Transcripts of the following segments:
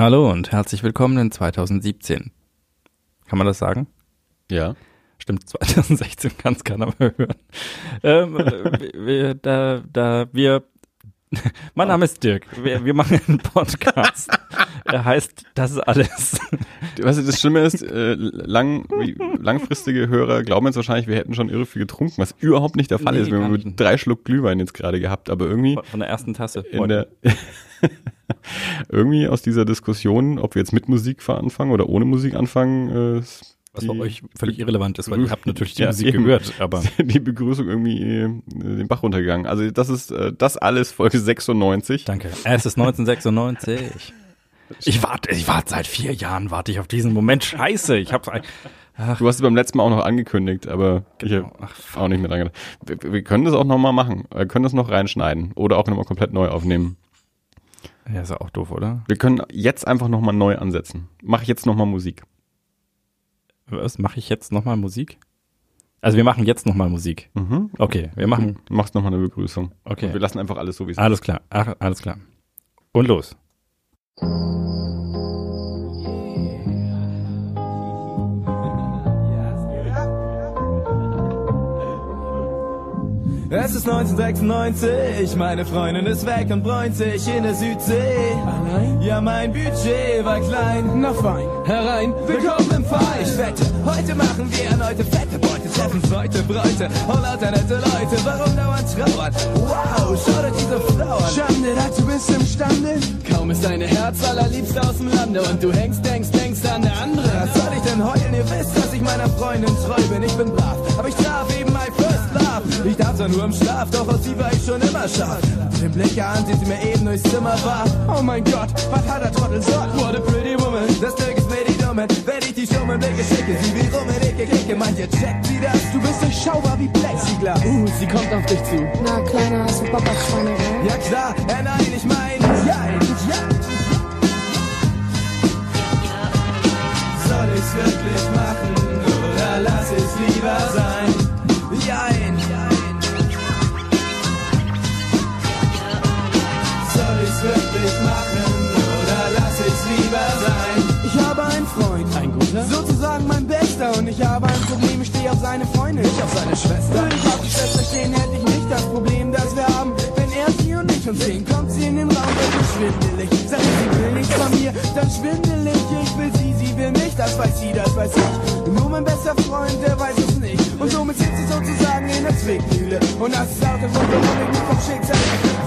Hallo und herzlich willkommen in 2017. Kann man das sagen? Ja. Stimmt, 2016 kann es keiner mehr hören. Ähm, wir, da, da, wir, mein Name ist Dirk. Wir, wir machen einen Podcast. Er heißt Das ist alles. Was das Schlimme ist, äh, lang, wie, langfristige Hörer glauben jetzt wahrscheinlich, wir hätten schon irre viel getrunken, was überhaupt nicht der Fall Nee, ist. Wir haben mit drei Schluck Glühwein jetzt gerade gehabt, aber irgendwie Von der ersten Tasse. in der irgendwie aus dieser Diskussion, ob wir jetzt mit Musik anfangen oder ohne Musik anfangen, äh, Was für euch völlig irrelevant ist, weil ihr habt natürlich die Ja, Musik eben. gehört, aber die Begrüßung irgendwie äh, den Bach runtergegangen. Also das ist äh, das alles Folge 96. danke. Es ist 1996. Ich warte, ich warte seit vier Jahren, warte ich auf diesen Moment. Scheiße, ich hab's. ein- Du hast es beim letzten Mal auch noch angekündigt, aber Genau. ich Ach, habe auch nicht mehr dran gedacht. Wir, wir können das auch nochmal machen. Wir können das noch reinschneiden oder auch nochmal komplett neu aufnehmen. Ja, ist ja auch doof, oder? Wir können jetzt einfach nochmal neu ansetzen. Mach ich jetzt nochmal Musik. Was mache ich jetzt nochmal Musik? Also wir machen jetzt nochmal Musik. Mhm. Okay, wir machen. Du machst nochmal eine Begrüßung. Okay. Und wir lassen einfach alles so, wie es Alles klar, ach, alles klar. Und los. Es ist 1996, meine Freundin ist weg und bräunt sich in der Südsee. Allein? Ja, mein Budget war klein. Na fein, herein. Willkommen im Verein. Ich wette, heute machen wir erneute fette Beute. Treffen heute Bräute und lauter nette Leute. Warum dauernd trauern? Wow, schau dir diese Frau an. Schande, dazu bist du imstande. Kaum ist deine Herz allerliebste aus dem Lande und du hängst, denkst, denkst an der andere. Was soll ich denn heulen? Ihr wisst, dass ich meiner Freundin treu bin. Ich bin brav, aber ich traf eben. Ich darf zwar nur im Schlaf, doch aus sie war ich schon immer scharf. Den Blick an, sie mir eben durchs Zimmer war. Oh mein Gott, was hat der Trottel so? What a pretty woman, das Glück ist mir die Dumme. Wenn ich die stummen Blicke schicke, sie wie rum in dicke Kicke. Meint ihr, checkt sie das? Du bist durchschaubar wie Plexiglas. Uh, sie kommt auf dich zu. Na, Kleiner, hast du Bock auf Schweinerei? Ja klar, äh, nein, ich mein, ja, ja. Soll ich's wirklich machen oder lass ich's lieber sein? Sozusagen mein Bester. Und ich habe ein Problem, ich stehe auf seine Freundin. Ich auf seine Schwester. Würde ich auf die Schwester stehen, hätte ich nicht das Problem, das wir haben. Wenn er sie und ich uns sehen, kommt sie in den Raum, wird sie schwindelig. Sagt sie will nichts von mir, dann schwindelig. Ich will sie, sie will mich, das weiß sie, das weiß ich. Nur mein bester Freund, der weiß es nicht. Und somit sitzt sie sozusagen in der Zwickmühle. Und das ist auch der Grund, warum ich mich vom Schicksal fühle.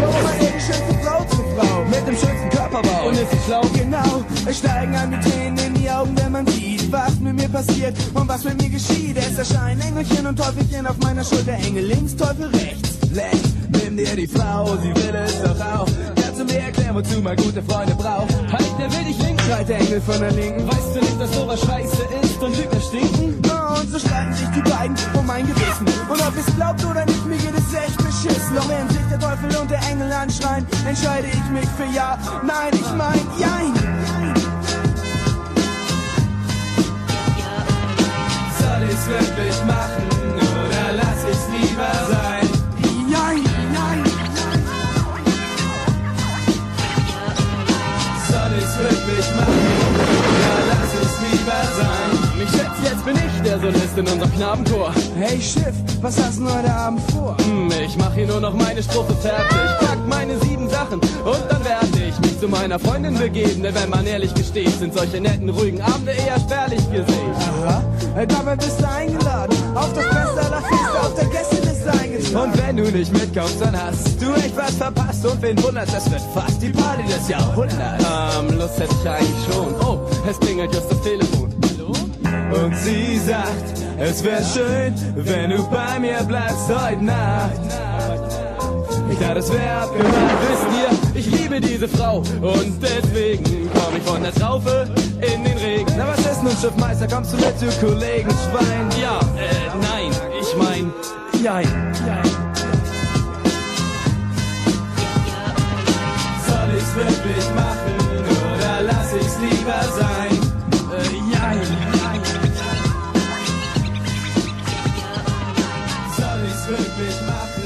Warum er die schönste Frau zu Frau Mit dem schönsten Körperbau. Und ist sie schlau? Genau, es steigen an die Tränen in die Augen, wenn man sieht, was mit mir passiert und was mit mir geschieht. Es erscheinen Engelchen und Teufelchen auf meiner Schulter, Engel links, Teufel rechts. Längst, nimm dir die Frau, sie will es doch auch. Kannst du mir erklären, wozu man gute Freunde braucht? Halt, der will dich links. Schreit der Engel von der Linken. Weißt du nicht, dass sowas scheiße ist und Lügner stinken? Und so streiten sich die beiden um mein Gewissen. Und ob es glaubt oder nicht, mir geht es echt beschissen. Doch während sich der Teufel und der Engel anschreien, entscheide ich mich für Ja. Nein, ich mein Jein. Ich's wirklich machen oder lass ich's lieber sein? Jein, nein. Soll ich's wirklich machen oder lass ich's lieber sein? Ich schätze, jetzt bin ich der Solist in unserem Knabenchor. Hey Schiff, was hast du heute Abend vor? Hm, Ich mach hier nur noch meine Strophe fertig. Pack meine sieben Sachen und dann werde ich mich zu meiner Freundin begeben. Denn wenn man ehrlich gesteht, sind solche netten, ruhigen Abende eher spärlich gesehen. Aha, dabei bist du eingeladen. Auf das Beste aller Feste auf der Gästeliste eingetragen. Und wenn du nicht mitkommst, dann hast du echt was verpasst. Und wen wundert's, es wird fast die Party des Jahrhunderts. Ähm, Lust hätte ich eigentlich schon. Oh, es klingelt just das Telefon. Hallo? Und sie sagt, es wär schön, wenn du bei mir bleibst heute Nacht. Ich dachte, es wär abgemacht, wisst ihr, ich liebe diese Frau. Und deswegen komm ich von der Traufe in den Regen. Na, was ist nun, Schiffmeister, kommst du mit, du Kollegen, Schwein? Ja, äh, nein, ich mein, jein. Soll ich's wirklich machen oder lass ich's lieber sein? Äh, jein. Soll ich's wirklich machen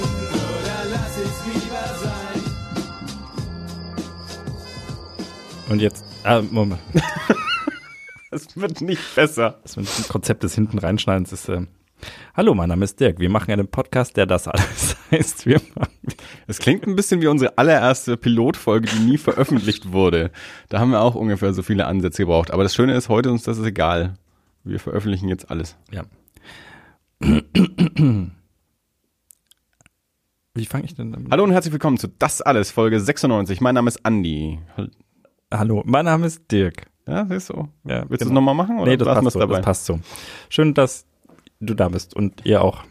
oder lass ich's lieber sein? Und jetzt, ah, Moment, Es wird nicht besser. das Konzept des hinten reinschneidens ist, äh, Hallo, mein Name ist Dirk. Wir machen einen Podcast, der das alles heißt. Wir machen, Es klingt ein bisschen wie unsere allererste Pilotfolge, die nie veröffentlicht wurde. Da haben wir auch ungefähr so viele Ansätze gebraucht. Aber das Schöne ist, heute uns das ist egal. Wir veröffentlichen jetzt alles. ja. Wie fange ich denn damit? Hallo und herzlich willkommen zu Das Alles, Folge 96. Mein Name ist Andi. Hallo, mein Name ist Dirk. Ja, siehst du. Ja, Willst du es genau. nochmal machen? Oder Nee, das passt, so, das passt so. Schön, dass du da bist und ihr auch.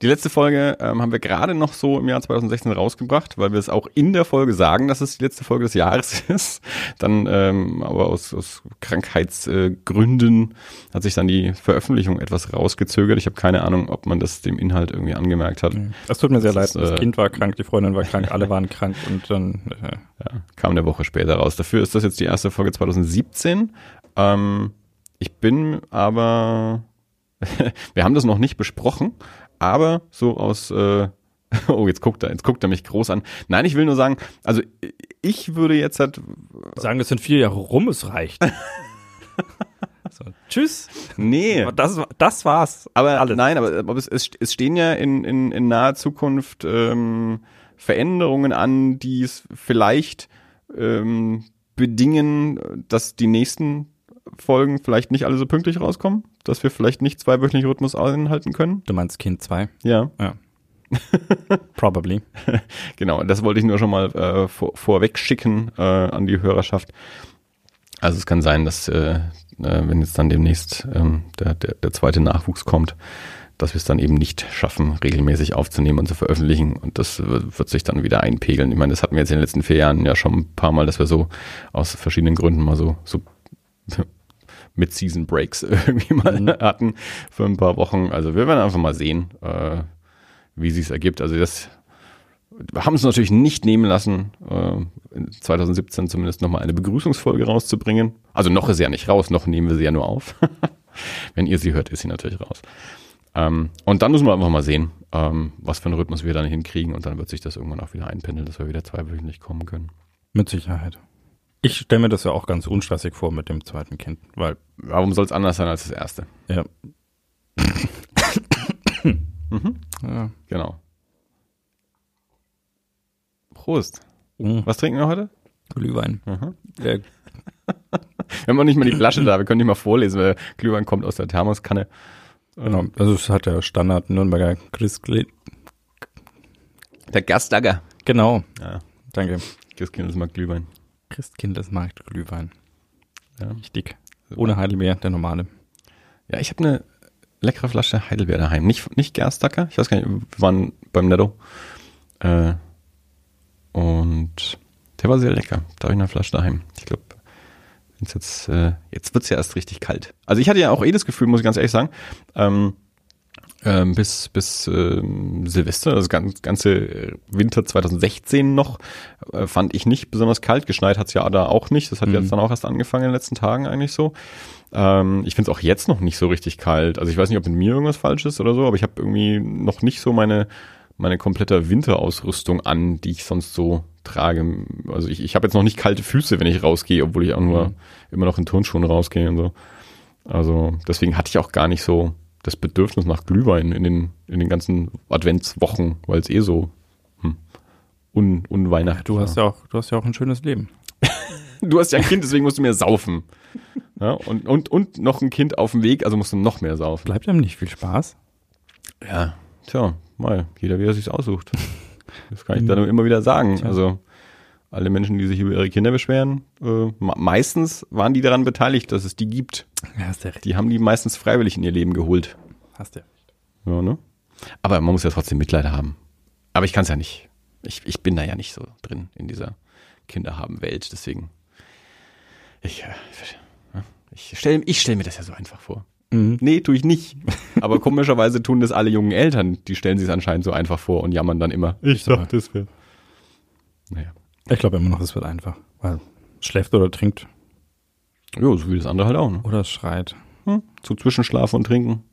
Die letzte Folge ähm, haben wir gerade noch so im Jahr 2016 rausgebracht, weil wir es auch in der Folge sagen, dass es die letzte Folge des Jahres ist. Dann ähm, aber aus, aus Krankheitsgründen äh, hat sich dann die Veröffentlichung etwas rausgezögert. Ich habe keine Ahnung, ob man das dem Inhalt irgendwie angemerkt hat. Das tut mir sehr Das leid. ist, Das äh, Kind war krank, die Freundin war krank, alle waren krank und dann äh, Ja, kam eine Woche später raus. Dafür ist das jetzt die erste Folge 2017. Ähm, ich bin aber, wir haben das noch nicht besprochen, aber so aus, äh, oh, jetzt guckt er, jetzt guckt er mich groß an. Nein, ich will nur sagen, also ich würde jetzt halt, sagen, es sind vier Jahre rum, es reicht. so, tschüss. nee, Das, das war's. aber alles. nein, aber, aber es, es, es stehen ja in, in, in naher Zukunft ähm, Veränderungen an, die es vielleicht ähm, bedingen, dass die nächsten Folgen vielleicht nicht alle so pünktlich rauskommen, dass wir vielleicht nicht zweiwöchentlichen Rhythmus einhalten können. Du meinst Kind 2? Ja, Probably. genau. Das wollte ich nur schon mal äh, vor, vorweg schicken äh, an die Hörerschaft. Also es kann sein, dass äh, äh, wenn jetzt dann demnächst ähm, der, der, der zweite Nachwuchs kommt, dass wir es dann eben nicht schaffen, regelmäßig aufzunehmen und zu veröffentlichen. Und das wird wird sich dann wieder einpegeln. Ich meine, das hatten wir jetzt in den letzten vier Jahren ja schon ein paar Mal, dass wir so aus verschiedenen Gründen mal so, so Mid-Season-Breaks irgendwie mal hatten für ein paar Wochen. Also wir werden einfach mal sehen, äh, wie sich ergibt. Also das wir haben es natürlich nicht nehmen lassen, äh, in 2017 zumindest nochmal eine Begrüßungsfolge rauszubringen. Also noch ist sie ja nicht raus, noch nehmen wir sie ja nur auf. Wenn ihr sie hört, ist sie natürlich raus. Ähm, und dann müssen wir einfach mal sehen, ähm, was für einen Rhythmus wir dann hinkriegen und dann wird sich das irgendwann auch wieder einpendeln, dass wir wieder zweiwöchentlich kommen können. Mit Sicherheit. Ich stelle mir das ja auch ganz unstressig vor mit dem zweiten Kind, weil, Warum soll es anders sein als das erste? ja. ja. Genau. Prost. Mhm. Was trinken wir heute? Glühwein. Mhm. Der, Wir haben auch nicht mal die Flasche da, wir können nicht mal vorlesen, weil Glühwein kommt aus der Thermoskanne. genau. Also es hat der Standard Nürnberger Christkindl. Der Gerstagger. Genau. Ja, Danke. Christkind mag Glühwein. Christkindlesmarkt Glühwein. Ja. Richtig. Ohne Heidelbeer, der normale. Ja, ich habe eine leckere Flasche Heidelbeer daheim. Nicht, nicht Gerstacker, ich weiß gar nicht, wir waren beim Netto. Äh, und der war sehr lecker. Da habe ich eine Flasche daheim. Ich glaube, jetzt, äh, jetzt wird's ja erst richtig kalt. Also ich hatte ja auch eh das Gefühl, muss ich ganz ehrlich sagen, ähm, ähm, bis, bis ähm, Silvester, also ganz, ganze Winter 2016 noch, äh, fand ich nicht besonders kalt. Geschneit hat's ja da auch nicht. Das hat Mhm. jetzt dann auch erst angefangen in den letzten Tagen eigentlich so. Ähm, ich finde es auch jetzt noch nicht so richtig kalt. Also ich weiß nicht, ob mit mir irgendwas falsch ist oder so, aber ich habe irgendwie noch nicht so meine, meine komplette Winterausrüstung an, die ich sonst so trage. Also ich, ich habe jetzt noch nicht kalte Füße, wenn ich rausgehe, obwohl ich auch nur Mhm. immer noch in Turnschuhen rausgehe und so. Also deswegen hatte ich auch gar nicht so das Bedürfnis nach Glühwein in den, in den ganzen Adventswochen, weil es eh so hm, un, unweihnachtlich Du hast ja auch, du hast ja auch ein schönes Leben. Du hast ja ein Kind, deswegen musst du mehr saufen. Ja, und, und, und noch ein Kind auf dem Weg, also musst du noch mehr saufen. Bleibt einem nicht viel Spaß? Ja, tja, mal, jeder wie er sich's aussucht. Das kann ich dann immer wieder sagen. Also alle Menschen, die sich über ihre Kinder beschweren, äh, me- meistens waren die daran beteiligt, dass es die gibt. Ja, hast du recht. Die haben die meistens freiwillig in ihr Leben geholt. Hast du recht. Ja, ne? Aber man muss ja trotzdem Mitleid haben. Aber ich kann es ja nicht. Ich, ich bin da ja nicht so drin in dieser Kinderhaben-Welt. Deswegen, ich, äh, ich stelle ich stell mir das ja so einfach vor. Mhm. Nee, tue ich nicht. Aber komischerweise tun das alle jungen Eltern. Die stellen sich es anscheinend so einfach vor und jammern dann immer. Ich dachte, das wäre. Naja. Ich glaube immer noch, es wird einfach. Weil es schläft oder trinkt Ja, so wie das andere halt auch. Ne? oder es schreit. Hm? So zwischen Schlafen und Trinken.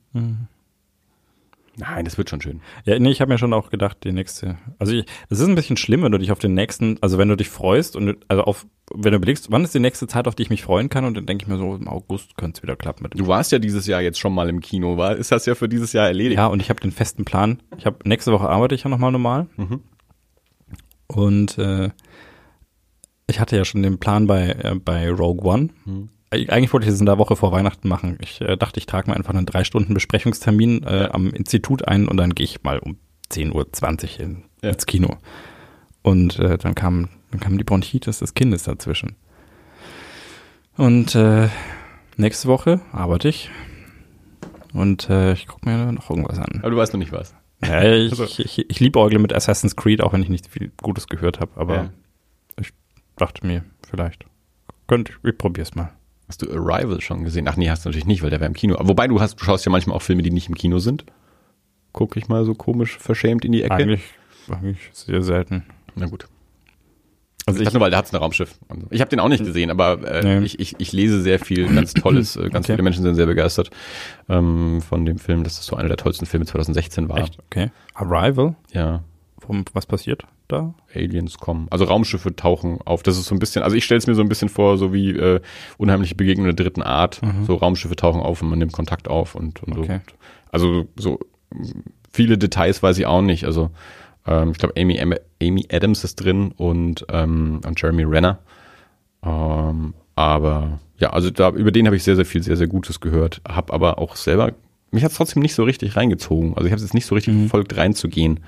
Nein, das wird schon schön. Ja, nee, ich habe mir schon auch gedacht, die nächste. Also ich, das ist ein bisschen schlimm, wenn du dich auf den nächsten, also wenn du dich freust und also auf, wenn du überlegst, wann ist die nächste Zeit, auf die ich mich freuen kann, und dann denke ich mir so, im August könnte es wieder klappen mit. Du warst ja dieses Jahr jetzt schon mal im Kino, war? Ist das ja für dieses Jahr erledigt? Ja, und ich habe den festen Plan. Ich habe nächste Woche arbeite ich ja nochmal normal. Und äh, ich hatte ja schon den Plan bei, äh, bei Rogue One. Eig- Eigentlich wollte ich das in der Woche vor Weihnachten machen. Ich äh, dachte, ich trage mir einfach einen drei Stunden Besprechungstermin äh, am Institut ein und dann gehe ich mal um 10.20 Uhr in, Ja. ins Kino. Und äh, dann kam dann kam die Bronchitis des Kindes dazwischen. Und äh, nächste Woche arbeite ich. Und äh, ich gucke mir noch irgendwas an. Aber du weißt noch nicht was. Ja, ich, Also- ich, ich liebäugle mit Assassin's Creed, auch wenn ich nicht viel Gutes gehört habe, aber Ja. Dachte mir, vielleicht könnte ich, ich probier's mal. Hast du Arrival schon gesehen? Ach nee, hast du natürlich nicht, weil der war im Kino. Wobei du hast, du schaust ja manchmal auch Filme, die nicht im Kino sind. Guck ich mal so komisch verschämt in die Ecke. Eigentlich, eigentlich sehr selten. Na gut. Also Ich ich, dachte nur, weil der hat's eine Raumschiff. Ich habe den auch nicht gesehen, aber äh, Nee. ich, ich, ich lese sehr viel, ganz tolles, äh, ganz Okay. viele Menschen sind sehr begeistert ähm, von dem Film, dass es so einer der tollsten Filme 2016 war. echt, okay. Arrival, Ja, Warum, was passiert da? Aliens kommen. Also Raumschiffe tauchen auf. Das ist so ein bisschen, also ich stelle es mir so ein bisschen vor, so wie äh, unheimliche Begegnungen der dritten Art. So Raumschiffe tauchen auf und man nimmt Kontakt auf und, und Okay. so. Also so viele Details weiß ich auch nicht. Also ähm, ich glaube Amy, Am- Amy Adams ist drin und, ähm, und Jeremy Renner. Ähm, aber ja, also da, über den habe ich sehr, sehr viel, sehr, sehr Gutes gehört. Hab aber auch selber, mich hat es trotzdem nicht so richtig reingezogen. Also ich habe es jetzt nicht so richtig verfolgt, reinzugehen.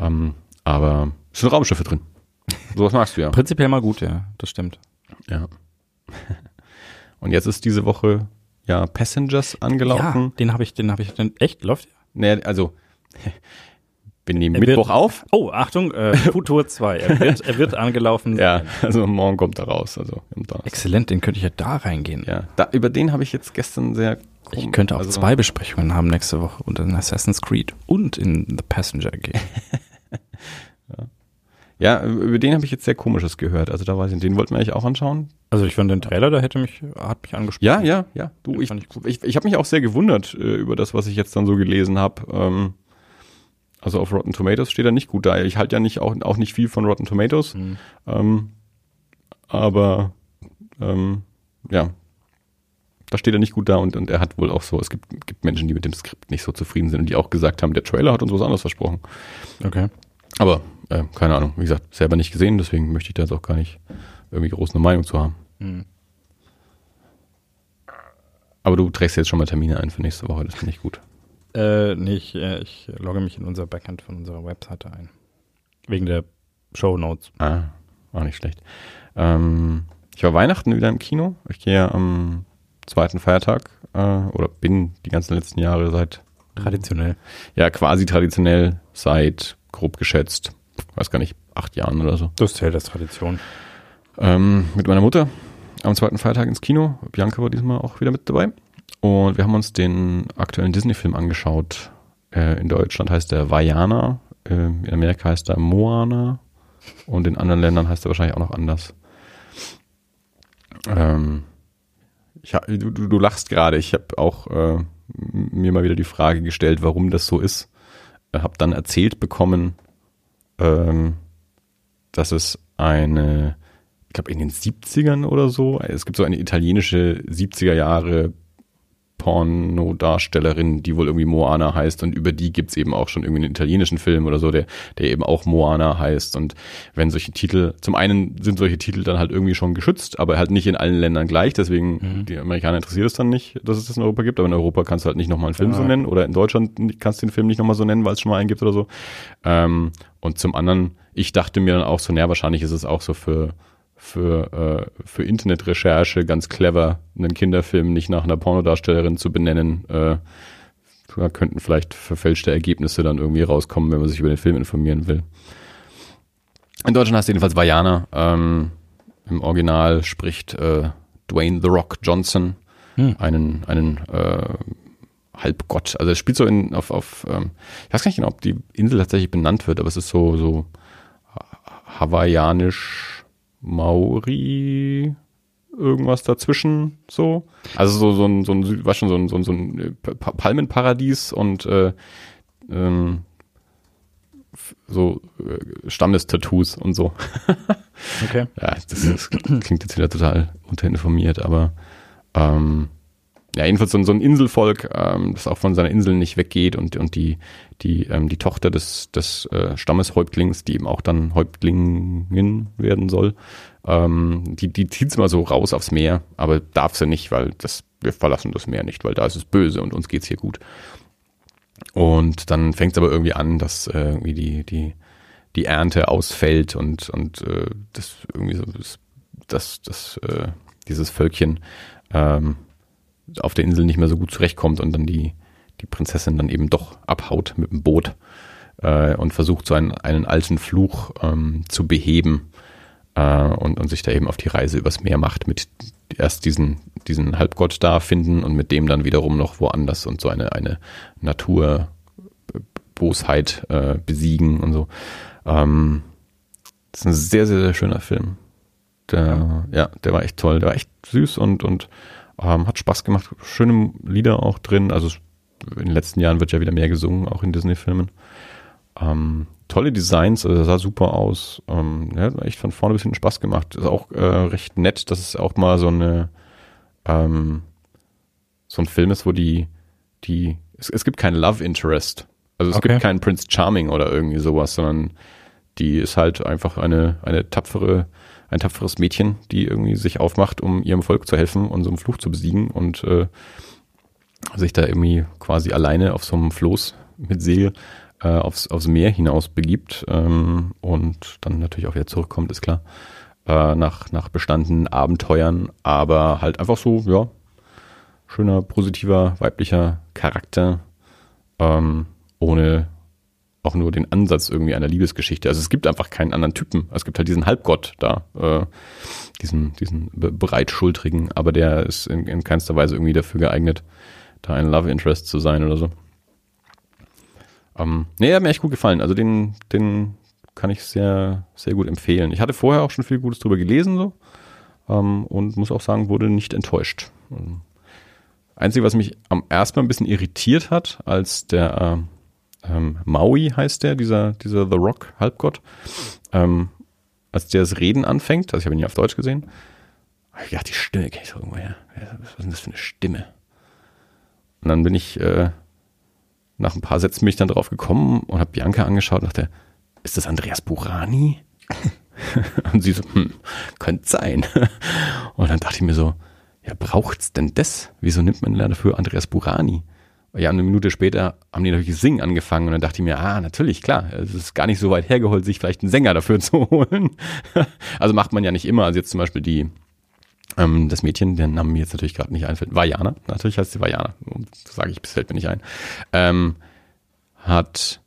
Ähm, aber es sind Raumschiffe drin. Sowas magst du ja. Prinzipiell mal gut, ja, das stimmt. Ja. Und jetzt ist diese Woche ja Passengers angelaufen. Ja, den habe ich, den habe ich, den, echt, läuft der? Nee, also wir nehmen Er Mittwoch wird- auf. Oh, Achtung, äh, Futur 2, er wird, er wird angelaufen. Ja, also morgen kommt er raus. Also im Donnerstag. Exzellent, den könnte ich ja da reingehen. Ja, da, über den habe ich jetzt gestern sehr. Ich könnte auch also, zwei Besprechungen haben nächste Woche und in Assassin's Creed und in The Passenger gehen. Ja, über den habe ich jetzt sehr Komisches gehört. Also da weiß ich, den wollten wir eigentlich auch anschauen. Also ich fand den Trailer, da hätte mich, hat mich angesprochen. Ja, ja, ja. Du, ich, fand ich ich, ich habe mich auch sehr gewundert äh, über das, was ich jetzt dann so gelesen habe. Ähm, also auf Rotten Tomatoes steht er nicht gut da. Ich halte ja nicht auch, auch nicht viel von Rotten Tomatoes. Mhm. Ähm, aber ähm, ja, da steht er nicht gut da und, und er hat wohl auch so, es gibt, gibt Menschen, die mit dem Skript nicht so zufrieden sind und die auch gesagt haben, der Trailer hat uns was anderes versprochen. Okay. Aber äh, keine Ahnung, wie gesagt, selber nicht gesehen, deswegen möchte ich da jetzt auch gar nicht irgendwie groß eine Meinung zu haben. Mhm. Aber du trägst jetzt schon mal Termine ein für nächste Woche, das finde ich gut. Äh, nee, ich, äh, ich logge mich in unser Backend von unserer Webseite ein. Wegen der Show Notes. Ah, auch nicht schlecht. Ähm, ich war Weihnachten wieder im Kino. Ich gehe ja am zweiten Feiertag äh, oder bin die ganzen letzten Jahre seit, Traditionell. ja quasi traditionell seit grob geschätzt, weiß gar nicht, acht Jahren oder so. Das zählt als Tradition. ähm, mit meiner Mutter am zweiten Feiertag ins Kino. Bianca war diesmal auch wieder mit dabei. Und wir haben uns den aktuellen Disney-Film angeschaut. Äh, in Deutschland heißt der Vajana, äh, in Amerika heißt er Moana und in anderen Ländern heißt er wahrscheinlich auch noch anders. Ähm, ich du, du, lachst gerade. Ich habe auch äh, mir mal wieder die Frage gestellt, warum das so ist. Äh, habe dann erzählt bekommen, ähm, dass es eine ich glaube in den 70ern oder so. Es gibt so eine italienische 70er Jahre Pornodarstellerin, die wohl irgendwie Moana heißt und über die gibt's eben auch schon irgendwie einen italienischen Film oder so, der, der eben auch Moana heißt. Und wenn solche Titel, zum einen sind solche Titel dann halt irgendwie schon geschützt, aber halt nicht in allen Ländern gleich, deswegen die Amerikaner interessiert es dann nicht, dass es das in Europa gibt, aber in Europa kannst du halt nicht nochmal einen Film so Ja. nennen oder in Deutschland kannst du den Film nicht nochmal so nennen, weil es schon mal einen gibt oder so. Ähm, und zum anderen, ich dachte mir dann auch so, naja, wahrscheinlich ist es auch so für für, äh, für Internetrecherche ganz clever, einen Kinderfilm nicht nach einer Pornodarstellerin zu benennen. Äh, da könnten vielleicht verfälschte Ergebnisse dann irgendwie rauskommen, wenn man sich über den Film informieren will. In Deutschland heißt jedenfalls Vajana. Ähm, Im Original spricht äh, Dwayne The Rock Johnson Hm. einen, einen äh, Halbgott. Also es spielt so in, auf, auf ähm, ich weiß gar nicht genau, ob die Insel tatsächlich benannt wird, aber es ist so, so ha- hawaiianisch Maori irgendwas dazwischen so. Also so, so ein, so ein, war schon so ein, so ein, so ein äh, Pa- Palmenparadies und äh, ähm, so äh, Stammestattoos und so. Okay. Ja, das, das klingt jetzt wieder total unterinformiert, aber ähm, ja, jedenfalls so, ein- so ein Inselvolk, ähm, das auch von seiner Insel nicht weggeht und, und die, die, ähm, die Tochter des, des äh, Stammeshäuptlings, die eben auch dann Häuptlingin werden soll, ähm, die, die zieht's mal so raus aufs Meer, aber darf sie nicht, weil das, wir verlassen das Meer nicht, weil da ist es böse und uns geht's hier gut. Und dann fängt es aber irgendwie an, dass äh, irgendwie die, die, die Ernte ausfällt und, und äh, das irgendwie so das, das, das äh, dieses Völkchen ähm, auf der Insel nicht mehr so gut zurechtkommt und dann die, die Prinzessin dann eben doch abhaut mit dem Boot äh, und versucht so einen, einen alten Fluch ähm, zu beheben äh, und, und sich da eben auf die Reise übers Meer macht, mit erst diesen, diesen Halbgott da finden und mit dem dann wiederum noch woanders und so eine, eine Naturbosheit äh, besiegen und so. Ähm, das ist ein sehr, sehr, sehr schöner Film. Der, ja. der war echt toll. Der war echt süß und, und ähm, hat Spaß gemacht. Schöne Lieder auch drin. Also in den letzten Jahren wird ja wieder mehr gesungen, auch in Disney-Filmen. Ähm, tolle Designs, also sah super aus. Ähm, ja, hat echt von vorne bis hinten Spaß gemacht. Ist auch äh, recht nett, dass es auch mal so eine ähm, so ein Film ist, wo die, die, es, es gibt keinen Love Interest. Also es Okay. gibt keinen Prince Charming oder irgendwie sowas, sondern die ist halt einfach eine, eine tapfere, ein tapferes Mädchen, die irgendwie sich aufmacht, um ihrem Volk zu helfen und so einen Fluch zu besiegen und äh, sich da irgendwie quasi alleine auf so einem Floß mit Segel äh, aufs, aufs Meer hinaus begibt ähm, und dann natürlich auch wieder zurückkommt, ist klar, äh, nach, nach bestandenen Abenteuern, aber halt einfach so, ja, schöner, positiver, weiblicher Charakter, ähm, ohne auch nur den Ansatz irgendwie einer Liebesgeschichte. Also es gibt einfach keinen anderen Typen. Es gibt halt diesen Halbgott da, äh, diesen, diesen breitschultrigen, aber der ist in, in keinster Weise irgendwie dafür geeignet, da ein Love Interest zu sein oder so. Ähm, nee, hat mir echt gut gefallen. Also den, den kann ich sehr, sehr gut empfehlen. Ich hatte vorher auch schon viel Gutes drüber gelesen so ähm, und muss auch sagen, wurde nicht enttäuscht. Ähm, Einzige, was mich am ersten Mal ein bisschen irritiert hat, als der äh, ähm, Maui heißt der, dieser, dieser The Rock Halbgott, ähm, als der das Reden anfängt, also ich habe ihn ja auf Deutsch gesehen, hab ich gedacht, die Stimme kenne ich irgendwo her. Was ist denn das für eine Stimme? Und dann bin ich äh, nach ein paar Sätzen bin dann drauf gekommen und habe Bianca angeschaut und dachte, ist das Andreas Burani? und sie so, hm, könnte sein. und dann dachte ich mir so, ja, braucht's denn das? Wieso nimmt man denn dafür Andreas Burani? Ja, eine Minute später haben die natürlich singen angefangen und dann dachte ich mir, ah, natürlich, klar, es ist gar nicht so weit hergeholt, sich vielleicht einen Sänger dafür zu holen. also macht man ja nicht immer. Also jetzt zum Beispiel die, ähm, das Mädchen, der Name mir jetzt natürlich gerade nicht einfällt, Vajana, natürlich heißt sie Vajana, sage ich, das fällt mir nicht ein, ähm, hat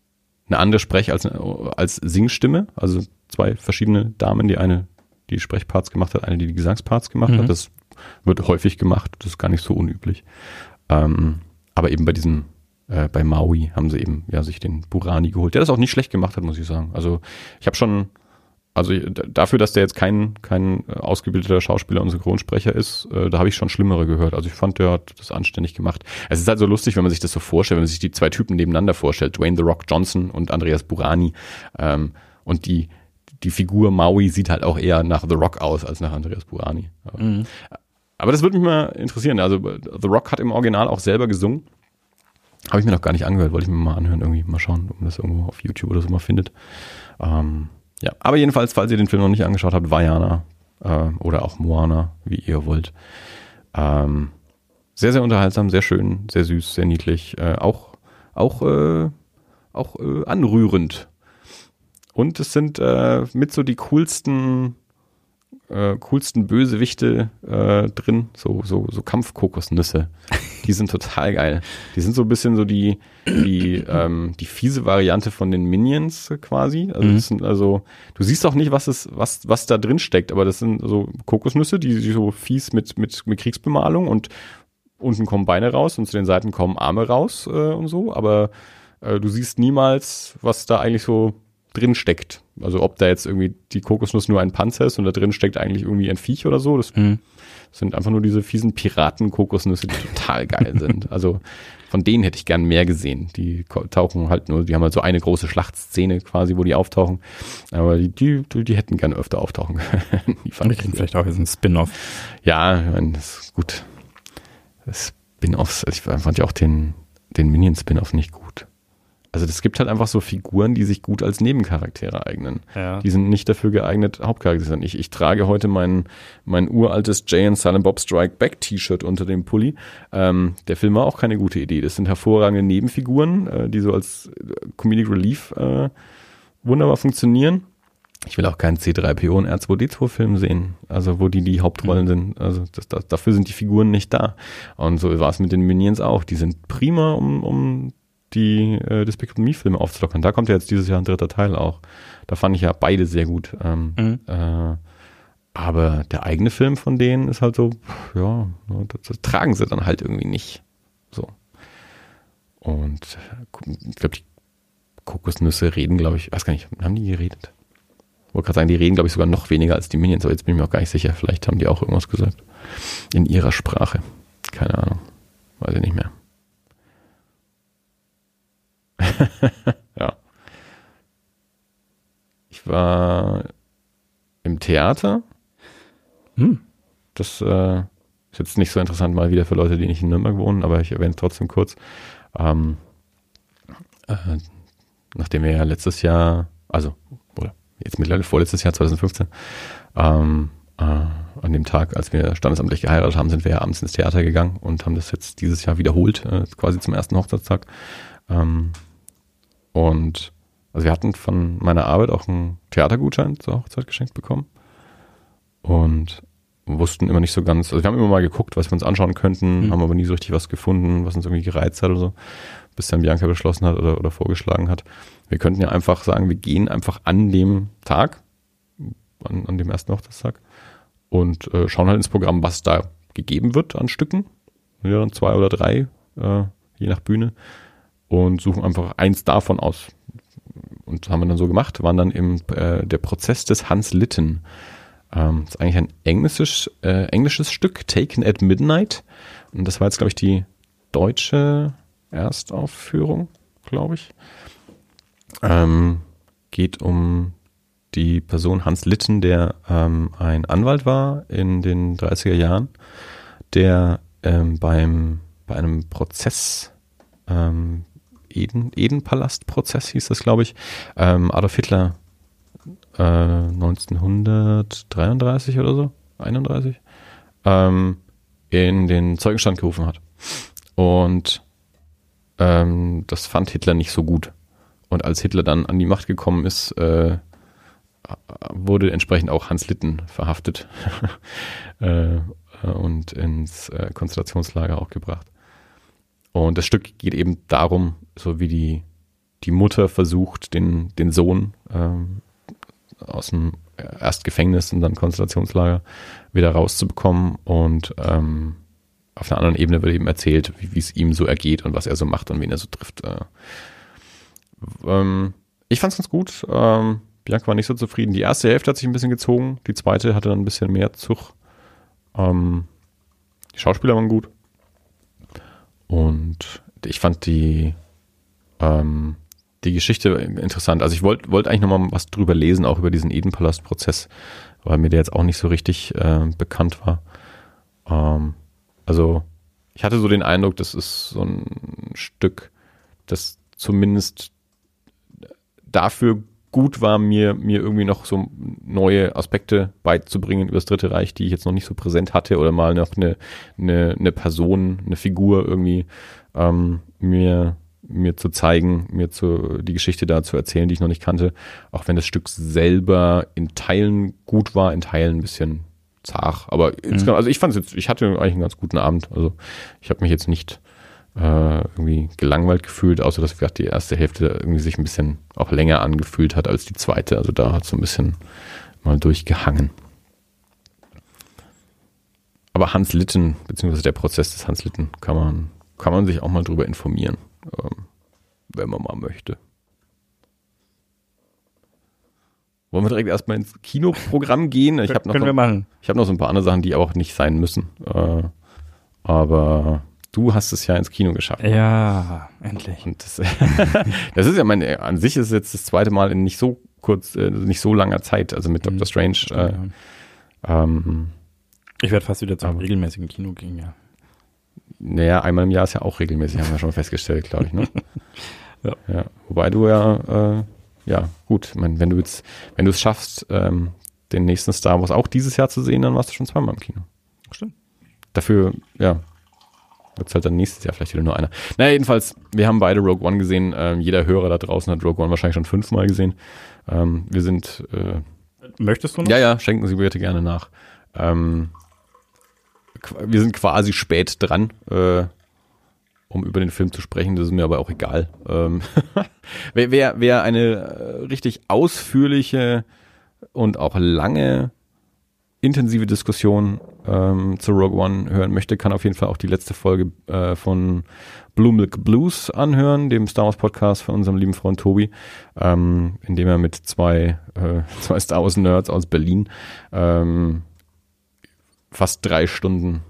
eine andere Sprech- als, als Singstimme, also zwei verschiedene Damen, die eine die Sprechparts gemacht hat, eine die die Gesangsparts gemacht Mhm. hat, das wird häufig gemacht, das ist gar nicht so unüblich. Ähm, aber eben bei diesem, äh, bei Maui haben sie eben ja sich den Burani geholt, der das auch nicht schlecht gemacht hat, muss ich sagen. Also ich habe schon, also d- dafür, dass der jetzt kein, kein äh, ausgebildeter Schauspieler und Synchronsprecher ist, äh, da habe ich schon Schlimmere gehört. Also ich fand, der hat das anständig gemacht. Es ist halt so lustig, wenn man sich das so vorstellt, wenn man sich die zwei Typen nebeneinander vorstellt, Dwayne The Rock Johnson und Andreas Burani. Ähm, und die, die Figur Maui sieht halt auch eher nach The Rock aus als nach Andreas Burani. Aber, aber das würde mich mal interessieren. Also The Rock hat im Original auch selber gesungen. Habe ich mir noch gar nicht angehört, wollte ich mir mal anhören, irgendwie mal schauen, ob man das irgendwo auf YouTube oder so mal findet. Ähm, ja, aber jedenfalls, falls ihr den Film noch nicht angeschaut habt, Vajana äh, oder auch Moana, wie ihr wollt. Ähm, sehr, sehr unterhaltsam, sehr schön, sehr süß, sehr niedlich, äh, auch, auch, äh, auch äh, anrührend. Und es sind äh, mit so die coolsten, äh, coolsten Bösewichte äh, drin, so, so, so Kampfkokosnüsse. Die sind total geil. Die sind so ein bisschen so die, die, ähm, die fiese Variante von den Minions quasi. Also, das sind also, du siehst auch nicht, was es, was, was da drin steckt, aber das sind so Kokosnüsse, die, die so fies mit, mit, mit Kriegsbemalung und unten kommen Beine raus und zu den Seiten kommen Arme raus äh, und so, aber äh, du siehst niemals, was da eigentlich so drin steckt. Also ob da jetzt irgendwie die Kokosnuss nur ein Panzer ist und da drin steckt eigentlich irgendwie ein Viech oder so. Das Mhm. sind einfach nur diese fiesen Piraten-Kokosnüsse, die total geil sind. Also von denen hätte ich gern mehr gesehen. Die tauchen halt nur, die haben halt so eine große Schlachtszene quasi, wo die auftauchen. Aber die, die, die hätten gern öfter auftauchen können. die fand ich vielleicht auch jetzt ein Spin-off. ja, ich meine, das ist gut. Spin-offs, also ich fand ja auch den, den Minion-Spin-off nicht gut. Also es gibt halt einfach so Figuren, die sich gut als Nebencharaktere eignen. Ja. Die sind nicht dafür geeignet, Hauptcharaktere zu sein. Ich, ich trage heute mein, mein uraltes Jay and Silent Bob Strike Back T-Shirt unter dem Pulli. Ähm, der Film war auch keine gute Idee. Das sind hervorragende Nebenfiguren, äh, die so als äh, Comedic Relief äh, wunderbar funktionieren. Ich will auch keinen C3PO und R2D2-Film sehen, also wo die die Hauptrollen sind. Also das, das, dafür sind die Figuren nicht da. Und so war es mit den Minions auch. Die sind prima, um, um die äh, Despicable Me-Filme aufzulockern. Da kommt ja jetzt dieses Jahr ein dritter Teil auch. Da fand ich ja beide sehr gut. Ähm, Mhm. äh, aber der eigene Film von denen ist halt so, pff, ja, das, das tragen sie dann halt irgendwie nicht. So. Und ich glaube, die Kokosnüsse reden, glaube ich, weiß gar nicht, haben die geredet? wollte gerade sagen, die reden, glaube ich, sogar noch weniger als die Minions, aber jetzt bin ich mir auch gar nicht sicher. Vielleicht haben die auch irgendwas gesagt. In ihrer Sprache. Keine Ahnung. Weiß ich nicht mehr. ja. Ich war im Theater. Hm. Das äh, ist jetzt nicht so interessant mal wieder für Leute, die nicht in Nürnberg wohnen, aber ich erwähne es trotzdem kurz. Ähm, äh, nachdem wir ja letztes Jahr, also oder jetzt mittlerweile vorletztes Jahr 2015, ähm, äh, an dem Tag, als wir standesamtlich geheiratet haben, sind wir ja abends ins Theater gegangen und haben das jetzt dieses Jahr wiederholt, äh, quasi zum ersten Hochzeitstag. Ähm, und also wir hatten von meiner Arbeit auch einen Theatergutschein zur Hochzeit geschenkt bekommen und wussten immer nicht so ganz, also wir haben immer mal geguckt, was wir uns anschauen könnten, Mhm. haben aber nie so richtig was gefunden, was uns irgendwie gereizt hat oder so, bis dann Bianca beschlossen hat oder, oder vorgeschlagen hat. Wir könnten ja einfach sagen, wir gehen einfach an dem Tag, an, an dem ersten Hochzeitstag und äh, schauen halt ins Programm, was da gegeben wird an Stücken. Ja, dann zwei oder drei, äh, je nach Bühne. Und suchen einfach eins davon aus. Und haben wir dann so gemacht, waren dann im äh, der Prozess des Hans Litten. Ähm, das ist eigentlich ein englisches, äh, englisches Stück, Taken at Midnight. Und das war jetzt, glaube ich, die deutsche Erstaufführung, glaube ich. Ähm, geht um die Person Hans Litten, der ähm, ein Anwalt war in den 30er Jahren, der ähm, beim, bei einem Prozess, ähm, Eden, Edenpalast-Prozess hieß das, glaube ich, ähm, Adolf Hitler äh, 1933 oder so, 31, ähm, in den Zeugenstand gerufen hat. Und ähm, das fand Hitler nicht so gut. Und als Hitler dann an die Macht gekommen ist, äh, wurde entsprechend auch Hans Litten verhaftet äh, und ins äh, Konzentrationslager auch gebracht. Und das Stück geht eben darum, so wie die, die Mutter versucht, den, den Sohn ähm, aus dem erst Gefängnis und dann Konzentrationslager wieder rauszubekommen. Und ähm, auf einer anderen Ebene wird eben erzählt, wie es ihm so ergeht und was er so macht und wen er so trifft. Äh, ähm, ich fand's ganz gut. Ähm, Bianca war nicht so zufrieden. Die erste Hälfte hat sich ein bisschen gezogen, die zweite hatte dann ein bisschen mehr Zug. Ähm, die Schauspieler waren gut. Und ich fand die, ähm, die Geschichte interessant. Also ich wollte wollt eigentlich nochmal was drüber lesen, auch über diesen Edenpalast-Prozess, weil mir der jetzt auch nicht so richtig äh, bekannt war. Ähm, also ich hatte so den Eindruck, das ist so ein Stück, das zumindest dafür gut war, mir, mir irgendwie noch so neue Aspekte beizubringen über das Dritte Reich, die ich jetzt noch nicht so präsent hatte oder mal noch eine, eine, eine Person, eine Figur irgendwie ähm, mir, mir zu zeigen, mir zu, die Geschichte da zu erzählen, die ich noch nicht kannte. Auch wenn das Stück selber in Teilen gut war, in Teilen ein bisschen zart. Aber insgesamt, also ich fand jetzt, ich hatte eigentlich einen ganz guten Abend. Also ich habe mich jetzt nicht äh, irgendwie gelangweilt gefühlt, außer dass gerade die erste Hälfte irgendwie sich ein bisschen auch länger angefühlt hat als die zweite. Also da hat so ein bisschen mal durchgehangen. Aber Hans Litten, beziehungsweise der Prozess des Hans Litten, kann man, kann man sich auch mal drüber informieren, ähm, wenn man mal möchte. Wollen wir direkt erstmal ins Kinoprogramm gehen? Ich habe noch, Können wir machen. ich hab noch so ein paar andere Sachen, die auch nicht sein müssen. Äh, aber Du hast es ja ins Kino geschafft. Ja, endlich. Und das, das ist ja meine, an sich ist es jetzt das zweite Mal in nicht so kurz, äh, nicht so langer Zeit, also mit Doctor Strange. Äh, Ja. ähm, Ich werde fast wieder zum regelmäßigen Kino gehen, ja. naja, einmal im Jahr ist ja auch regelmäßig, haben wir schon festgestellt, glaube ich, ne? Ja. ja. Wobei du ja, äh, ja, gut, ich mein, wenn du jetzt, wenn du es schaffst, ähm, den nächsten Star Wars auch dieses Jahr zu sehen, dann warst du schon zweimal im Kino. Stimmt. Dafür, ja, wird es halt dann nächstes Jahr vielleicht wieder nur einer. Naja, jedenfalls, wir haben beide Rogue One gesehen. Ähm, jeder Hörer da draußen hat Rogue One wahrscheinlich schon fünfmal gesehen. Ähm, wir sind, äh, Möchtest du noch? ja, ja, schenken Sie bitte gerne nach. Ähm, wir sind quasi spät dran, äh, um über den Film zu sprechen. Das ist mir aber auch egal. Ähm, wer, wer, wer eine äh, richtig ausführliche und auch lange intensive Diskussion ähm, zu Rogue One hören möchte, kann auf jeden Fall auch die letzte Folge äh, von Blue Milk Blues anhören, dem Star Wars Podcast von unserem lieben Freund Tobi, ähm, in dem er mit zwei, äh, zwei Star Wars Nerds aus Berlin ähm, fast drei Stunden,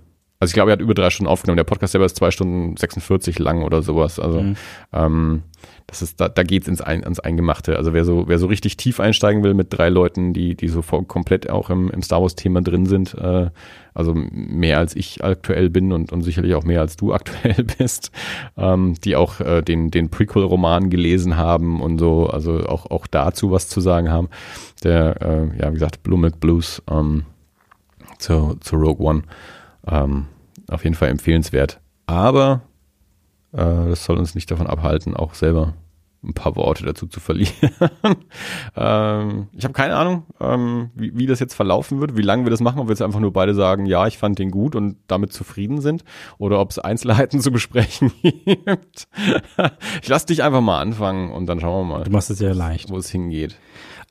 also ich glaube, er hat über drei Stunden aufgenommen. Der Podcast selber ist zwei Stunden 46 lang oder sowas. Also Mhm. ähm, das ist, da, da geht's ins, Ein, ans Eingemachte. Also wer so, wer so richtig tief einsteigen will mit drei Leuten, die, die so voll, komplett auch im, im Star Wars-Thema drin sind, äh, also mehr als ich aktuell bin und, und sicherlich auch mehr als du aktuell bist, ähm, die auch äh, den, den Prequel-Roman gelesen haben und so, also auch, auch dazu was zu sagen haben. Der, äh, ja, wie gesagt, Blue Milk Blues ähm, zu, zu Rogue One. Ähm, auf jeden Fall empfehlenswert. Aber äh, das soll uns nicht davon abhalten, auch selber ein paar Worte dazu zu verlieren. ähm, ich habe keine Ahnung, ähm, wie, wie das jetzt verlaufen wird, wie lange wir das machen, ob wir jetzt einfach nur beide sagen, ja, ich fand den gut und damit zufrieden sind, oder ob es Einzelheiten zu besprechen gibt. ich lass dich einfach mal anfangen und dann schauen wir mal, Du machst es ja leicht. wo es hingeht.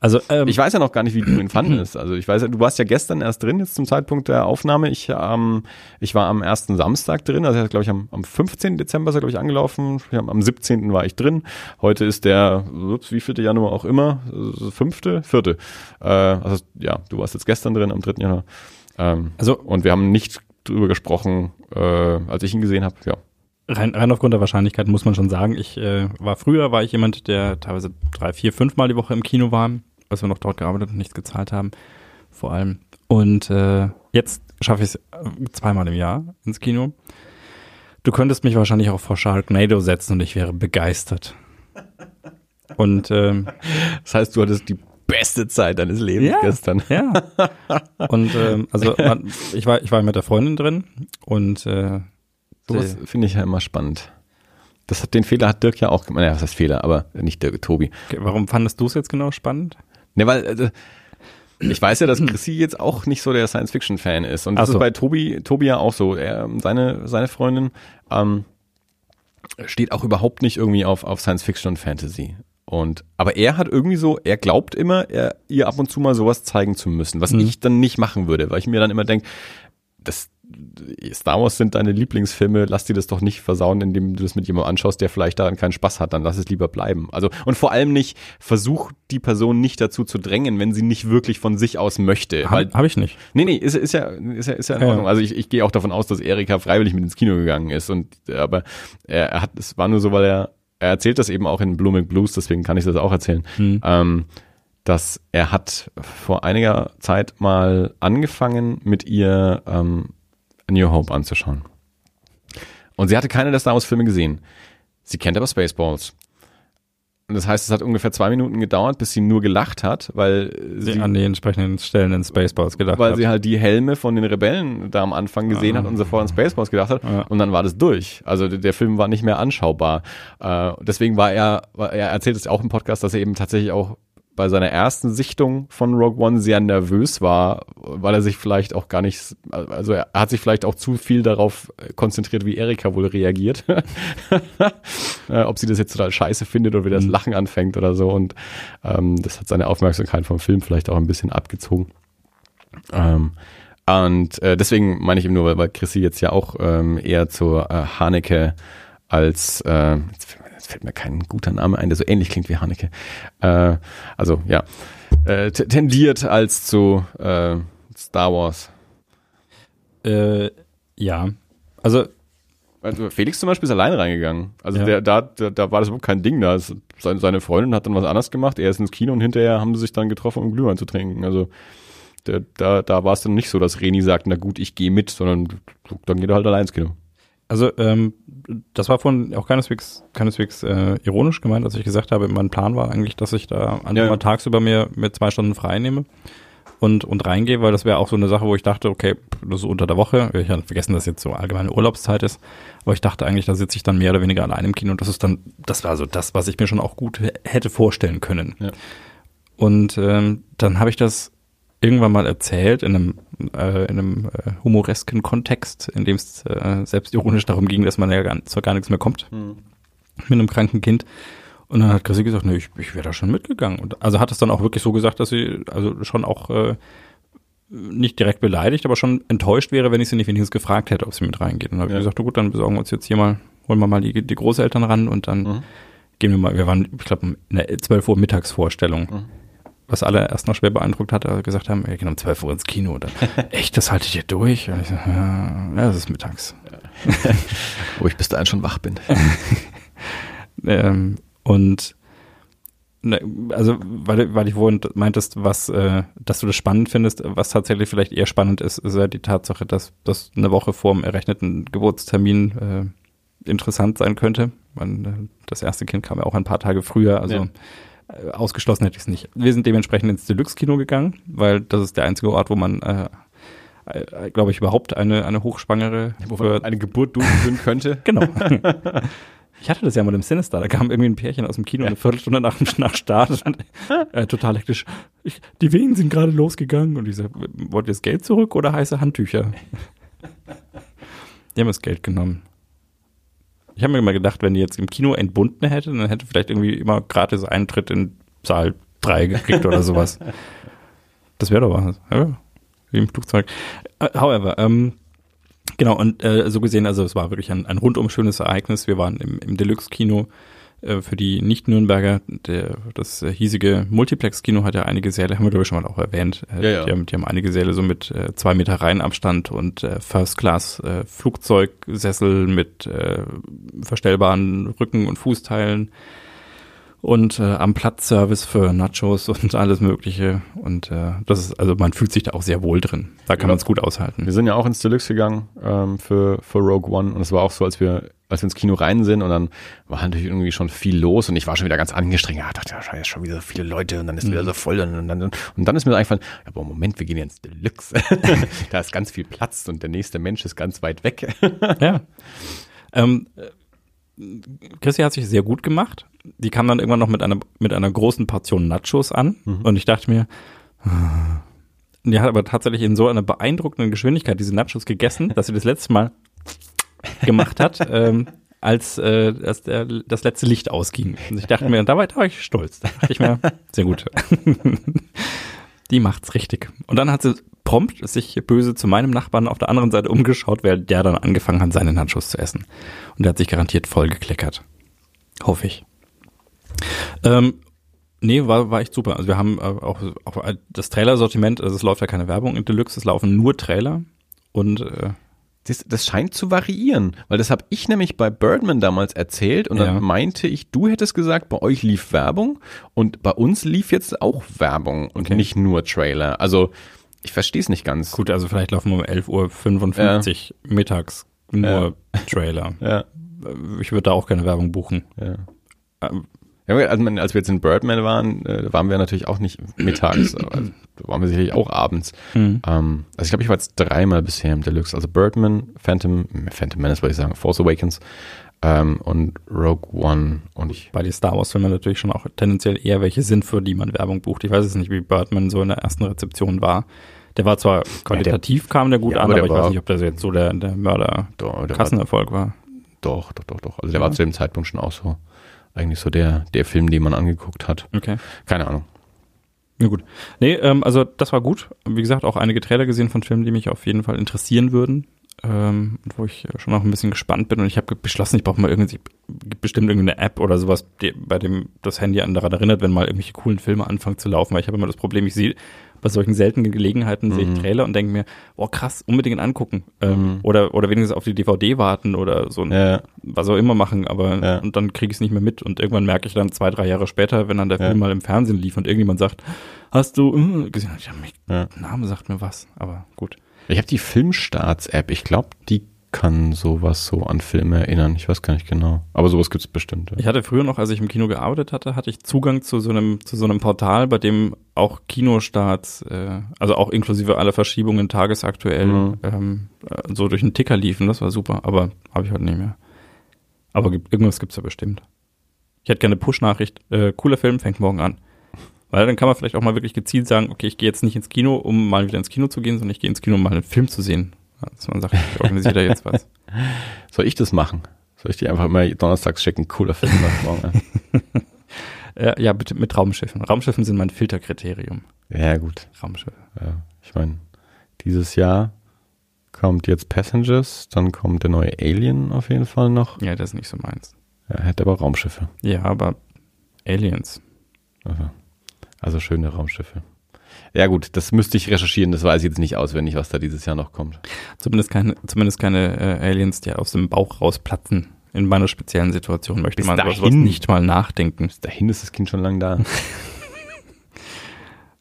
Also, ähm, Ich weiß ja noch gar nicht, wie du ihn fandest. Also ich weiß ja, du warst ja gestern erst drin, jetzt zum Zeitpunkt der Aufnahme. Ich, ähm, ich war am ersten Samstag drin, also glaube ich am, am 15. Dezember ist er, glaube ich, angelaufen. Am 17. war ich drin. Heute ist der, ups, wie vielte Januar auch immer, äh, fünfte, vierte. Äh, also ja, du warst jetzt gestern drin, am 3. Januar. Ähm, also und wir haben nicht drüber gesprochen, äh, als ich ihn gesehen habe. Ja. rein, rein aufgrund der Wahrscheinlichkeit muss man schon sagen, ich äh, war früher, war ich jemand, der teilweise drei, vier, fünf Mal die Woche im Kino war, als wir noch dort gearbeitet und nichts gezahlt haben, vor allem. Und äh, jetzt schaffe ich es äh, zweimal im Jahr ins Kino. Du könntest mich wahrscheinlich auch vor Sharknado setzen und ich wäre begeistert. Und ähm, Das heißt, du hattest die beste Zeit deines Lebens Ja. gestern. ja. Und ähm, also man, ich war ich war mit der Freundin drin und äh, Sowas finde ich ja immer spannend. Das hat den Fehler hat Dirk ja auch gemacht. Naja, was heißt Fehler, aber nicht Dirk, Tobi. okay, warum fandest du es jetzt genau spannend? Ne, weil also, ich weiß ja, dass Chrissy jetzt auch nicht so der Science-Fiction-Fan ist. Und das so. ist bei Tobi, Tobi ja auch so. Er, seine, seine Freundin ähm, steht auch überhaupt nicht irgendwie auf, auf Science-Fiction und Fantasy. Und, aber er hat irgendwie so, er glaubt immer, er, ihr ab und zu mal sowas zeigen zu müssen, was Mhm. ich dann nicht machen würde, weil ich mir dann immer denke, das, Star Wars sind deine Lieblingsfilme, lass dir das doch nicht versauen, indem du das mit jemandem anschaust, der vielleicht daran keinen Spaß hat, dann lass es lieber bleiben. Also, und vor allem nicht, versuch die Person nicht dazu zu drängen, wenn sie nicht wirklich von sich aus möchte. Habe hab ich nicht. nee, nee, ist, ist ja, ist ja, ist ja in Ja. Ordnung. Also ich, ich gehe auch davon aus, dass Erika freiwillig mit ins Kino gegangen ist und, aber er, hat, es war nur so, weil er, er erzählt das eben auch in Blooming Blues, deswegen kann ich das auch erzählen. Ähm, dass er hat vor einiger Zeit mal angefangen, mit ihr ähm, A New Hope anzuschauen. Und sie hatte keine der Star Wars Filme gesehen. Sie kennt aber Spaceballs. Und das heißt, es hat ungefähr zwei Minuten gedauert, bis sie nur gelacht hat, weil Sie sie, an die entsprechenden Stellen in Spaceballs gedacht weil hat. sie halt die Helme von den Rebellen da am Anfang gesehen hat und sofort an Spaceballs gedacht hat. Ja. Und dann war das durch. Also der, Film war nicht mehr anschaubar. Äh, deswegen war er, er erzählt es auch im Podcast, dass er eben tatsächlich auch bei seiner ersten Sichtung von Rogue One sehr nervös war, weil er sich vielleicht auch gar nicht, also er hat sich vielleicht auch zu viel darauf konzentriert, wie Erika wohl reagiert. äh, ob sie das jetzt total scheiße findet oder wie das Lachen anfängt oder so. Und ähm, das hat seine Aufmerksamkeit vom Film vielleicht auch ein bisschen abgezogen. Ähm, und äh, deswegen meine ich eben nur, weil, weil Chrissy jetzt ja auch ähm, eher zur äh, Haneke als, äh, jetzt, jetzt fällt mir kein guter Name ein, der so ähnlich klingt wie Haneke. Äh, also ja, äh, tendiert als zu äh, Star Wars. Äh, ja. Also, Also Felix zum Beispiel ist allein reingegangen. Also Ja. der, da, da, da war das überhaupt kein Ding. Da seine, seine Freundin hat dann was anderes gemacht. Er ist ins Kino und hinterher haben sie sich dann getroffen, um Glühwein zu trinken. Also der, da, da war es dann nicht so, dass Reni sagt, na gut, ich gehe mit, sondern dann geht er halt allein ins Kino. Also ähm, das war von auch keineswegs, keineswegs äh, ironisch gemeint, als ich gesagt habe, mein Plan war eigentlich, dass ich da einfach Ja, tagsüber mir, mir zwei Stunden frei nehme und, und reingehe, weil das wäre auch so eine Sache, wo ich dachte, okay, das ist unter der Woche. Ich hatte vergessen, dass jetzt so allgemeine Urlaubszeit ist, aber ich dachte eigentlich, da sitze ich dann mehr oder weniger allein im Kino und das ist dann, das war so das, was ich mir schon auch gut hätte vorstellen können. Ja. Und ähm, dann habe ich das irgendwann mal erzählt in einem, äh, in einem äh, humoresken Kontext, in dem es äh, selbstironisch darum ging, dass man ja gar, zu gar nichts mehr kommt mit einem kranken Kind. Und dann hat Chrissy gesagt, nee, ich, ich wäre da schon mitgegangen. Und also hat es dann auch wirklich so gesagt, dass sie also schon auch äh, nicht direkt beleidigt, aber schon enttäuscht wäre, wenn ich sie nicht wenigstens gefragt hätte, ob sie mit reingeht. Und dann habe Ja. ich gesagt, na gut, dann besorgen wir uns jetzt hier mal, holen wir mal die, die Großeltern ran und dann Mhm. gehen wir mal, wir waren, ich glaube, in der 12 Uhr Mittagsvorstellung. Mhm. Was alle erst noch schwer beeindruckt hat, äh, gesagt haben, wir gehen um 12 Uhr ins Kino. Oder, echt, das haltet ihr durch? Und ich so, ja, das ist mittags. Wo ich bis dahin schon wach bin. Ähm, und ne, also, weil, weil ich wohl meintest, was, äh, dass du das spannend findest, was tatsächlich vielleicht eher spannend ist, ist ja die Tatsache, dass das eine Woche vor dem errechneten Geburtstermin äh, interessant sein könnte. Man, äh, das erste Kind kam ja auch ein paar Tage früher, also Ja. Äh, ausgeschlossen hätte ich es nicht. Wir sind dementsprechend ins Deluxe-Kino gegangen, weil das ist der einzige Ort, wo man äh, äh, glaube ich, überhaupt eine, eine Hochschwangere Wo man eine Geburt durchführen könnte. Genau. Ich hatte das ja mal im Sinister, da kam irgendwie ein Pärchen aus dem Kino eine Viertelstunde nach, nach Start. Und, äh, total hektisch. Ich, die Wehen sind gerade losgegangen. Und ich so, wollt ihr das Geld zurück oder heiße Handtücher? Die haben das Geld genommen. Ich habe mir immer gedacht, wenn die jetzt im Kino entbunden hätte, dann hätte vielleicht irgendwie immer gratis Eintritt in Saal 3 gekriegt oder sowas. Das wäre doch was. Ja, wie im Flugzeug. Äh, however, ähm, Genau, und äh, so gesehen, also es war wirklich ein, ein rundum schönes Ereignis. Wir waren im, im Deluxe-Kino für die Nicht-Nürnberger. Das äh, hiesige Multiplex-Kino hat ja einige Säle, haben wir glaube ich schon mal auch erwähnt. Äh, Ja, ja. Die, haben, die haben einige Säle so mit äh, zwei Meter Reihenabstand und äh, First-Class-Flugzeugsessel mit äh, verstellbaren Rücken- und Fußteilen und äh, am Platzservice für Nachos und alles Mögliche. Und äh, das ist, also man fühlt sich da auch sehr wohl drin. Da kann Ja. man es gut aushalten. Wir sind ja auch ins Deluxe gegangen ähm, für, für Rogue One und es war auch so, als wir, als wir ins Kino rein sind und dann war natürlich irgendwie schon viel los und ich war schon wieder ganz angestrengt. Ja, ich dachte, ja, jetzt schon wieder so viele Leute und dann ist wieder so voll und dann, und dann ist mir eingefallen, ja, aber Moment, wir gehen ja ins Deluxe. da ist ganz viel Platz und der nächste Mensch ist ganz weit weg. Ja. Ähm, äh, Chrissy hat sich sehr gut gemacht. Die kam dann irgendwann noch mit einer, mit einer großen Portion Nachos an. Und ich dachte mir, die hat aber tatsächlich in so einer beeindruckenden Geschwindigkeit diese Nachos gegessen, dass sie das letzte Mal gemacht hat, ähm, als, äh, als der, das letzte Licht ausging. Und ich dachte mir, da war, da war ich stolz. Da dachte ich mir, sehr gut. Die macht's richtig. Und dann hat sie prompt sich böse zu meinem Nachbarn auf der anderen Seite umgeschaut, weil der dann angefangen hat, seine Nachos zu essen. Und der hat sich garantiert voll gekleckert. Hoffe ich. Ähm, nee, war, war echt super. Also wir haben äh, auch, auch das Trailer-Sortiment, also es läuft ja keine Werbung in Deluxe, es laufen nur Trailer. Und äh, Das, das scheint zu variieren, weil das habe ich nämlich bei Birdman damals erzählt und Ja. dann meinte ich, du hättest gesagt, bei euch lief Werbung und bei uns lief jetzt auch Werbung und Okay. nicht nur Trailer. Also ich verstehe es nicht ganz. gut, also vielleicht laufen wir um 11.55 Uhr mittags nur Trailer. Ja, Ich würde da auch keine Werbung buchen. ja. Ähm, Ja, als wir jetzt in Birdman waren, äh, waren wir natürlich auch nicht mittags, also, waren wir sicherlich auch abends. hm. Ähm, also ich glaube, ich war jetzt dreimal bisher im Deluxe. Also Birdman, Phantom, Phantom Menace würde ich sagen, Force Awakens ähm, und Rogue One und ich. bei den Star Wars-Filmen natürlich schon auch tendenziell eher welche sind, für die man Werbung bucht. Ich weiß es nicht, wie Birdman so in der ersten Rezeption war. Der war zwar qualitativ, kam der gut Ja, an, aber aber, der ich weiß nicht, ob der jetzt so der, der der Mörder-Kassenerfolg war. doch, doch, doch, doch. Also der Ja. war zu dem Zeitpunkt schon auch so eigentlich so der, der Film, den man angeguckt hat. Okay. Keine Ahnung. Ja gut. Nee, ähm, also das war gut. Wie gesagt, auch einige Trailer gesehen von Filmen, die mich auf jeden Fall interessieren würden. Ähm, wo ich schon noch ein bisschen gespannt bin und ich habe beschlossen, ich brauche mal irgendwie gibt bestimmt irgendeine App oder sowas, die, bei dem das Handy an daran erinnert, wenn mal irgendwelche coolen Filme anfangen zu laufen, weil ich habe immer das Problem, ich sehe bei solchen seltenen Gelegenheiten sehe ich Trailer und denke mir, oh krass, unbedingt angucken ähm, oder oder wenigstens auf die DVD warten oder so ein, Ja. was auch immer machen, aber Ja. und dann kriege ich es nicht mehr mit und irgendwann merke ich dann zwei, drei Jahre später, wenn dann der Ja. Film mal im Fernsehen lief und irgendjemand sagt, hast du äh, gesehen? Ich hab mich. Name sagt mir was, aber gut. Ich habe die Filmstarts-App. Ich glaube, die kann sowas so an Filme erinnern. Ich weiß gar nicht genau. Aber sowas gibt's bestimmt. Ja. Ich hatte früher noch, als ich im Kino gearbeitet hatte, hatte ich Zugang zu so einem, zu so einem Portal, bei dem auch Kinostarts, äh, also auch inklusive aller Verschiebungen tagesaktuell, Mhm. ähm, äh, so durch einen Ticker liefen. Das war super, aber habe ich heute nicht mehr. Aber gibt, irgendwas gibt's ja bestimmt. Ich hätte gerne eine Push-Nachricht. Äh, cooler Film, fängt morgen an. Weil dann kann man vielleicht auch mal wirklich gezielt sagen, okay, ich gehe jetzt nicht ins Kino, um mal wieder ins Kino zu gehen, sondern ich gehe ins Kino, um mal einen Film zu sehen. Ja, Dass man sagt, ich organisiere da jetzt was. Soll ich das machen? Soll ich die einfach immer donnerstags schicken? Cooler Film läuft morgen an. Ja, bitte mit Raumschiffen. Raumschiffen sind mein Filterkriterium. Ja, gut. Raumschiffe. Ja, ich meine, dieses Jahr kommt jetzt Passengers, dann kommt der neue Alien auf jeden Fall noch. Ja, das ist nicht so meins. Er hätte aber Raumschiffe. Ja, aber Aliens. Also, also schöne Raumschiffe. Ja gut, das müsste ich recherchieren, das weiß ich jetzt nicht auswendig, was da dieses Jahr noch kommt. Zumindest keine, zumindest keine äh, Aliens, die aus dem Bauch rausplatzen. In meiner speziellen Situation möchte Bis man über sowas dahin. nicht mal nachdenken. Bis dahin ist das Kind schon lang da.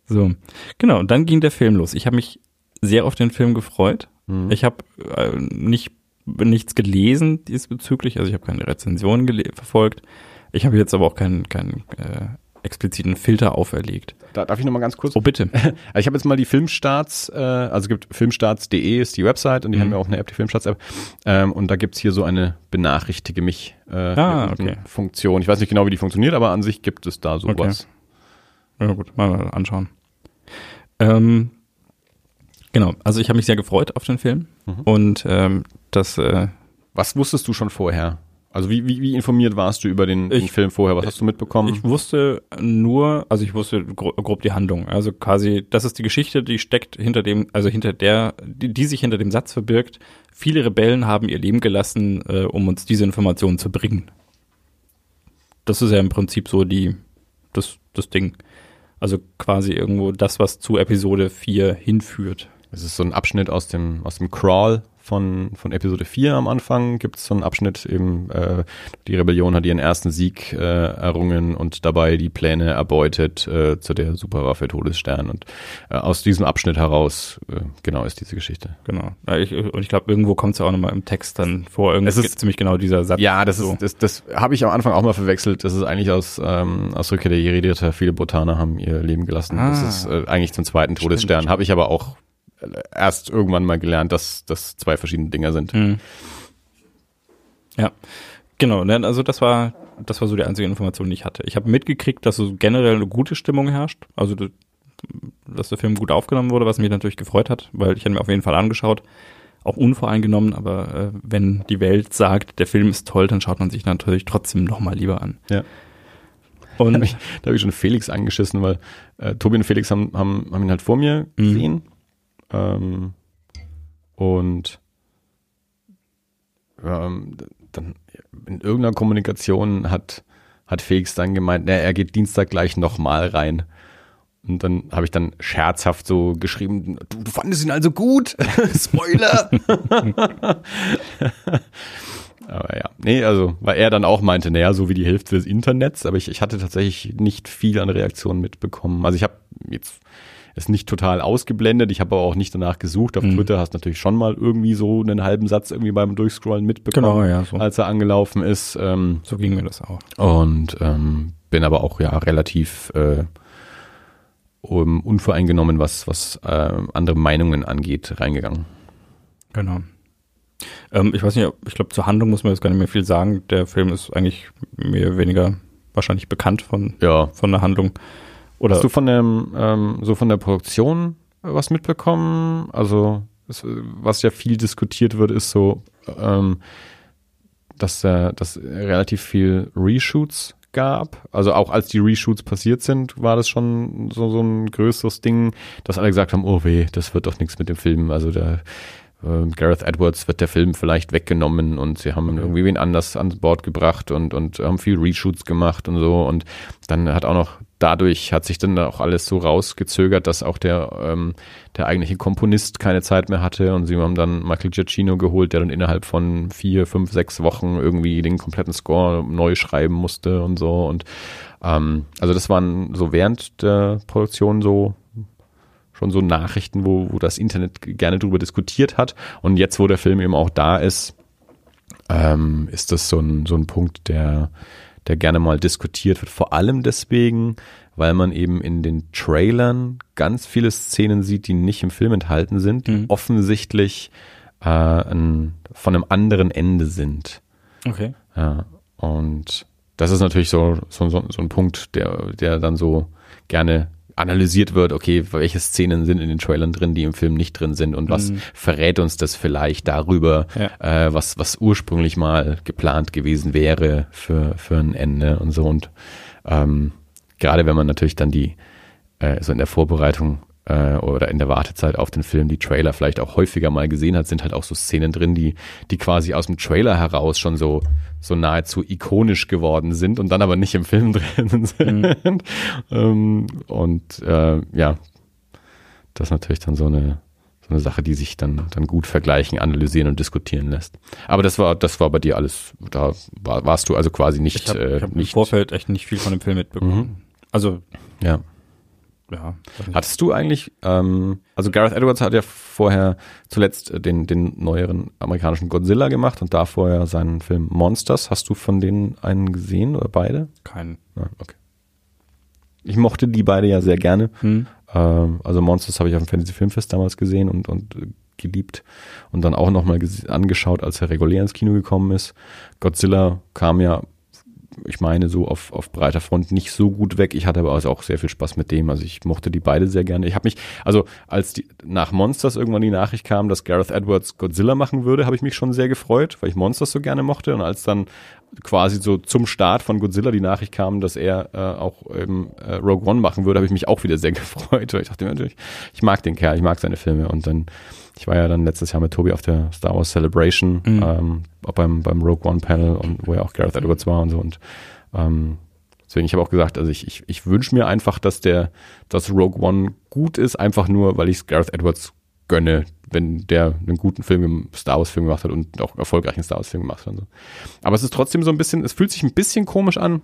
So, genau. Und dann ging der Film los. Ich habe mich sehr auf den Film gefreut. Mhm. Ich habe äh, nicht nichts gelesen diesbezüglich. Also ich habe keine Rezension gele- verfolgt. Ich habe jetzt aber auch keinen keinen äh, expliziten Filter auferlegt. Da, darf ich nochmal ganz kurz? Oh bitte. Ich habe jetzt mal die Filmstarts, äh, also es gibt filmstarts.de ist die Website und die Mhm. haben ja auch eine App, die Filmstarts-App. Ähm, und da gibt's hier so eine Benachrichtige mich äh, Ah, okay. Funktion. Ich weiß nicht genau, wie die funktioniert, aber an sich gibt es da sowas. Ja gut, mal anschauen. Ähm, genau, also ich habe mich sehr gefreut auf den Film Mhm. und ähm, das äh, Was wusstest du schon vorher? Also wie, wie, wie informiert warst du über den, den Ich- Film vorher? Was hast du mitbekommen? ich wusste nur, also ich wusste gro grob die Handlung. Also quasi, das ist die Geschichte, die steckt hinter dem, also hinter der, die, die sich hinter dem Satz verbirgt. Viele Rebellen haben ihr Leben gelassen, äh, um uns diese Informationen zu bringen. Das ist ja im Prinzip so die, das, das Ding. Also quasi irgendwo das, was zu Episode 4 hinführt. Es ist so ein Abschnitt aus dem, aus dem Crawl von, von Episode 4 am Anfang. Gibt es so einen Abschnitt eben, äh, die Rebellion hat ihren ersten Sieg äh, errungen und dabei die Pläne erbeutet äh, zu der Superwaffe Todesstern. Und äh, aus diesem Abschnitt heraus, äh, genau, ist diese Geschichte. Genau. Ja, ich, und ich glaube, irgendwo kommt es ja auch nochmal im Text dann vor. Irgendwie Es ist- ziemlich genau dieser Satz. Ja, das so. ist, das, das habe ich am Anfang auch mal verwechselt. Das ist eigentlich aus, ähm, aus Rückkehr der Jedi-Ritter. Viele Botaner haben ihr Leben gelassen. Das Ah. ist äh, eigentlich zum zweiten Todesstern. Habe ich aber auch erst irgendwann mal gelernt, dass das zwei verschiedene Dinger sind. Mhm. Ja, genau. ne, Also das war, das war so die einzige Information, die ich hatte. Ich habe mitgekriegt, dass so generell eine gute Stimmung herrscht. Also dass der Film gut aufgenommen wurde, was mich natürlich gefreut hat, weil ich ihn mir auf jeden Fall angeschaut. Auch unvoreingenommen, aber äh, wenn die Welt sagt, der Film ist toll, dann schaut man sich natürlich trotzdem nochmal lieber an. Ja. Und Da habe ich, hab ich schon Felix angeschissen, weil äh, Tobi und Felix haben, haben, haben ihn halt vor mir Mhm. Ähm, und ähm, dann in irgendeiner Kommunikation hat, hat Felix dann gemeint, na, er geht Dienstag gleich nochmal rein. Und dann habe ich dann scherzhaft so geschrieben, du, du fandest ihn also gut? Spoiler! Aber ja, nee, also, weil er dann auch meinte, naja, so wie die Hälfte des Internets, aber ich, ich hatte tatsächlich nicht viel an Reaktionen mitbekommen. Also ich habe jetzt es nicht total ausgeblendet, ich habe aber auch nicht danach gesucht. Auf Mhm. Twitter hast du natürlich schon mal irgendwie so einen halben Satz irgendwie beim Durchscrollen mitbekommen, Genau, ja, so. als er angelaufen ist. Ähm, so ging mir das auch. und ähm, bin aber auch ja relativ äh, um, unvoreingenommen, was, was äh, andere Meinungen angeht, reingegangen. Genau. Ähm, ich weiß nicht, ich glaube, zur Handlung muss man jetzt gar nicht mehr viel sagen. Der Film ist eigentlich mehr oder weniger wahrscheinlich bekannt von, Ja. von der Handlung. Oder Hast du von dem, ähm, so von der Produktion was mitbekommen? Also, es, was ja viel diskutiert wird, ist so, ähm, dass, äh, dass relativ viel Reshoots gab. Also auch als die Reshoots passiert sind, war das schon so, so ein größeres Ding, dass alle gesagt haben, oh weh, das wird doch nichts mit dem Film. Also da äh, Gareth Edwards wird der Film vielleicht weggenommen und sie haben irgendwie wen anders an Bord gebracht und, und haben viel Reshoots gemacht und so. Und dann hat auch noch dadurch hat sich dann auch alles so rausgezögert, dass auch der, ähm, der eigentliche Komponist keine Zeit mehr hatte und sie haben dann Michael Giacchino geholt, der dann innerhalb von vier, fünf, sechs Wochen irgendwie den kompletten Score neu schreiben musste und so. Und ähm, also das waren so während der Produktion so schon so Nachrichten, wo, wo das Internet gerne drüber diskutiert hat. Und jetzt, wo der Film eben auch da ist, ähm, ist das so ein, so ein Punkt, der, der gerne mal diskutiert wird. Vor allem deswegen, weil man eben in den Trailern ganz viele Szenen sieht, die nicht im Film enthalten sind, die Mhm. offensichtlich äh, ein, von einem anderen Ende sind. Okay. Ja, und das ist natürlich so, so, so, so ein Punkt, der, der dann so gerne analysiert wird, okay, welche Szenen sind in den Trailern drin, die im Film nicht drin sind und was verrät uns das vielleicht darüber, Ja. äh, was, was ursprünglich mal geplant gewesen wäre für, für ein Ende und so. Und ähm, gerade wenn man natürlich dann die, äh, so in der Vorbereitung äh, oder in der Wartezeit auf den Film die Trailer vielleicht auch häufiger mal gesehen hat, sind halt auch so Szenen drin, die, die quasi aus dem Trailer heraus schon so, so nahezu ikonisch geworden sind und dann aber nicht im Film drin sind. Ähm, und äh, ja, das ist natürlich dann so eine, so eine Sache, die sich dann, dann gut vergleichen, analysieren und diskutieren lässt. Aber das war, das war bei dir alles, da war, warst du also quasi nicht, Ich habe äh, hab im nicht, Vorfeld echt nicht viel von dem Film mitbekommen. Also, ja. Ja. Hattest du eigentlich, ähm, also Gareth Edwards hat ja vorher zuletzt äh, den, den neueren amerikanischen Godzilla gemacht und da vorher seinen Film Monsters. Hast du von denen einen gesehen oder beide? Kein. Ja, okay. Ich mochte die beide ja sehr gerne. Hm. Ähm, also Monsters habe ich auf dem Fantasy Filmfest damals gesehen und, und äh, geliebt und dann auch nochmal angeschaut, als er regulär ins Kino gekommen ist. Godzilla kam ja, ich meine, so auf, auf breiter Front nicht so gut weg. Ich hatte aber also auch sehr viel Spaß mit dem. Also ich mochte die beide sehr gerne. Ich habe mich, also als die, nach Monsters irgendwann die Nachricht kam, dass Gareth Edwards Godzilla machen würde, habe ich mich schon sehr gefreut, weil ich Monsters so gerne mochte. Und als dann quasi so zum Start von Godzilla die Nachricht kam, dass er äh, auch eben äh, Rogue One machen würde, habe ich mich auch wieder sehr gefreut, weil ich dachte mir natürlich, ich mag den Kerl, ich mag seine Filme und dann, ich war ja dann letztes Jahr mit Tobi auf der Star Wars Celebration, Mhm. ähm, auch beim, beim Rogue One Panel und wo ja auch Gareth Edwards war und so und ähm, deswegen, ich habe auch gesagt, also ich, ich, ich wünsche mir einfach, dass der, dass Rogue One gut ist, einfach nur, weil ich es Gareth Edwards gönne, wenn der einen guten Film im Star Wars Film gemacht hat und auch erfolgreichen Star Wars Film gemacht hat und so. Aber es ist trotzdem so ein bisschen, es fühlt sich ein bisschen komisch an.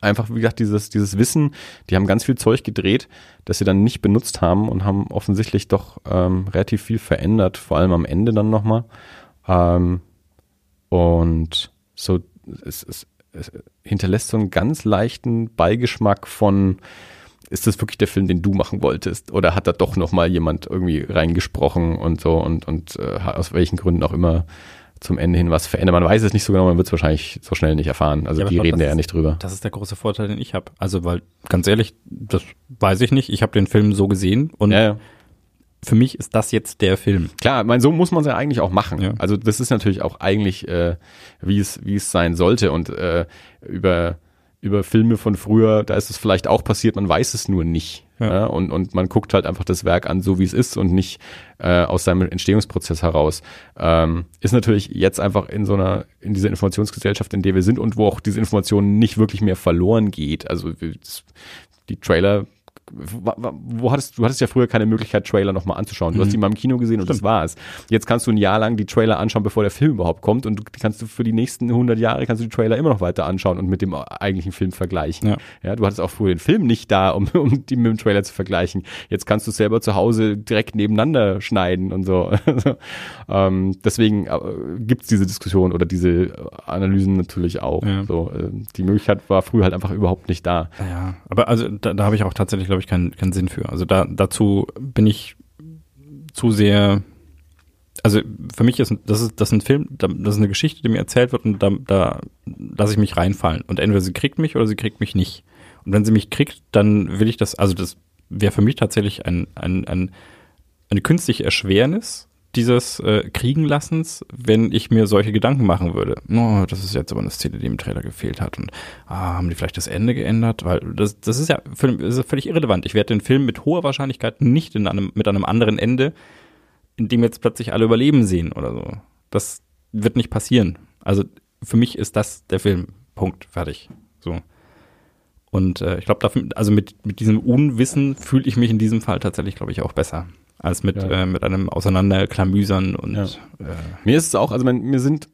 Einfach, wie gesagt, dieses, dieses Wissen, die haben ganz viel Zeug gedreht, das sie dann nicht benutzt haben und haben offensichtlich doch ähm, relativ viel verändert, vor allem am Ende dann nochmal. Ähm, und so, es, es, es hinterlässt so einen ganz leichten Beigeschmack von, ist das wirklich der Film, den du machen wolltest? Oder hat da doch nochmal jemand irgendwie reingesprochen und so und, und äh, aus welchen Gründen auch immer zum Ende hin was verändert? Man weiß es nicht so genau, man wird es wahrscheinlich so schnell nicht erfahren. Also Ja, die glaub, reden da ja nicht drüber. Das ist der große Vorteil, den ich habe. Also, weil, ganz ehrlich, das weiß ich nicht. Ich habe den Film so gesehen und Ja, ja. für mich ist das jetzt der Film. Klar, ich meine, so muss man es ja eigentlich auch machen. Also das ist natürlich auch eigentlich, äh, wie es wie es sein sollte. Und äh, über über Filme von früher, da ist es vielleicht auch passiert, man weiß es nur nicht. Ja. Ja. und, und man guckt halt einfach das Werk an, so wie es ist und nicht äh, aus seinem Entstehungsprozess heraus. Ähm, ist natürlich jetzt einfach in so einer, in dieser Informationsgesellschaft, in der wir sind und wo auch diese Information nicht wirklich mehr verloren geht. Also die Trailer, wo hattest du hattest ja früher keine Möglichkeit, Trailer nochmal anzuschauen. Du hast die mal im Kino gesehen und das war's. Jetzt kannst du ein Jahr lang die Trailer anschauen, bevor der Film überhaupt kommt und du kannst du für die nächsten 100 Jahre kannst du die Trailer immer noch weiter anschauen und mit dem eigentlichen Film vergleichen. Ja. Ja, du hattest auch früher den Film nicht da, um, um die mit dem Trailer zu vergleichen. Jetzt kannst du es selber zu Hause direkt nebeneinander schneiden und so. Also, ähm, deswegen äh, gibt's diese Diskussion oder diese Analysen natürlich auch. Ja. So, äh, die Möglichkeit war früher halt einfach überhaupt nicht da. Ja, aber also da, da habe ich auch tatsächlich, glaube ich, keinen keinen Sinn für. Also da dazu bin ich zu sehr. Also für mich ist das ist das ist ein Film, da- das ist eine Geschichte, die mir erzählt wird und da, da lasse ich mich reinfallen. Und entweder sie kriegt mich oder sie kriegt mich nicht. Und wenn sie mich kriegt, dann will ich das. Also das wäre für mich tatsächlich ein, ein, ein eine künstliche Erschwernis dieses äh, Kriegenlassens, wenn ich mir solche Gedanken machen würde. Oh, das ist jetzt aber eine Szene, die im Trailer gefehlt hat. Und ah, haben die vielleicht das Ende geändert? Weil das, das ist ja völlig, das ist völlig irrelevant. Ich werde den Film mit hoher Wahrscheinlichkeit nicht in einem, mit einem anderen Ende in dem jetzt plötzlich alle Überleben sehen oder so. Das wird nicht passieren. Also für mich ist das der Film. Punkt. Fertig. So. Und äh, ich glaube, also mit, mit diesem Unwissen fühle ich mich in diesem Fall tatsächlich, glaube ich, auch besser. Als mit, Ja. äh, mit einem Auseinanderklamüsern und Ja. äh, Mir ist es auch, also mein, mir sind,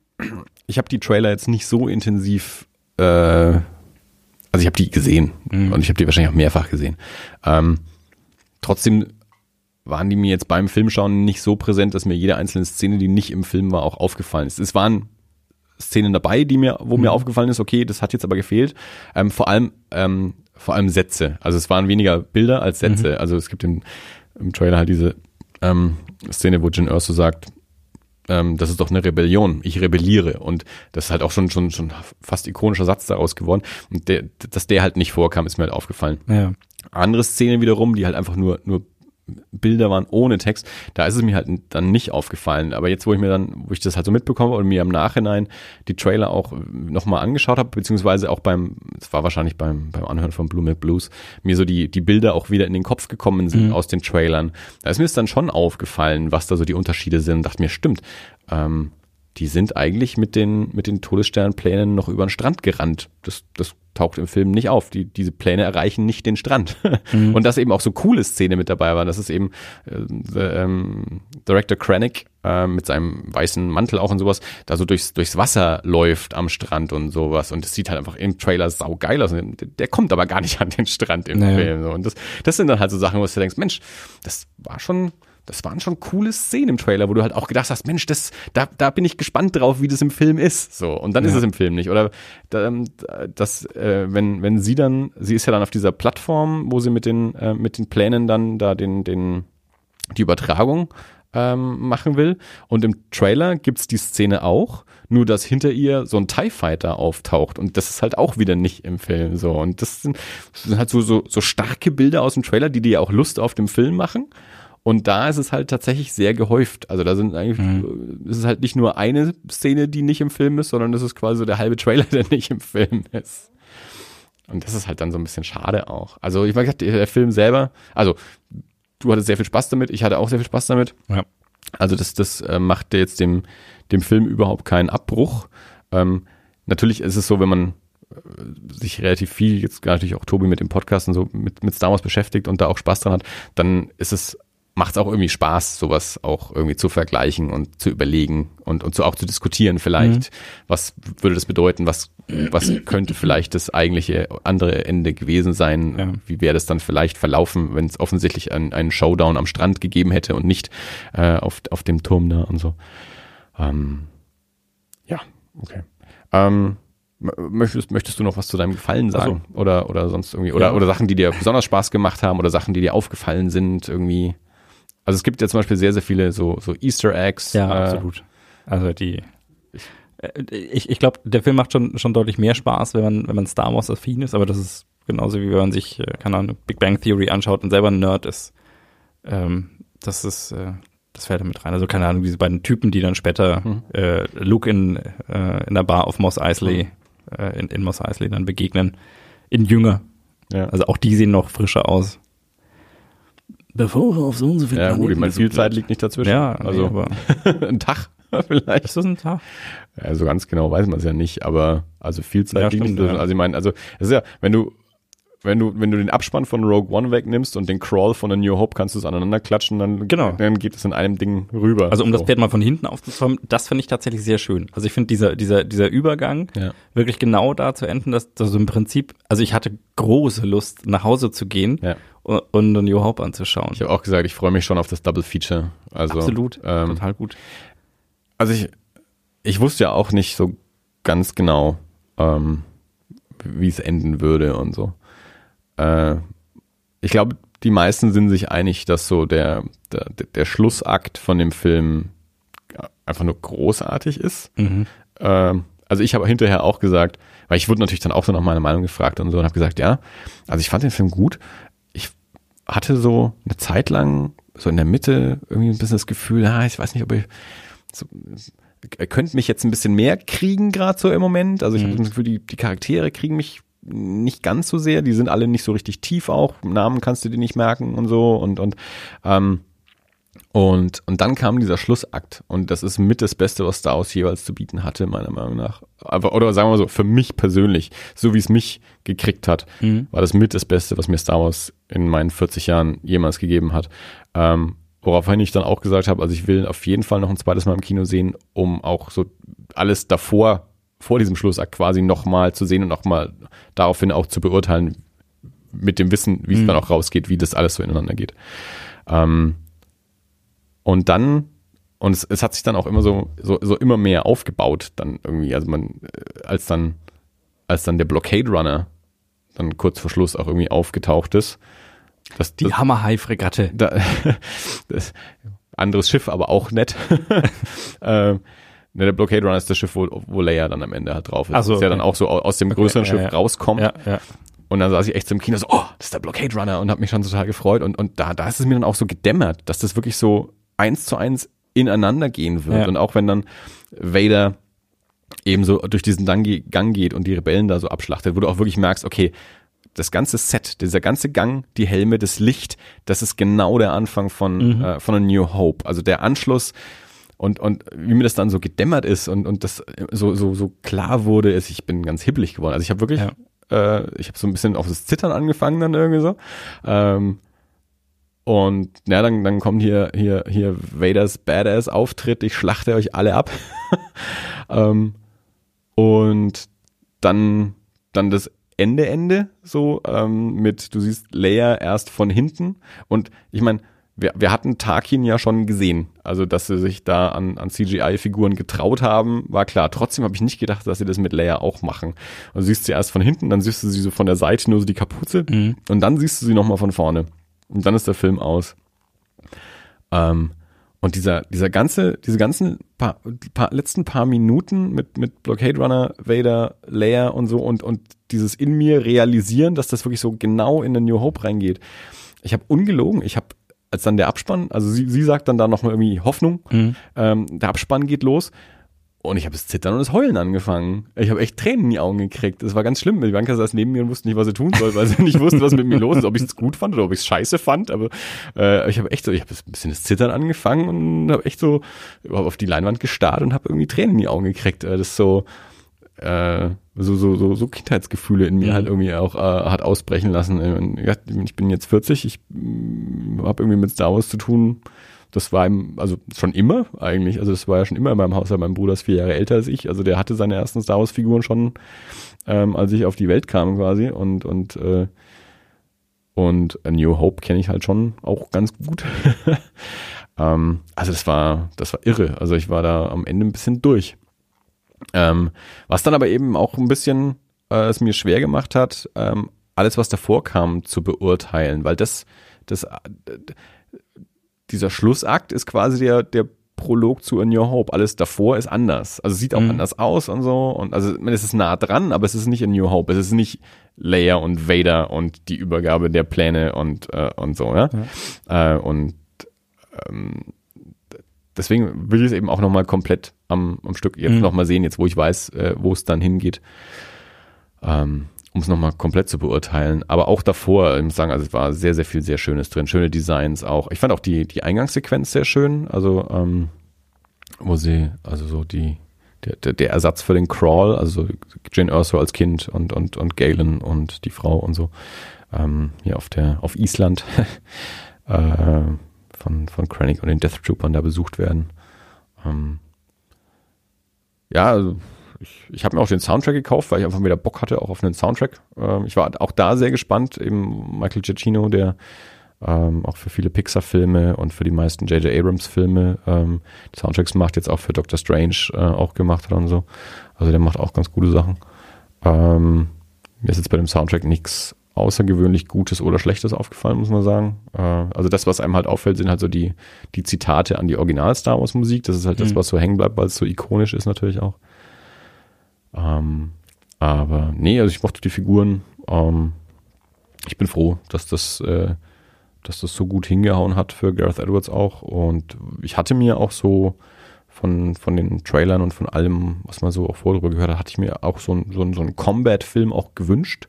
ich habe die Trailer jetzt nicht so intensiv, äh, also ich habe die gesehen Mhm. und ich habe die wahrscheinlich auch mehrfach gesehen. Ähm, trotzdem waren die mir jetzt beim Filmschauen nicht so präsent, dass mir jede einzelne Szene, die nicht im Film war, auch aufgefallen ist. Es waren Szenen dabei, die mir, wo mir aufgefallen ist, okay, das hat jetzt aber gefehlt. Ähm, vor allem, ähm, vor allem Sätze. Also es waren weniger Bilder als Sätze. Also es gibt im, im Trailer halt diese ähm, Szene, wo Jin Erso sagt, ähm, das ist doch eine Rebellion. Ich rebelliere. Und das ist halt auch schon, schon, schon fast ikonischer Satz daraus geworden. Und der, dass der halt nicht vorkam, ist mir halt aufgefallen. ja. Andere Szenen wiederum, die halt einfach nur, nur Bilder waren ohne Text, da ist es mir halt dann nicht aufgefallen. Aber jetzt, wo ich mir dann, wo ich das halt so mitbekomme und mir im Nachhinein die Trailer auch nochmal angeschaut habe, beziehungsweise auch beim, es war wahrscheinlich beim, beim Anhören von Blue Milk Blues, mir so die, die Bilder auch wieder in den Kopf gekommen sind aus den Trailern. Da ist mir es dann schon aufgefallen, was da so die Unterschiede sind. Dachte mir, stimmt, ähm, die sind eigentlich mit den, mit den Todessternplänen noch über den Strand gerannt. Das, das taucht im Film nicht auf. Die, diese Pläne erreichen nicht den Strand. Und dass eben auch so coole Szene mit dabei war. Das ist eben äh, the, ähm, Director Krennic äh, mit seinem weißen Mantel auch und sowas, da so durchs, durchs Wasser läuft am Strand und sowas. Und das sieht halt einfach im Trailer saugeil aus. Und Der, der kommt aber gar nicht an den Strand im Naja. Film. Und das, das sind dann halt so Sachen, wo du denkst, Mensch, das war schon, das waren schon coole Szenen im Trailer, wo du halt auch gedacht hast, Mensch, das, da, da bin ich gespannt drauf, wie das im Film ist. So. Und dann ist Ja. es im Film nicht. Oder ähm, das, äh, wenn, wenn sie dann, sie ist ja dann auf dieser Plattform, wo sie mit den, äh, mit den Plänen dann da den, den, die Übertragung ähm, machen will. Und im Trailer gibt's die Szene auch, nur dass hinter ihr so ein TIE Fighter auftaucht. Und das ist halt auch wieder nicht im Film so. Und das sind, das sind halt so, so, so starke Bilder aus dem Trailer, die dir ja auch Lust auf dem Film machen. Und da ist es halt tatsächlich sehr gehäuft. Also da sind eigentlich, es ist halt nicht nur eine Szene, die nicht im Film ist, sondern das ist quasi so der halbe Trailer, der nicht im Film ist. Und das ist halt dann so ein bisschen schade auch. Also ich gesagt, der Film selber, also du hattest sehr viel Spaß damit, ich hatte auch sehr viel Spaß damit. Ja. Also das, das äh, macht jetzt dem, dem Film überhaupt keinen Abbruch. Ähm, natürlich ist es so, wenn man äh, sich relativ viel, jetzt natürlich auch Tobi mit dem Podcast und so mit, mit Star Wars beschäftigt und da auch Spaß dran hat, dann ist es, macht es auch irgendwie Spaß, sowas auch irgendwie zu vergleichen und zu überlegen und, und so auch zu diskutieren vielleicht. Was würde das bedeuten? Was, was könnte vielleicht das eigentliche andere Ende gewesen sein? Ja. Wie wäre das dann vielleicht verlaufen, wenn es offensichtlich einen, einen Showdown am Strand gegeben hätte und nicht äh, auf, auf dem Turm da und so. Ähm, ja, okay. Ähm, möchtest, möchtest du noch was zu deinem Gefallen sagen? Oder, oder sonst irgendwie, oder, Ja. oder Sachen, die dir besonders Spaß gemacht haben oder Sachen, die dir aufgefallen sind, irgendwie? Also es gibt ja zum Beispiel sehr, sehr viele so, so Easter Eggs. Ja, äh, absolut. Also die. äh, Ich, ich glaube, der Film macht schon, schon deutlich mehr Spaß, wenn man, wenn man Star Wars affin ist, aber das ist genauso wie wenn man sich, äh, keine Ahnung, Big Bang Theory anschaut und selber ein Nerd ist. Ähm, das ist, äh, das fällt da mit rein. Also keine Ahnung, diese beiden Typen, die dann später Mhm. äh, Luke in, äh, in der Bar auf Moss Eisley, äh, in, in Moss Eisley dann begegnen, in Jünger. Ja. Also auch die sehen noch frischer aus. Bevor wir auf so und so viel ja, gut, ich meine, viel Zeit liegt nicht dazwischen. Ja, also nee, aber ein Tag vielleicht. ist das ein Tag? Also ganz genau weiß man es ja nicht, aber also viel Zeit Ja, liegt nicht stimmt, dazwischen. ja. Also ich meine, also es ist ja, wenn du wenn du, wenn du den Abspann von Rogue One wegnimmst und den Crawl von A New Hope kannst du es aneinander klatschen, dann, Genau. dann geht es in einem Ding rüber. Also um das So. Pferd mal von hinten aufzuzäumen, das finde ich tatsächlich sehr schön. Also ich finde dieser, dieser, dieser Übergang Ja. wirklich genau da zu enden, dass also im Prinzip, also ich hatte große Lust, nach Hause zu gehen Ja. Und, New Hope anzuschauen. Ich habe auch gesagt, ich freue mich schon auf das Double Feature. Also, Absolut, Ähm, total gut. Also ich, ich wusste ja auch nicht so ganz genau, ähm, wie es enden würde und so. Äh, ich glaube, die meisten sind sich einig, dass so der, der, der Schlussakt von dem Film einfach nur großartig ist. Mhm. Ähm, also ich habe hinterher auch gesagt, weil ich wurde natürlich dann auch so nach meiner Meinung gefragt und so und habe gesagt, ja, also ich fand den Film gut. Hatte so eine Zeit lang so in der Mitte irgendwie ein bisschen das Gefühl, ja, ich weiß nicht, ob ich so, er könnte mich jetzt ein bisschen mehr kriegen gerade so im Moment. Also ich habe das Gefühl, die, die Charaktere kriegen mich nicht ganz so sehr. Die sind alle nicht so richtig tief auch. Namen kannst du dir nicht merken und so und und ähm, Und, und dann kam dieser Schlussakt. Und das ist mit das Beste, was Star Wars jeweils zu bieten hatte, meiner Meinung nach. Aber, oder sagen wir mal so, für mich persönlich, so wie es mich gekriegt hat, Mhm. war das mit das Beste, was mir Star Wars in meinen 40 Jahren jemals gegeben hat. Ähm, woraufhin ich dann auch gesagt habe, also ich will auf jeden Fall noch ein zweites Mal im Kino sehen, um auch so alles davor, vor diesem Schlussakt quasi nochmal zu sehen und nochmal daraufhin auch zu beurteilen, mit dem Wissen, wie es Mhm. dann auch rausgeht, wie das alles so ineinander geht. Ähm, und dann, und es, es hat sich dann auch immer so, so, so immer mehr aufgebaut, dann irgendwie, also man, äh, als dann, als dann der Blockade Runner dann kurz vor Schluss auch irgendwie aufgetaucht ist, das, Die Hammerhai-Fregatte. da, anderes Schiff, aber auch nett. ne, der Blockade Runner ist das Schiff, wo, wo Leia dann am Ende halt drauf ist. Ach so, das ja okay. dann auch so au- aus dem größeren ja, Schiff ja. rauskommt. Ja, ja. Und dann saß ich echt so im Kino so, oh, das ist der Blockade Runner und habe mich schon total gefreut. Und, und da, da ist es mir dann auch so gedämmert, dass das wirklich so eins zu eins ineinander gehen wird. Ja. Und auch wenn dann Vader eben so durch diesen Gang geht und die Rebellen da so abschlachtet, wo du auch wirklich merkst, okay, das ganze Set, dieser ganze Gang, die Helme, das Licht, das ist genau der Anfang von, äh, von A New Hope. Also der Anschluss und, und wie mir das dann so gedämmert ist und, und das so, so, so klar wurde, ist, ich bin ganz hibbelig geworden. Also ich habe wirklich, äh, ich habe so ein bisschen auf das Zittern angefangen dann irgendwie so. Ähm, und ja, dann, dann kommt hier, hier, hier Vaders Badass-Auftritt, ich schlachte euch alle ab. ähm, und dann, dann das Ende, Ende, so ähm, mit, du siehst Leia erst von hinten. Und ich meine, wir, wir hatten Tarkin ja schon gesehen. Also, dass sie sich da an, an CGI-Figuren getraut haben, war klar. Trotzdem habe ich nicht gedacht, dass sie das mit Leia auch machen. Also siehst sie erst von hinten, dann siehst du sie so von der Seite, nur so die Kapuze. Und dann siehst du sie nochmal von vorne. Und dann ist der Film aus. Ähm, und dieser, dieser ganze, diese ganzen paar, paar, letzten paar Minuten mit, mit Blockade Runner, Vader, Leia und so und, und dieses in mir realisieren, dass das wirklich so genau in den New Hope reingeht. Ich habe ungelogen, ich habe, als dann der Abspann, also sie, sie sagt dann da nochmal irgendwie Hoffnung, ähm, der Abspann geht los und ich habe das Zittern und das Heulen angefangen. Ich habe echt Tränen in die Augen gekriegt. Das war ganz schlimm. Die Bianca saß neben mir und wusste nicht, was sie tun soll, weil sie nicht wusste, was mit mir los ist, ob ich es gut fand oder ob ich es scheiße fand. Aber äh, ich habe echt so, ich habe ein bisschen das Zittern angefangen und habe echt so auf die Leinwand gestarrt und habe irgendwie Tränen in die Augen gekriegt. Äh, Das ist so, äh, so, so, so, so Kindheitsgefühle in mir halt irgendwie auch äh, hat ausbrechen lassen. Ich bin jetzt 40, ich habe irgendwie mit Star Wars zu tun. Das war im, also schon immer eigentlich, also das war ja schon immer in meinem Haus, weil mein Bruder ist vier Jahre älter als ich, also der hatte seine ersten Star Wars Figuren schon, ähm, als ich auf die Welt kam quasi und und äh, und A New Hope kenne ich halt schon auch ganz gut. ähm, also das war, das war irre. Also ich war da am Ende ein bisschen durch. Ähm, was dann aber eben auch ein bisschen äh, es mir schwer gemacht hat, ähm, alles, was davor kam, zu beurteilen, weil das, das, äh, dieser Schlussakt ist quasi der, der Prolog zu A New Hope. Alles davor ist anders. Also sieht auch Mhm. anders aus und so. Und also meine, es ist nah dran, aber es ist nicht A New Hope. Es ist nicht Leia und Vader und die Übergabe der Pläne und, äh, und so, ja. Äh, und ähm, deswegen will ich es eben auch nochmal komplett am, am Stück jetzt Mhm. nochmal sehen, jetzt wo ich weiß, äh, wo es dann hingeht. Ähm, um es nochmal komplett zu beurteilen. Aber auch davor, ich muss sagen, also es war sehr, sehr viel sehr Schönes drin, schöne Designs auch. Ich fand auch die, die Eingangssequenz sehr schön, also ähm, wo sie, also so die, der, der, Ersatz für den Crawl, also so Jane Erso als Kind und, und, und Galen und die Frau und so, ähm, hier auf der, auf Island, äh, von, von Krennic und den Death Troopern da besucht werden. Ähm, ja, also ich, ich habe mir auch den Soundtrack gekauft, weil ich einfach wieder Bock hatte, auch auf einen Soundtrack. Ähm, ich war auch da sehr gespannt, eben Michael Giacchino, der ähm, auch für viele Pixar-Filme und für die meisten J.J. Abrams-Filme ähm, Soundtracks macht, jetzt auch für Doctor Strange äh, auch gemacht hat und so. Also der macht auch ganz gute Sachen. Ähm, mir ist jetzt bei dem Soundtrack nichts außergewöhnlich Gutes oder Schlechtes aufgefallen, muss man sagen. Äh, also das, was einem halt auffällt, sind halt so die, die Zitate an die Original-Star Wars-Musik. Das ist halt das, Mhm. was so hängen bleibt, weil es so ikonisch ist natürlich auch. Ähm, aber nee, also ich mochte die Figuren. Ähm, ich bin froh, dass das, äh, dass das so gut hingehauen hat für Gareth Edwards auch. Und ich hatte mir auch so von, von den Trailern und von allem, was man so auch vorher drüber gehört hat, hatte ich mir auch so, so, so einen Combat-Film auch gewünscht.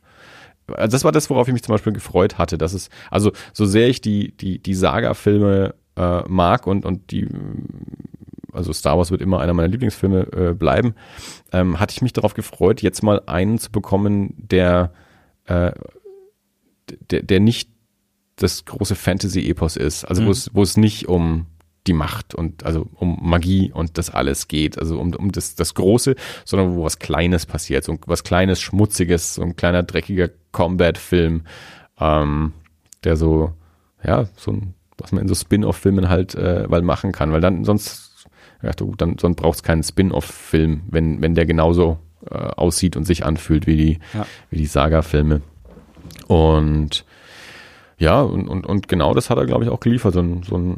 Also das war das, worauf ich mich zum Beispiel gefreut hatte. Dass es, also so sehr ich die, die, die Saga-Filme äh, mag und, und die, also Star Wars wird immer einer meiner Lieblingsfilme äh, bleiben, ähm, hatte ich mich darauf gefreut, jetzt mal einen zu bekommen, der, äh, der, der nicht das große Fantasy-Epos ist. Also Mhm. wo es, wo es nicht um die Macht und also um Magie und das alles geht, also um, um das, das Große, sondern wo was Kleines passiert, so was Kleines, Schmutziges, so ein kleiner, dreckiger Combat-Film, ähm, der so, ja, so ein, was man in so Spin-off-Filmen halt äh, weil machen kann, weil dann sonst, ja, du, dann sonst braucht es keinen Spin-off-Film, wenn, wenn der genauso äh, aussieht und sich anfühlt wie die, Ja. wie die Saga-Filme. Und ja, und, und, und genau das hat er, glaube ich, auch geliefert. So, ein, so, ein,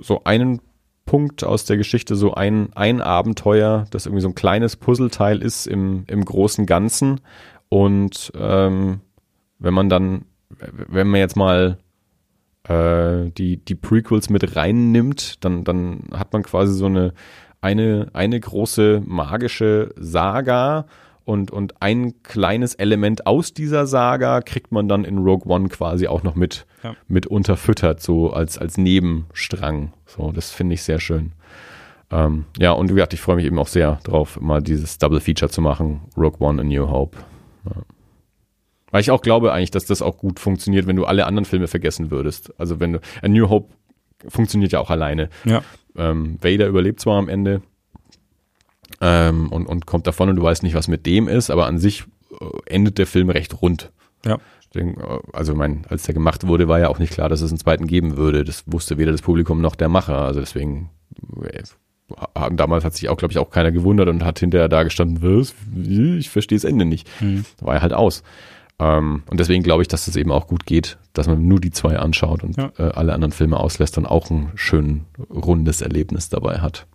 so einen Punkt aus der Geschichte, so ein, ein Abenteuer, das irgendwie so ein kleines Puzzleteil ist im, im großen Ganzen. Und ähm, wenn man dann, wenn man jetzt mal äh, die, die Prequels mit reinnimmt, dann, dann hat man quasi so eine, eine, eine große magische Saga und, und ein kleines Element aus dieser Saga kriegt man dann in Rogue One quasi auch noch mit, Ja. mit unterfüttert, so als, als Nebenstrang. So, das finde ich sehr schön. Ähm, ja, und wie gesagt, ich freue mich eben auch sehr drauf, mal dieses Double Feature zu machen, Rogue One und New Hope. Ja. Weil ich auch glaube eigentlich, dass das auch gut funktioniert, wenn du alle anderen Filme vergessen würdest. Also wenn du, A New Hope funktioniert ja auch alleine. Ja. Ähm, Vader überlebt zwar am Ende ähm, und, und kommt davon und du weißt nicht, was mit dem ist, aber an sich äh, endet der Film recht rund. Ja. Äh, Also mein, als der gemacht wurde, war ja auch nicht klar, dass es einen zweiten geben würde. Das wusste weder das Publikum noch der Macher. Also deswegen, äh, haben- damals hat sich auch, glaube ich, auch keiner gewundert und hat hinterher da gestanden, was? Ich verstehe das Ende nicht. Mhm. War ja halt aus. Ähm, und deswegen glaube ich, dass das eben auch gut geht, dass man nur die zwei anschaut und Ja. äh, alle anderen Filme auslässt und auch ein schön rundes Erlebnis dabei hat.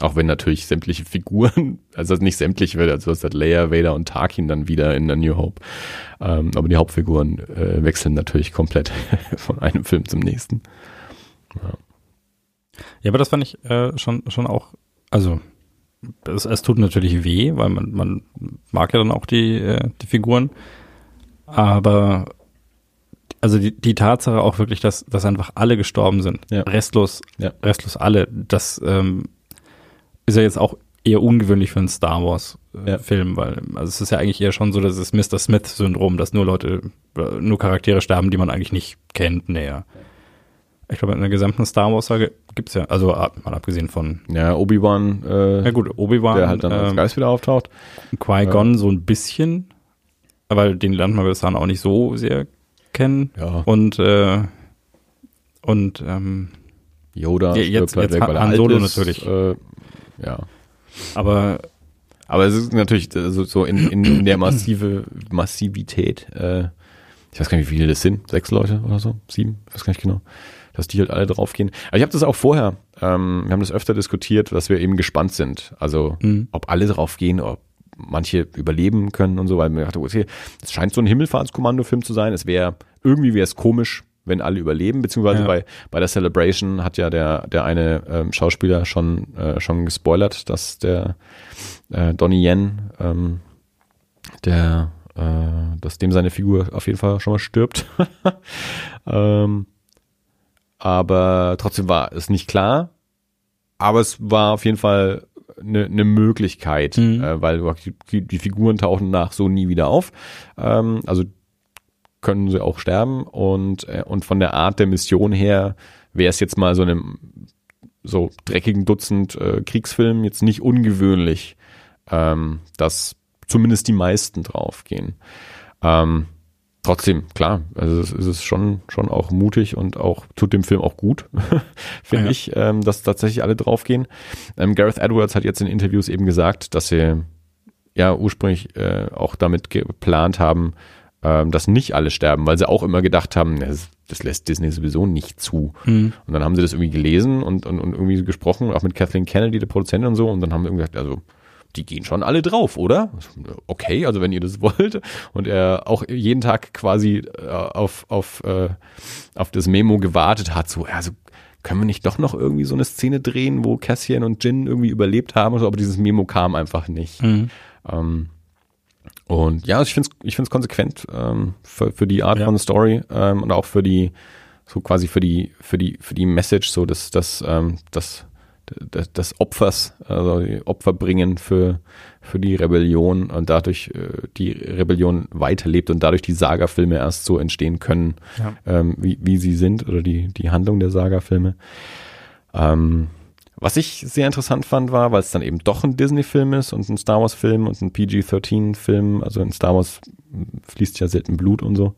Auch wenn natürlich sämtliche Figuren, also nicht sämtliche, also das hat Leia, Vader und Tarkin dann wieder in der New Hope. Ähm, aber die Hauptfiguren äh, wechseln natürlich komplett von einem Film zum nächsten. Ja, aber das fand ich äh, schon, schon auch, also es, es tut natürlich weh, weil man, man mag ja dann auch die, äh, die Figuren. Aber also die, die Tatsache auch wirklich, dass, dass einfach alle gestorben sind. Ja. Restlos, Ja. restlos alle. Das ähm, ist ja jetzt auch eher ungewöhnlich für einen Star Wars äh, Ja. Film, weil also es ist ja eigentlich eher schon so das ist Mr. Smith Syndrom, dass nur Leute, äh, nur Charaktere sterben, die man eigentlich nicht kennt näher. Ich glaube, in der gesamten Star Wars Sage gibt's ja, also ab- mal abgesehen von, Ja, Obi-Wan, äh, ja gut, Obi-Wan, der halt dann als ähm, Geist wieder auftaucht. Qui-Gon so ein bisschen, weil den lernt man bis dahin auch nicht so sehr kennen. Ja. Und äh, und ähm, Yoda Ja, jetzt- halt jetzt weg, weil Han Solo ist. natürlich. Äh, ja. aber Aber es ist natürlich so, so in, in, in der massive Massivität, äh, ich weiß gar nicht, wie viele das sind, sechs Leute oder so, sieben, ich weiß gar nicht genau, dass die halt alle draufgehen. Aber ich habe das auch vorher, ähm, wir haben das öfter diskutiert, dass wir eben gespannt sind. Also Mhm. ob alle draufgehen, ob manche überleben können und so, weil mir dachte, okay, es scheint so ein Himmelfahrtskommando-Film zu sein. Es wäre, irgendwie wäre es komisch, wenn alle überleben, beziehungsweise Ja. bei, bei der Celebration hat ja der, der eine ähm, Schauspieler schon, äh, schon gespoilert, dass der äh, Donnie Yen, ähm, der, äh, dass dem seine Figur auf jeden Fall schon mal stirbt. ähm, aber trotzdem war es nicht klar. Aber es war auf jeden Fall eine, eine Möglichkeit, Mhm. äh, weil die, die Figuren tauchen nach so nie wieder auf. Ähm, also können sie auch sterben und, äh, und von der Art der Mission her wäre es jetzt mal so einem so dreckigen Dutzend äh, Kriegsfilm jetzt nicht ungewöhnlich, ähm, dass zumindest die meisten draufgehen. Ähm, trotzdem, klar, also es ist schon, schon auch mutig und auch tut dem Film auch gut, finde Ja. ich, ähm, dass tatsächlich alle draufgehen. Ähm, Gareth Edwards hat jetzt in Interviews eben gesagt, dass sie ja ursprünglich äh, auch damit geplant haben, ähm, dass nicht alle sterben, weil sie auch immer gedacht haben, das, das lässt Disney sowieso nicht zu. Mhm. Und dann haben sie das irgendwie gelesen und, und, und irgendwie gesprochen, auch mit Kathleen Kennedy, der Produzentin und so, und dann haben sie irgendwie gesagt, also die gehen schon alle drauf, oder? Okay, also wenn ihr das wollt. Und er auch jeden Tag quasi äh, auf, auf, äh, auf das Memo gewartet hat, so, also können wir nicht doch noch irgendwie so eine Szene drehen, wo Cassian und Jin irgendwie überlebt haben, so, aber dieses Memo kam einfach nicht. Mhm. Ähm, und ja, ich finde es ich find's konsequent ähm, für, für die Art Ja. von Story ähm, und auch für die so quasi für die, für die, für die Message, so dass das, ähm, das, das, das Opfers, also die Opfer bringen für, für die Rebellion und dadurch äh, die Rebellion weiterlebt und dadurch die Saga-Filme erst so entstehen können, Ja. ähm, wie, wie sie sind oder die, die Handlung der Saga-Filme. Ähm, was ich sehr interessant fand, war, weil es dann eben doch ein Disney-Film ist und ein Star Wars-Film und ein PG-13-Film, also in Star Wars fließt ja selten Blut und so.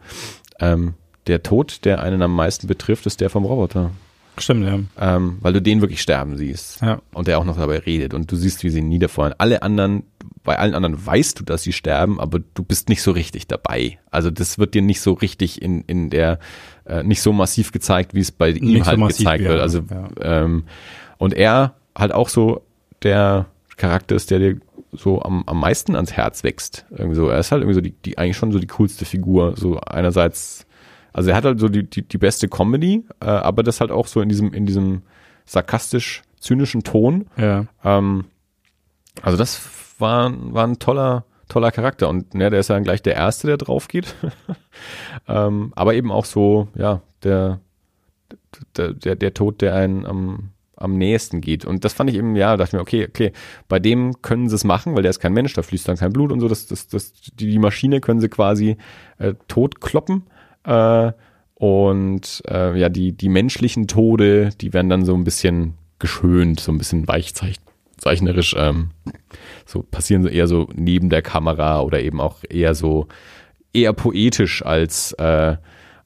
Ähm, der Tod, der einen am meisten betrifft, ist der vom Roboter. Stimmt, ja. Ähm, weil du den wirklich sterben siehst. Ja. Und der auch noch dabei redet und du siehst, wie sie ihn niederfeuern. Alle anderen, bei allen anderen weißt du, dass sie sterben, aber du bist nicht so richtig dabei. Also das wird dir nicht so richtig in, in der, äh, nicht so massiv gezeigt, wie es bei ihm Nicht so halt massiv, gezeigt ja. wird. Also Ja. ähm, und er halt auch so der Charakter ist, der dir so am, am meisten ans Herz wächst. Irgendwie so. Er ist halt irgendwie so die, die eigentlich schon so die coolste Figur. So einerseits, also er hat halt so die, die, die beste Comedy, äh, aber das halt auch so in diesem, in diesem sarkastisch-zynischen Ton. Ja. Ähm, also das war, war ein toller, toller Charakter. Und ja, der ist ja dann gleich der Erste, der drauf geht. ähm, aber eben auch so, ja, der, der, der, der Tod, der einen am, am nächsten geht. Und das fand ich eben, ja, dachte ich mir, okay, okay, bei dem können sie es machen, weil der ist kein Mensch, da fließt dann kein Blut und so. Das, das, das, die, die Maschine können sie quasi äh, totkloppen. Äh, und äh, ja, die, die menschlichen Tode, die werden dann so ein bisschen geschönt, so ein bisschen weichzeichnerisch. Ähm, so passieren so eher so neben der Kamera oder eben auch eher so eher poetisch als äh,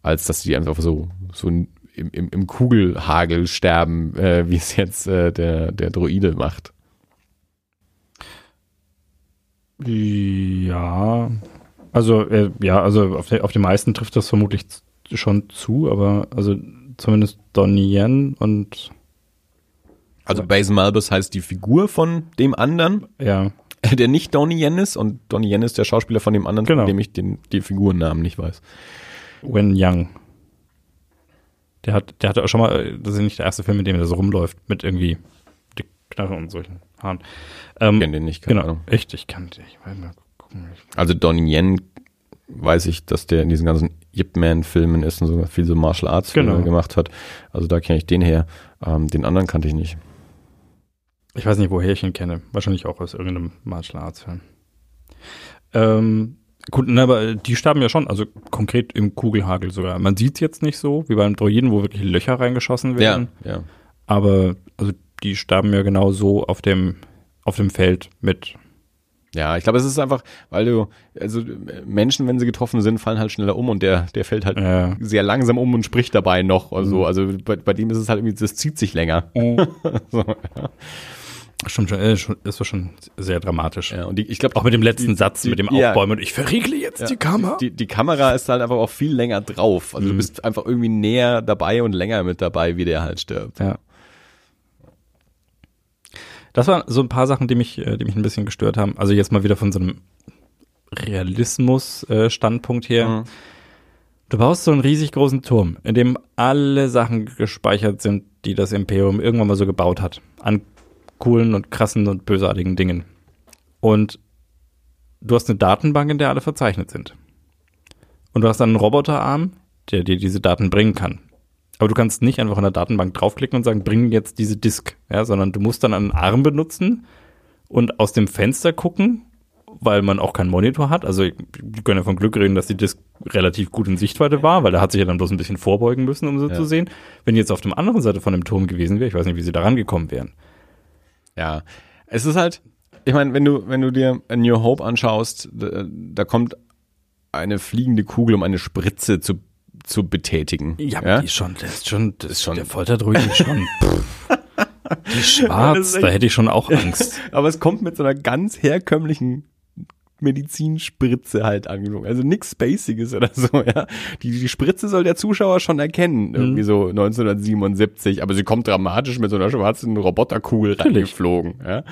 als dass die einfach so so im, im, im Kugelhagel sterben, äh, wie es jetzt äh, der der Droide macht. Ja. Also, äh, ja, also auf, der, auf die meisten trifft das vermutlich schon zu, aber also zumindest Donnie Yen und Also Basil Malbus heißt die Figur von dem anderen, ja, der nicht Donnie Yen ist und Donnie Yen ist der Schauspieler von dem anderen, Genau. von dem ich den die Figurennamen nicht weiß. Wen Young. Der hat, der hatte auch schon mal, äh, das ist nicht der erste Film, in dem er so rumläuft, mit irgendwie Knarre und solchen Haaren. Ähm, Ich kenn den nicht, keine genau, Ahnung. echt, ich kann den, ich Ich, Also Donnie Yen weiß ich, dass der in diesen ganzen Yip Man Filmen ist und so viel so Martial Arts Filme Genau. gemacht hat. Also da kenne ich den her. Ähm, den anderen kannte ich nicht. ich weiß nicht, woher ich ihn kenne. Wahrscheinlich auch aus irgendeinem Martial Arts Film. Ähm, gut, na, aber die starben ja schon, also konkret im Kugelhagel sogar. Man sieht es jetzt nicht so, wie beim Droiden, wo wirklich Löcher reingeschossen werden. ja. Aber also die starben ja genau so auf dem, auf dem Feld mit. Ja, ich glaube, es ist einfach, weil du, also Menschen, wenn sie getroffen sind, fallen halt schneller um und der, der fällt halt Ja. sehr langsam um und spricht dabei noch. oder Mhm. so. also bei, bei dem ist es halt irgendwie, das zieht sich länger. so, ja. Schon, schon, äh, schon, ist schon sehr dramatisch. ja, und die, ich glaube Auch mit dem letzten die- Satz, die- mit dem ja. Aufbäumen und ich verriegle jetzt die Kamera. Die, die Kamera ist halt einfach auch viel länger drauf. Also Mhm. du bist einfach irgendwie näher dabei und länger mit dabei, wie der halt stirbt. Ja. Das waren so ein paar Sachen, die mich, äh, die mich ein bisschen gestört haben. Also jetzt mal wieder von so einem Realismus-Standpunkt her. Mhm. Du baust so einen riesig großen Turm, in dem alle Sachen gespeichert sind, die das Imperium irgendwann mal so gebaut hat. An coolen und krassen und bösartigen Dingen. Und du hast eine Datenbank, in der alle verzeichnet sind. Und du hast dann einen Roboterarm, der dir diese Daten bringen kann. Aber du kannst nicht einfach in der Datenbank draufklicken und sagen, bring jetzt diese Disk, ja, sondern du musst dann einen Arm benutzen und aus dem Fenster gucken, weil man auch keinen Monitor hat. Also, die können ja von Glück reden, dass die Disk relativ gut in Sichtweite war, weil da hat sich ja dann bloß ein bisschen vorbeugen müssen, um sie Ja. zu sehen. Wenn die jetzt auf der anderen Seite von dem Turm gewesen wäre, ich weiß nicht, wie sie da rangekommen wären. Ja, es ist halt, ich meine, wenn du, wenn du dir A New Hope anschaust, da, da kommt eine fliegende Kugel, um eine Spritze zu, zu betätigen. Ja, die ist schon, das ist schon, das ist schon- der Folterdruide ist schon, die schwarz, da hätte ich schon auch Angst. Aber es kommt mit so einer ganz herkömmlichen Medizinspritze halt angeflogen. Also nichts Spaciges oder so, ja. Die, die Spritze soll der Zuschauer schon erkennen, irgendwie so 1977, aber sie kommt dramatisch mit so einer schwarzen Roboterkugel Natürlich. reingeflogen, ja.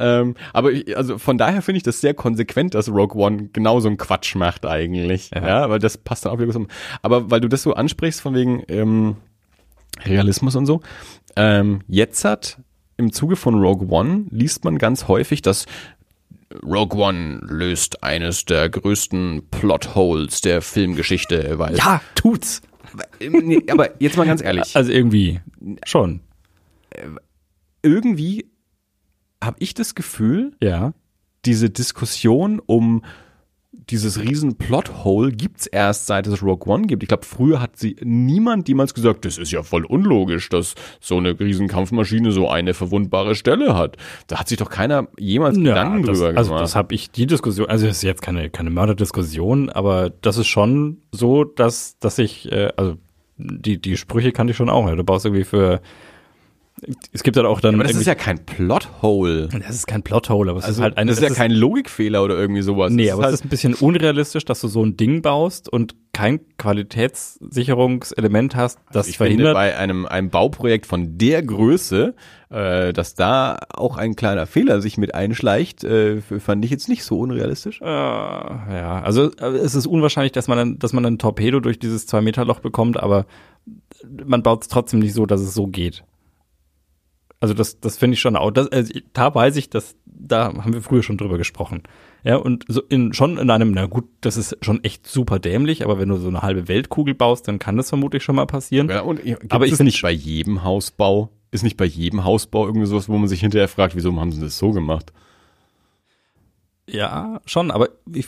Ähm, aber ich, also von daher finde ich das sehr konsequent, dass Rogue One genau so einen Quatsch macht eigentlich. Ja, Ja. weil das passt dann auch wieder so. Aber weil du das so ansprichst, von wegen ähm, Realismus und so, ähm, jetzt hat im Zuge von Rogue One liest man ganz häufig, dass Rogue One löst eines der größten Plotholes der Filmgeschichte, weil Ja, tut's. Nee, aber jetzt mal ganz ehrlich. Also irgendwie schon. irgendwie habe ich das Gefühl, Ja. diese Diskussion um dieses riesen Plothole gibt's erst seit es Rogue One gibt. Ich glaube, früher hat sie niemand jemals gesagt, das ist ja voll unlogisch, dass so eine riesen Kampfmaschine so eine verwundbare Stelle hat. Da hat sich doch keiner jemals Gedanken das, drüber also gemacht. das habe ich die Diskussion, also es ist jetzt keine keine Mörderdiskussion, aber das ist schon so, dass dass ich äh, also die die Sprüche kannte ich schon auch. Ja. Du baust irgendwie für es gibt halt auch dann aber das ist ja kein Plothole. das ist kein Plothole, aber es Also, ist halt eine das ist ja kein Logikfehler oder irgendwie sowas. Nee, Das aber ist halt, es ist ein bisschen unrealistisch, dass du so ein Ding baust und kein Qualitätssicherungselement hast, das ich finde verhindert. bei einem, einem Bauprojekt von der Größe, äh, dass da auch ein kleiner Fehler sich mit einschleicht, äh, fand ich jetzt nicht so unrealistisch. Äh, ja, also äh, es ist unwahrscheinlich, dass man dann, dass man ein Torpedo durch dieses zwei Meter Loch bekommt, aber man baut es trotzdem nicht so, dass es so geht. Also das, das finde ich schon auch. Das, also da weiß ich, dass da haben wir früher schon drüber gesprochen. Ja, und so in, schon in einem, na gut, das ist schon echt super dämlich, aber wenn du so eine halbe Weltkugel baust, dann kann das vermutlich schon mal passieren. Ja, und Aber ich es find- nicht bei jedem Hausbau, ist nicht bei jedem Hausbau irgendwie sowas, wo man sich hinterher fragt, wieso haben sie das so gemacht? Ja, schon, aber ich,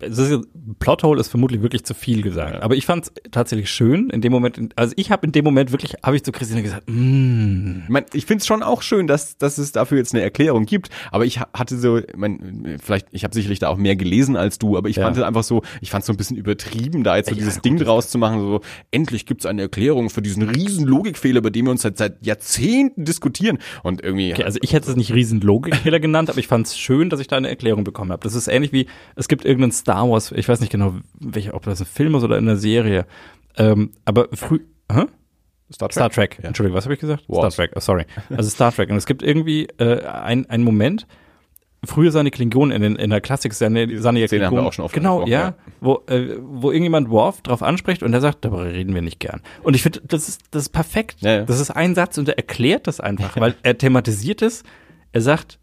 es Plothole ist vermutlich wirklich zu viel gesagt. Aber ich fand es tatsächlich schön in dem Moment, also ich habe in dem Moment wirklich, habe ich zu Christine gesagt, mm, Ich, mein, ich finde es schon auch schön, dass, dass es dafür jetzt eine Erklärung gibt, aber ich ha- hatte so, ich mein, vielleicht, ich habe sicherlich da auch mehr gelesen als du, aber ich Ja. fand es einfach so, ich fand es so ein bisschen übertrieben, da jetzt so Ja, dieses gut, Ding draus zu machen, so endlich gibt's eine Erklärung für diesen riesen Logikfehler, bei dem wir uns seit, seit Jahrzehnten diskutieren und irgendwie okay, also ich hätte es nicht riesen Logikfehler genannt, aber ich fand es schön, dass ich da eine Erklärung bekommen habe. Das ist ähnlich wie, es gibt irgendeinen Star Wars, ich weiß nicht genau, welcher, ob das ein Film ist oder in einer Serie, ähm, aber früh, hä? Star Trek. Star Trek. Ja. Entschuldigung, was habe ich gesagt? Wars. Star Trek, oh, sorry. Also Star Trek. Und es gibt irgendwie äh, ein, einen Moment, früher sahen die Klingonen in, den, in der Klassik die ja Szene haben wir Klingonen, auch schon oft Genau, ja, ja. Wo, äh, wo irgendjemand Worf drauf anspricht und der sagt, darüber reden wir nicht gern. Und ich finde, das ist, das ist perfekt. Ja, ja. Das ist ein Satz und er erklärt das einfach, weil er thematisiert es. Er sagt,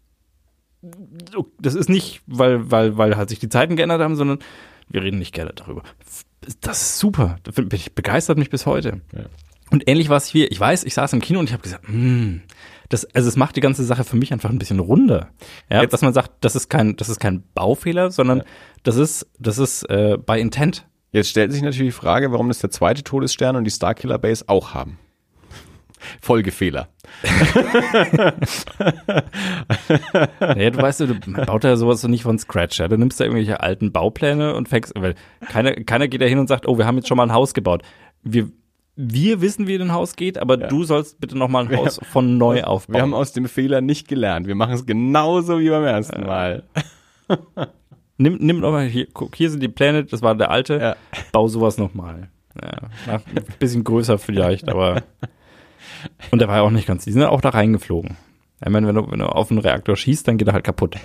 das ist nicht, weil, weil, weil halt sich die Zeiten geändert haben, sondern wir reden nicht gerne darüber. Das ist super. Da bin ich begeistert mich bis heute. Ja. Und ähnlich war es hier. Ich weiß, ich saß im Kino und ich habe gesagt, hm, das, also es macht die ganze Sache für mich einfach ein bisschen runder. Ja, Jetzt- dass man sagt, das ist kein, das ist kein Baufehler, sondern das ist, das ist äh, by Intent. Jetzt stellt sich natürlich die Frage, warum das der zweite Todesstern und die Starkiller Base auch haben. Folgefehler. Naja, du weißt, du, baut ja sowas so nicht von Scratch. Ja? Du nimmst da irgendwelche alten Baupläne und fängst, weil keiner, keiner geht da hin und sagt, oh, wir haben jetzt schon mal ein Haus gebaut. Wir, wir wissen, wie ein Haus geht, aber du sollst bitte noch mal ein Haus von neu aufbauen. Wir haben aus dem Fehler nicht gelernt. Wir machen es genauso wie beim ersten Mal. Nimm, nimm noch mal hier, guck, hier sind die Pläne, das war der alte, Ja. bau sowas noch mal. Ja, ein bisschen größer vielleicht, aber und der war ja auch nicht ganz, die sind ja auch da reingeflogen. Ich meine, wenn du, wenn du auf einen Reaktor schießt, dann geht er halt kaputt.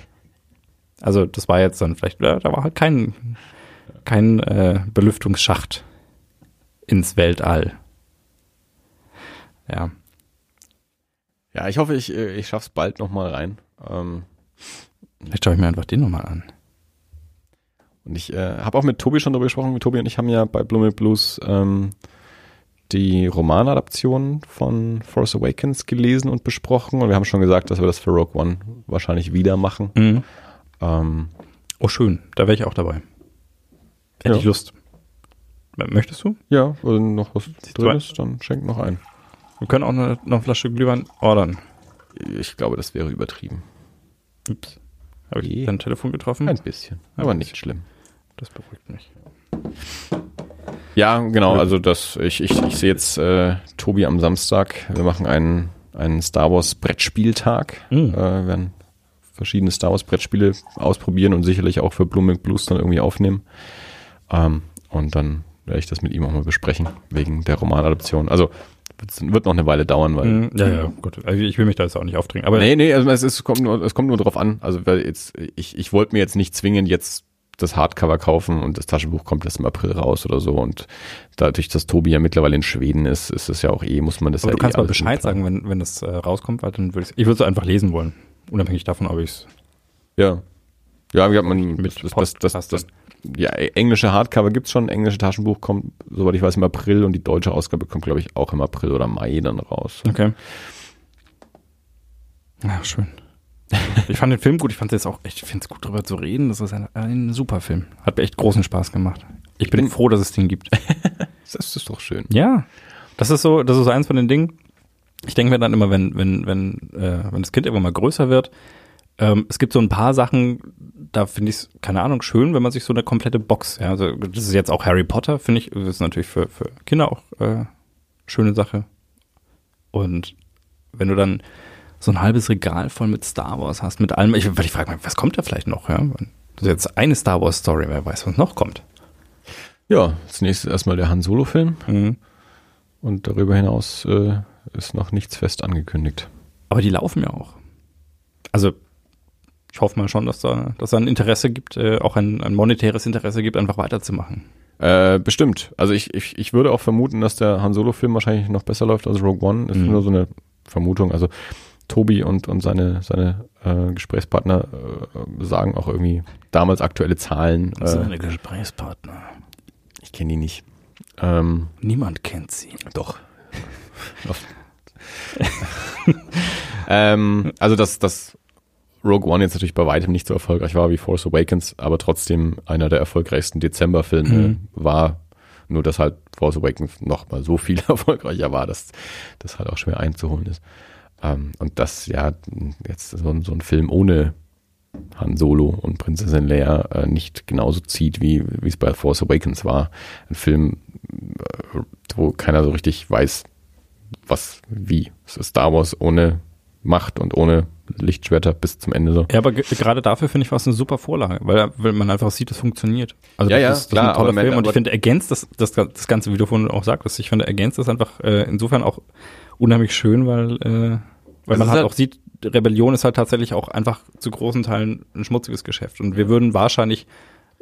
Also das war jetzt dann vielleicht, da war halt kein, kein äh, Belüftungsschacht ins Weltall. Ja. Ja, ich hoffe, ich, äh, ich schaff's bald nochmal rein. Ähm, Vielleicht schaue ich mir einfach den nochmal an. und ich äh, habe auch mit Tobi schon darüber gesprochen. Tobi und ich haben ja bei Blue Milk Blues ähm, die Romanadaption von Force Awakens gelesen und besprochen. Und wir haben schon gesagt, dass wir das für Rogue One wahrscheinlich wieder machen. Mhm. Ähm, Oh, schön. Da wäre ich auch dabei. Hätte Ja. ich Lust. Möchtest du? ja, wenn noch was drin zwei. ist, dann schenk noch ein. Wir können auch eine, noch eine Flasche Glühwein ordern. Ich glaube, das wäre übertrieben. Ups. Habe ich Je. dein Telefon getroffen? Ein bisschen, aber nicht schlimm. Das beruhigt mich. Ja, genau, also das, ich, ich, ich sehe jetzt äh, Tobi am Samstag. Wir machen einen, einen Star Wars Brettspieltag. Mhm. Äh, werden verschiedene Star Wars Brettspiele ausprobieren und sicherlich auch für Blue Milk Blues dann irgendwie aufnehmen. Ähm, und dann werde ich das mit ihm auch mal besprechen, wegen der Romanadaption. Also wird noch eine Weile dauern, weil. Mhm, Ja, ja, gut. Also ich will mich da jetzt auch nicht aufdringen. Aber Nee, nee, also es, ist, kommt nur, es kommt nur drauf an. Also weil jetzt, ich, ich wollte mir jetzt nicht zwingend jetzt das Hardcover kaufen und das Taschenbuch kommt erst im April raus oder so. Und dadurch, dass Tobi ja mittlerweile in Schweden ist, ist es ja auch eh, muss man das aber ja du kannst eh mal Bescheid sagen, wenn, wenn das äh, rauskommt, weil dann würde ich Ich würde es einfach lesen wollen. Unabhängig davon, ob ich es Ja. Ja, ja man, mit das, das, das, das, das, ja, englische Hardcover gibt's schon, englische Taschenbuch kommt, soweit ich weiß, im April und die deutsche Ausgabe kommt, glaube ich, auch im April oder Mai dann raus. Okay. Ja, schön. Ich fand den Film gut, ich fand es jetzt auch, ich finde es gut drüber zu reden. Das ist ein, ein super Film. Hat mir echt großen Spaß gemacht. Ich bin froh, dass es den gibt. Das ist doch schön. Ja. Das ist so, das ist eins von den Dingen. Ich denke mir dann immer, wenn, wenn, wenn, äh, wenn das Kind irgendwann mal größer wird, ähm, es gibt so ein paar Sachen, da finde ich es, keine Ahnung, schön, wenn man sich so eine komplette Box, ja, also das ist jetzt auch Harry Potter, finde ich, das ist natürlich für, für Kinder auch äh, schöne Sache. Und wenn du dann so ein halbes Regal voll mit Star Wars hast, mit allem, ich, weil ich frage mich, was kommt da vielleicht noch, ja? Das ist jetzt eine Star Wars Story, wer weiß, was noch kommt. Ja, als nächstes erstmal der Han Solo-Film Mhm. und darüber hinaus äh, ist noch nichts fest angekündigt. Aber die laufen ja auch. Also ich hoffe mal schon, dass da, dass da ein Interesse gibt, äh, auch ein, ein monetäres Interesse gibt, einfach weiterzumachen. Äh, bestimmt. Also ich, ich, ich würde auch vermuten, dass der Han Solo-Film wahrscheinlich noch besser läuft als Rogue One. Ist Mhm. nur so eine Vermutung. Also Tobi und, und seine, seine äh, Gesprächspartner äh, sagen auch irgendwie damals aktuelle Zahlen. Äh, Seine Gesprächspartner. ich kenne die nicht. Ähm, Niemand kennt sie. Doch. ähm, also dass das Rogue One jetzt natürlich bei weitem nicht so erfolgreich war wie Force Awakens, aber trotzdem einer der erfolgreichsten Dezemberfilme Mhm. war. Nur dass halt Force Awakens noch mal so viel erfolgreicher war, dass das halt auch schwer einzuholen ist. Ähm, und das ja jetzt so, ein- so ein Film ohne Han Solo und Prinzessin Leia äh, nicht genauso zieht, wie es bei Force Awakens war. Ein Film, äh, wo keiner so richtig weiß, was, wie. Es ist Star Wars ohne Macht und ohne Lichtschwerter bis zum Ende so. Ja, aber ge- gerade dafür finde ich was eine super Vorlage, weil, weil man einfach sieht, es funktioniert. Also Ja, das ja, ist, das klar, ist ein toller man- Film und ich finde, ergänzt das, das, das Ganze, wie du vorhin auch sagtest, ich finde, ergänzt das einfach äh, insofern auch unheimlich schön, weil, äh, weil Es man halt halt- auch sieht, Rebellion ist halt tatsächlich auch einfach zu großen Teilen ein schmutziges Geschäft. Und wir würden wahrscheinlich,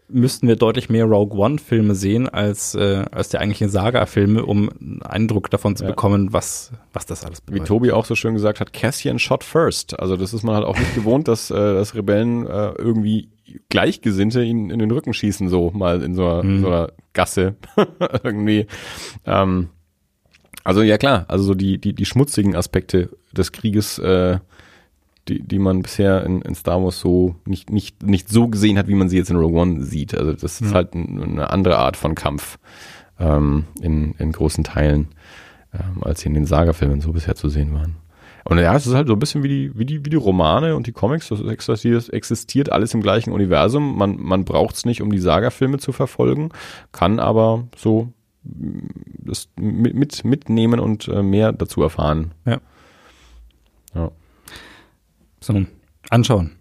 müssten wir deutlich mehr Rogue One-Filme sehen als, äh, als die eigentlichen Saga-Filme, um einen Eindruck davon zu Ja. bekommen, was, was das alles Wie bedeutet. Tobi auch so schön gesagt hat, Cassian shot first. Also das ist man halt auch nicht gewohnt, dass, äh, dass Rebellen äh, irgendwie Gleichgesinnte ihn in den Rücken schießen, so mal in so einer, Mhm. so einer Gasse irgendwie. Ähm, also ja klar, also so die, die, die schmutzigen Aspekte des Krieges, äh, die, die man bisher in, in Star Wars so nicht, nicht, nicht so gesehen hat, wie man sie jetzt in Rogue One sieht. Also das ist Ja. halt ein, eine andere Art von Kampf ähm, in, in großen Teilen, ähm, als sie in den Saga-Filmen so bisher zu sehen waren. Und ja, es ist halt so ein bisschen wie die, wie die, wie die Romane und die Comics. Das existiert, existiert alles im gleichen Universum. Man, man braucht es nicht, um die Saga-Filme zu verfolgen, kann aber so das mit, mit mitnehmen und äh, mehr dazu erfahren. So, anschauen.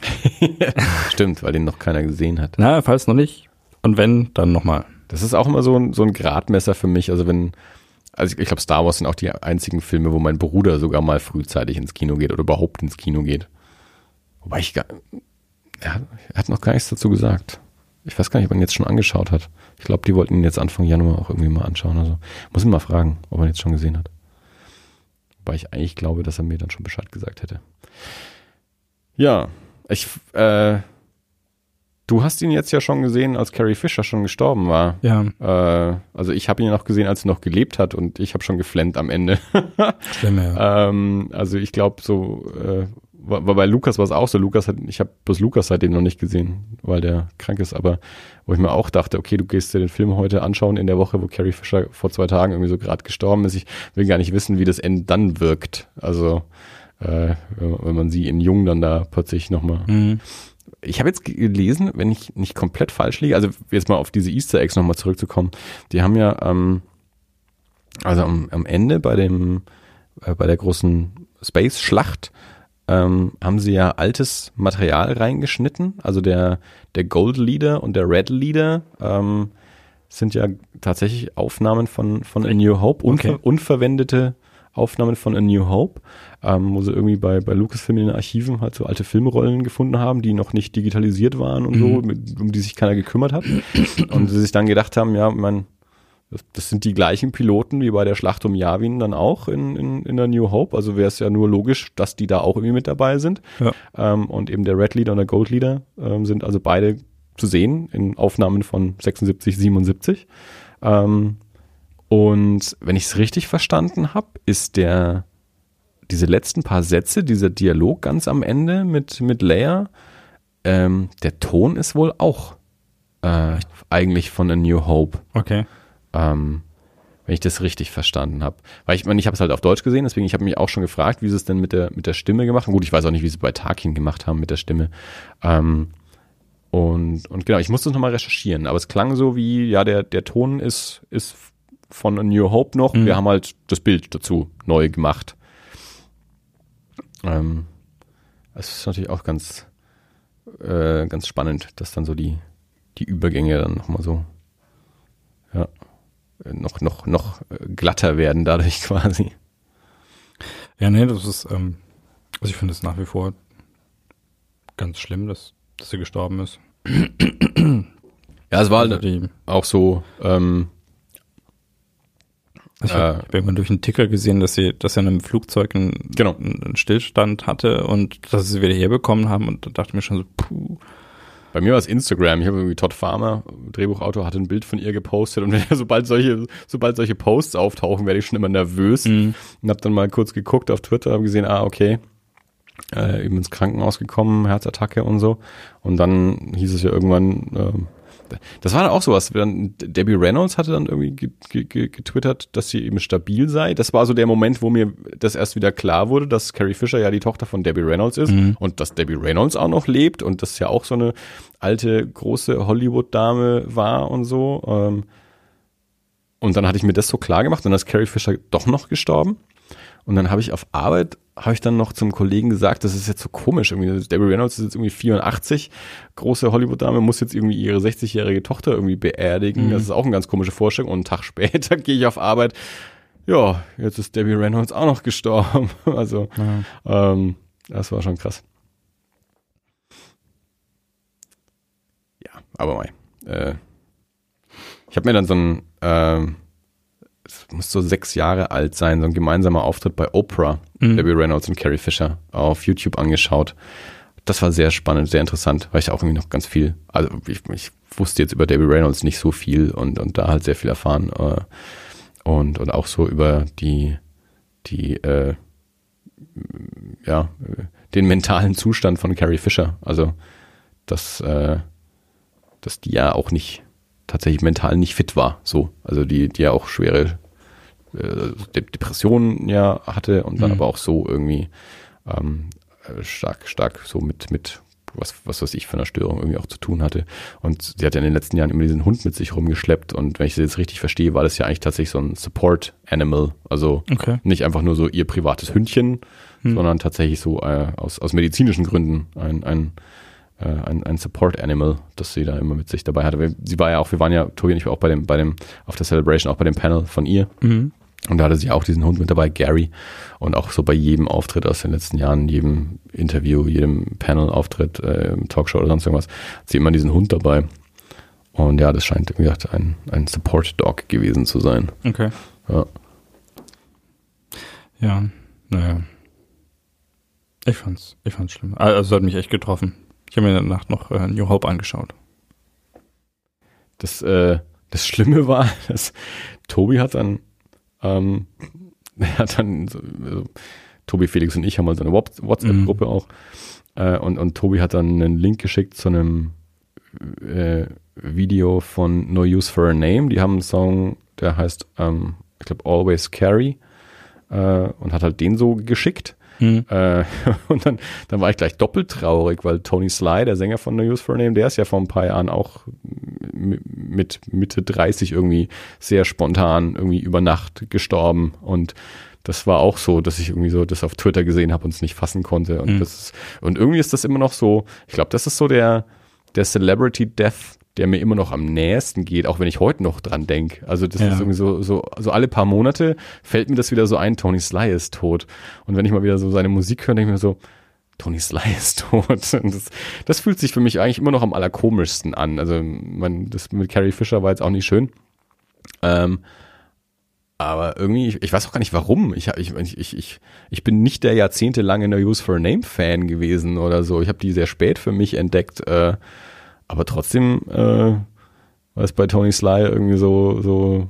Stimmt, weil den noch keiner gesehen hat. Na, falls noch nicht. Und wenn, dann nochmal. Das ist auch immer so ein, so ein Gradmesser für mich. Also wenn, also ich, ich glaube, Star Wars sind auch die einzigen Filme, wo mein Bruder sogar mal frühzeitig ins Kino geht oder überhaupt ins Kino geht. Wobei ich gar, er hat, er hat noch gar nichts dazu gesagt. Ich weiß gar nicht, ob er ihn jetzt schon angeschaut hat. Ich glaube, die wollten ihn jetzt Anfang Januar auch irgendwie mal anschauen. Also muss ihn mal fragen, ob er ihn jetzt schon gesehen hat. Wobei ich eigentlich glaube, dass er mir dann schon Bescheid gesagt hätte. Ja, ich, äh, du hast ihn jetzt ja schon gesehen, als Carrie Fisher schon gestorben war. Ja, Äh, also ich habe ihn ja noch gesehen, als er noch gelebt hat und ich habe schon geflennt am Ende. Stimme, ja. ähm, also ich glaube so, äh, war, war bei Lukas war es auch so. Lukas hat, ich habe bloß Lukas seitdem noch nicht gesehen, weil der krank ist. Aber wo ich mir auch dachte, okay, du gehst dir den Film heute anschauen in der Woche, wo Carrie Fisher vor zwei Tagen irgendwie so gerade gestorben ist. Ich will gar nicht wissen, wie das Ende dann wirkt. Also äh, wenn wenn man sie in Jung dann da plötzlich nochmal Mhm. ich habe jetzt gelesen, wenn ich nicht komplett falsch liege, also jetzt mal auf diese Easter Eggs nochmal zurückzukommen, die haben ja, ähm, also am, am Ende bei dem, äh, bei der großen Space-Schlacht, ähm, haben sie ja altes Material reingeschnitten, also der, der Gold Leader und der Red Leader, ähm, sind ja tatsächlich Aufnahmen von, von A New Hope, unver, Okay. unverwendete Aufnahmen von A New Hope, ähm, wo sie irgendwie bei, bei Lucasfilm in den Archiven halt so alte Filmrollen gefunden haben, die noch nicht digitalisiert waren und so, mit, um die sich keiner gekümmert hat. und sie sich dann gedacht haben, ja, man, das, das sind die gleichen Piloten wie bei der Schlacht um Yavin dann auch in, in, in der New Hope. Also wäre es ja nur logisch, dass die da auch irgendwie mit dabei sind. Ja. Ähm, und eben der Red Leader und der Gold Leader ähm, sind also beide zu sehen in Aufnahmen von 76, 77. Ähm, und wenn ich es richtig verstanden habe, ist der diese letzten paar Sätze, dieser Dialog ganz am Ende mit, mit Leia, ähm, der Ton ist wohl auch äh, eigentlich von A New Hope. Okay. Ähm, wenn ich das richtig verstanden habe. Weil ich meine, ich habe es halt auf Deutsch gesehen, deswegen ich habe mich auch schon gefragt, wie sie es denn mit der mit der Stimme gemacht haben. Gut, ich weiß auch nicht, wie sie es bei Tarkin gemacht haben mit der Stimme. Ähm, und, und genau, ich musste es nochmal recherchieren, aber es klang so wie, ja, der, der Ton ist, ist von A New Hope noch. Mhm. Wir haben halt das Bild dazu neu gemacht. Ähm, es ist natürlich auch ganz, äh, ganz spannend, dass dann so die, die Übergänge dann nochmal so, noch, noch, noch äh, glatter werden dadurch quasi. Ja, nee, das ist, ähm, also ich finde es nach wie vor ganz schlimm, dass, dass sie gestorben ist. Ja, es war Also halt die, auch so, ähm, ich Äh. habe hab irgendwann durch einen Ticker gesehen, dass sie, dass er in einem Flugzeug einen, Genau. einen Stillstand hatte und dass sie sie wieder herbekommen haben und da dachte ich mir schon so, puh. Bei mir war es Instagram. Ich habe irgendwie Todd Farmer, Drehbuchautor, hatte ein Bild von ihr gepostet und wenn, sobald solche, sobald solche Posts auftauchen, werde ich schon immer nervös Mhm. und habe dann mal kurz geguckt auf Twitter, habe gesehen, ah okay, äh, eben ins Krankenhaus gekommen, Herzattacke und so. Und dann hieß es ja irgendwann, ähm, das war dann auch sowas. Dann, Debbie Reynolds hatte dann irgendwie ge- ge- ge- getwittert, dass sie eben stabil sei. Das war so der Moment, wo mir das erst wieder klar wurde, dass Carrie Fisher ja die Tochter von Debbie Reynolds ist und dass Debbie Reynolds auch noch lebt und das ja auch so eine alte, große Hollywood-Dame war und so. Ähm, und dann hatte ich mir das so klar gemacht und dann ist Carrie Fisher doch noch gestorben. Und dann habe ich auf Arbeit, habe ich dann noch zum Kollegen gesagt, das ist jetzt so komisch. Irgendwie, Debbie Reynolds ist jetzt irgendwie 84, große Hollywood-Dame, muss jetzt irgendwie ihre 60-jährige Tochter irgendwie beerdigen. Das ist auch eine ganz komische Vorstellung. Und einen Tag später gehe ich auf Arbeit, ja, jetzt ist Debbie Reynolds auch noch gestorben. Also, ähm, das war schon krass. Ja, aber mal. Äh, ich habe mir dann so ein, ähm, es muss so sechs Jahre alt sein, so ein gemeinsamer Auftritt bei Oprah, Debbie Reynolds und Carrie Fisher auf YouTube angeschaut. Das war sehr spannend, sehr interessant, weil ich auch irgendwie noch ganz viel, also ich, ich wusste jetzt über Debbie Reynolds nicht so viel und, und da halt sehr viel erfahren äh, und, und auch so über die, die, äh, ja, den mentalen Zustand von Carrie Fisher. Also, dass, äh, dass die ja auch nicht tatsächlich mental nicht fit war. So, also die, die ja auch schwere äh, De Depressionen ja hatte und dann Mhm. aber auch so irgendwie ähm, äh, stark, stark so mit, mit was, was weiß ich für einer Störung irgendwie auch zu tun hatte. Und sie hat ja in den letzten Jahren immer diesen Hund mit sich rumgeschleppt und wenn ich das jetzt richtig verstehe, war das ja eigentlich tatsächlich so ein Support Animal. Also Okay. nicht einfach nur so ihr privates Hündchen, sondern tatsächlich so äh, aus, aus medizinischen Gründen ein, ein, ein, ein Support Animal, das sie da immer mit sich dabei hatte. Sie war ja auch, wir waren ja, Tobi und ich war auch bei dem, bei dem, auf der Celebration, auch bei dem Panel von ihr. Mhm. Und da hatte sie auch diesen Hund mit dabei, Gary. Und auch so bei jedem Auftritt aus den letzten Jahren, jedem Interview, jedem Panel-Auftritt, äh, Talkshow oder sonst irgendwas, hat sie immer diesen Hund dabei. Und ja, das scheint, wie gesagt, ein, ein Support-Dog gewesen zu sein. Okay. Ja. Ja, naja. Ich fand's, ich fand's schlimm. Also es hat mich echt getroffen. Ich habe mir in der Nacht noch äh, New Hope angeschaut. Das, äh, das Schlimme war, dass Tobi hat dann, ähm, hat dann, so, also, Tobi, Felix und ich haben mal so eine Whats- WhatsApp-Gruppe auch. Äh, und, und Tobi hat dann einen Link geschickt zu einem äh, Video von No Use for a Name. Die haben einen Song, der heißt, ähm, ich glaube, Always Carry. Äh, und hat halt den so geschickt. Mhm. Äh, und dann, dann war ich gleich doppelt traurig, weil Tony Sly, der Sänger von No Use for a Name, der ist ja vor ein paar Jahren auch mit Mitte 30 irgendwie sehr spontan irgendwie über Nacht gestorben und das war auch so, dass ich irgendwie so das auf Twitter gesehen habe und es nicht fassen konnte und Mhm. das ist, und irgendwie ist das immer noch so, ich glaube, das ist so der der Celebrity Death, der mir immer noch am nächsten geht, auch wenn ich heute noch dran denke. Also das Ja. ist irgendwie so, so, so alle paar Monate fällt mir das wieder so ein, Tony Sly ist tot. Und wenn ich mal wieder so seine Musik höre, denke ich mir so, Tony Sly ist tot. Und das, das fühlt sich für mich eigentlich immer noch am allerkomischsten an. Also man, das mit Carrie Fisher war jetzt auch nicht schön. Ähm, aber irgendwie, ich, ich weiß auch gar nicht warum. Ich, ich, ich, ich, ich bin nicht der jahrzehntelange No Use for a Name Fan gewesen oder so. Ich habe die sehr spät für mich entdeckt. Äh, aber trotzdem äh, war es bei Tony Sly irgendwie so, so,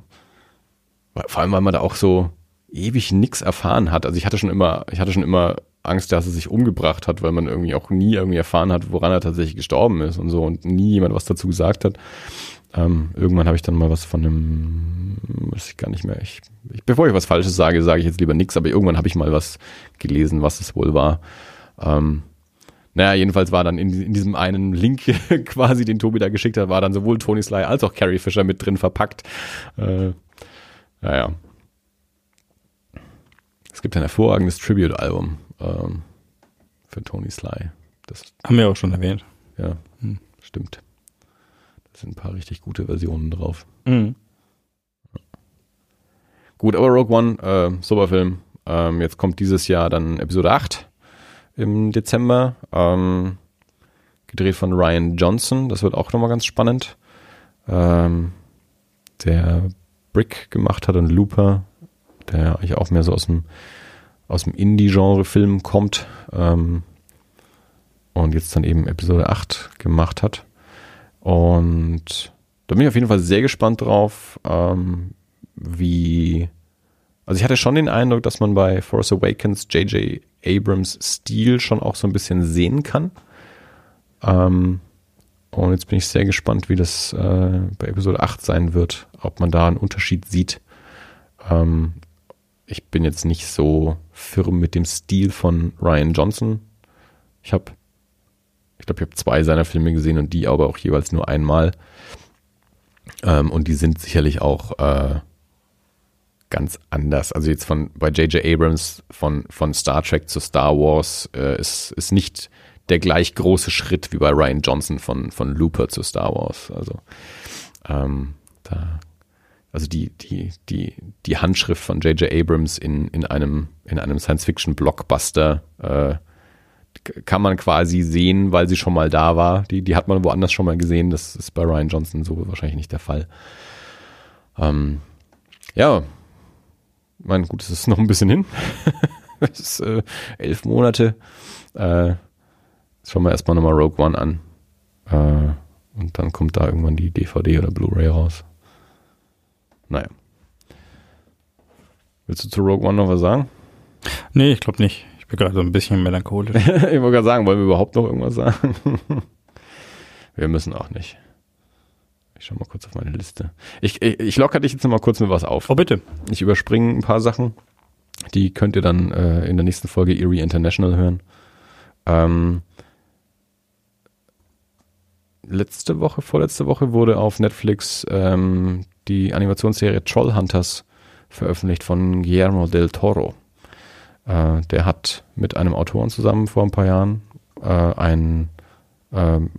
vor allem, weil man da auch so ewig nix erfahren hat. Also ich hatte schon immer, ich hatte schon immer Angst, dass er sich umgebracht hat, weil man irgendwie auch nie irgendwie erfahren hat, woran er tatsächlich gestorben ist und so und nie jemand was dazu gesagt hat. Ähm, irgendwann habe ich dann mal was von einem, weiß ich gar nicht mehr. Ich, ich, bevor ich was Falsches sage, sage ich jetzt lieber nichts, aber irgendwann habe ich mal was gelesen, was es wohl war. Ähm, naja, jedenfalls war dann in, in, diesem einen Link quasi, den Tobi da geschickt hat, war dann sowohl Tony Sly als auch Carrie Fisher mit drin verpackt. Äh, naja. Es gibt ein hervorragendes Tribute-Album ähm, für Tony Sly. Das haben wir auch schon erwähnt. Ja, hm. stimmt. Da sind ein paar richtig gute Versionen drauf. Mhm. Gut, aber Rogue One, äh, super Film. Ähm, jetzt kommt dieses Jahr dann Episode 8 im Dezember. Ähm, gedreht von Ryan Johnson. Das wird auch nochmal ganz spannend. Ähm, der Brick gemacht hat und Looper, der eigentlich auch mehr so aus dem aus dem Indie-Genre-Film kommt ähm, und jetzt dann eben Episode 8 gemacht hat. Und da bin ich auf jeden Fall sehr gespannt drauf, ähm, wie. Also ich hatte schon den Eindruck, dass man bei Force Awakens J.J. Abrams Stil schon auch so ein bisschen sehen kann. Ähm, und jetzt bin ich sehr gespannt, wie das äh, bei Episode 8 sein wird, ob man da einen Unterschied sieht. Ähm, ich bin jetzt nicht so firm mit dem Stil von Ryan Johnson. Ich habe, ich glaube, ich habe zwei seiner Filme gesehen und die aber auch jeweils nur einmal. Ähm, und die sind sicherlich auch äh, ganz anders. Also jetzt von bei J.J. Abrams von, von Star Trek zu Star Wars äh, ist, ist nicht der gleich große Schritt wie bei Ryan Johnson von, von Looper zu Star Wars. Also ähm, da also die, die, die, die Handschrift von J.J. Abrams in, in einem, in einem Science-Fiction-Blockbuster äh, kann man quasi sehen, weil sie schon mal da war. Die, die hat man woanders schon mal gesehen. Das ist bei Ryan Johnson so wahrscheinlich nicht der Fall. Ähm, ja, mein gut, es ist noch ein bisschen hin. es ist äh, elf Monate. Äh, schauen wir erstmal nochmal Rogue One an. Äh, und dann kommt da irgendwann die DVD oder Blu-ray raus. Naja. Willst du zu Rogue One noch was sagen? Nee, ich glaube nicht. Ich bin gerade so ein bisschen melancholisch. ich wollte gerade sagen, wollen wir überhaupt noch irgendwas sagen? wir müssen auch nicht. Ich schau mal kurz auf meine Liste. Ich, ich, ich locker dich jetzt noch mal kurz mit was auf. Oh, bitte. Ich überspringe ein paar Sachen. Die könnt ihr dann äh, in der nächsten Folge Erie International hören. Ähm, letzte Woche, vorletzte Woche wurde auf Netflix ähm, die Animationsserie Trollhunters veröffentlicht von Guillermo del Toro. Äh, der hat mit einem Autoren zusammen vor ein paar Jahren äh, einen ähm,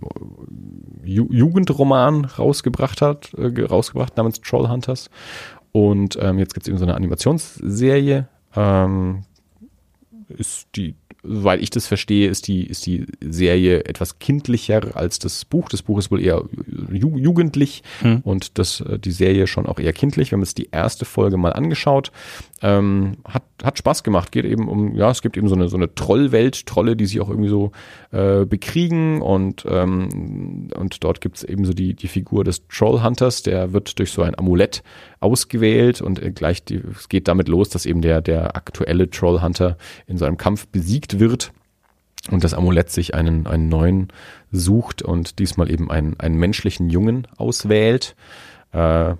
Ju Jugendroman rausgebracht hat, äh, rausgebracht namens Trollhunters. Und ähm, jetzt gibt es eben so eine Animationsserie. Ähm, ist die soweit ich das verstehe, ist die, ist die Serie etwas kindlicher als das Buch. Das Buch ist wohl eher ju jugendlich hm. und das, äh, die Serie schon auch eher kindlich. Wir haben uns die erste Folge mal angeschaut. Ähm, hat, hat Spaß gemacht. Geht eben um, ja, es gibt eben so eine, so eine Trollwelt, Trolle, die sich auch irgendwie so äh, bekriegen und, ähm, und dort gibt es eben so die, die Figur des Trollhunters, der wird durch so ein Amulett ausgewählt und äh, gleich die, es geht damit los, dass eben der, der aktuelle Trollhunter in seinem Kampf besiegt wird und das Amulett sich einen, einen neuen sucht und diesmal eben einen, einen menschlichen Jungen auswählt. Äh,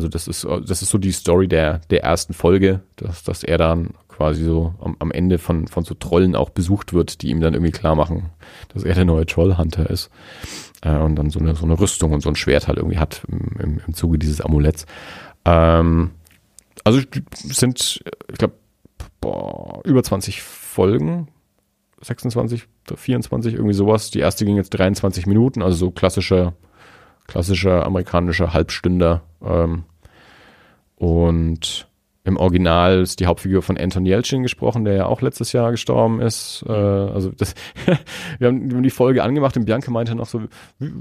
also das ist, das ist so die Story der, der ersten Folge, dass, dass er dann quasi so am, am Ende von, von so Trollen auch besucht wird, die ihm dann irgendwie klar machen, dass er der neue Trollhunter ist. Äh, und dann so eine, so eine Rüstung und so ein Schwert halt irgendwie hat im, im Zuge dieses Amuletts. Ähm, also sind, ich glaube, über 20 Folgen, 26, 24, irgendwie sowas. Die erste ging jetzt 23 Minuten, also so klassischer, klassischer amerikanischer Halbstünder. Ähm, und im Original ist die Hauptfigur von Anton Yelchin gesprochen, der ja auch letztes Jahr gestorben ist. Äh, also das, wir, haben, die Folge angemacht und Bianca meinte noch so, wie,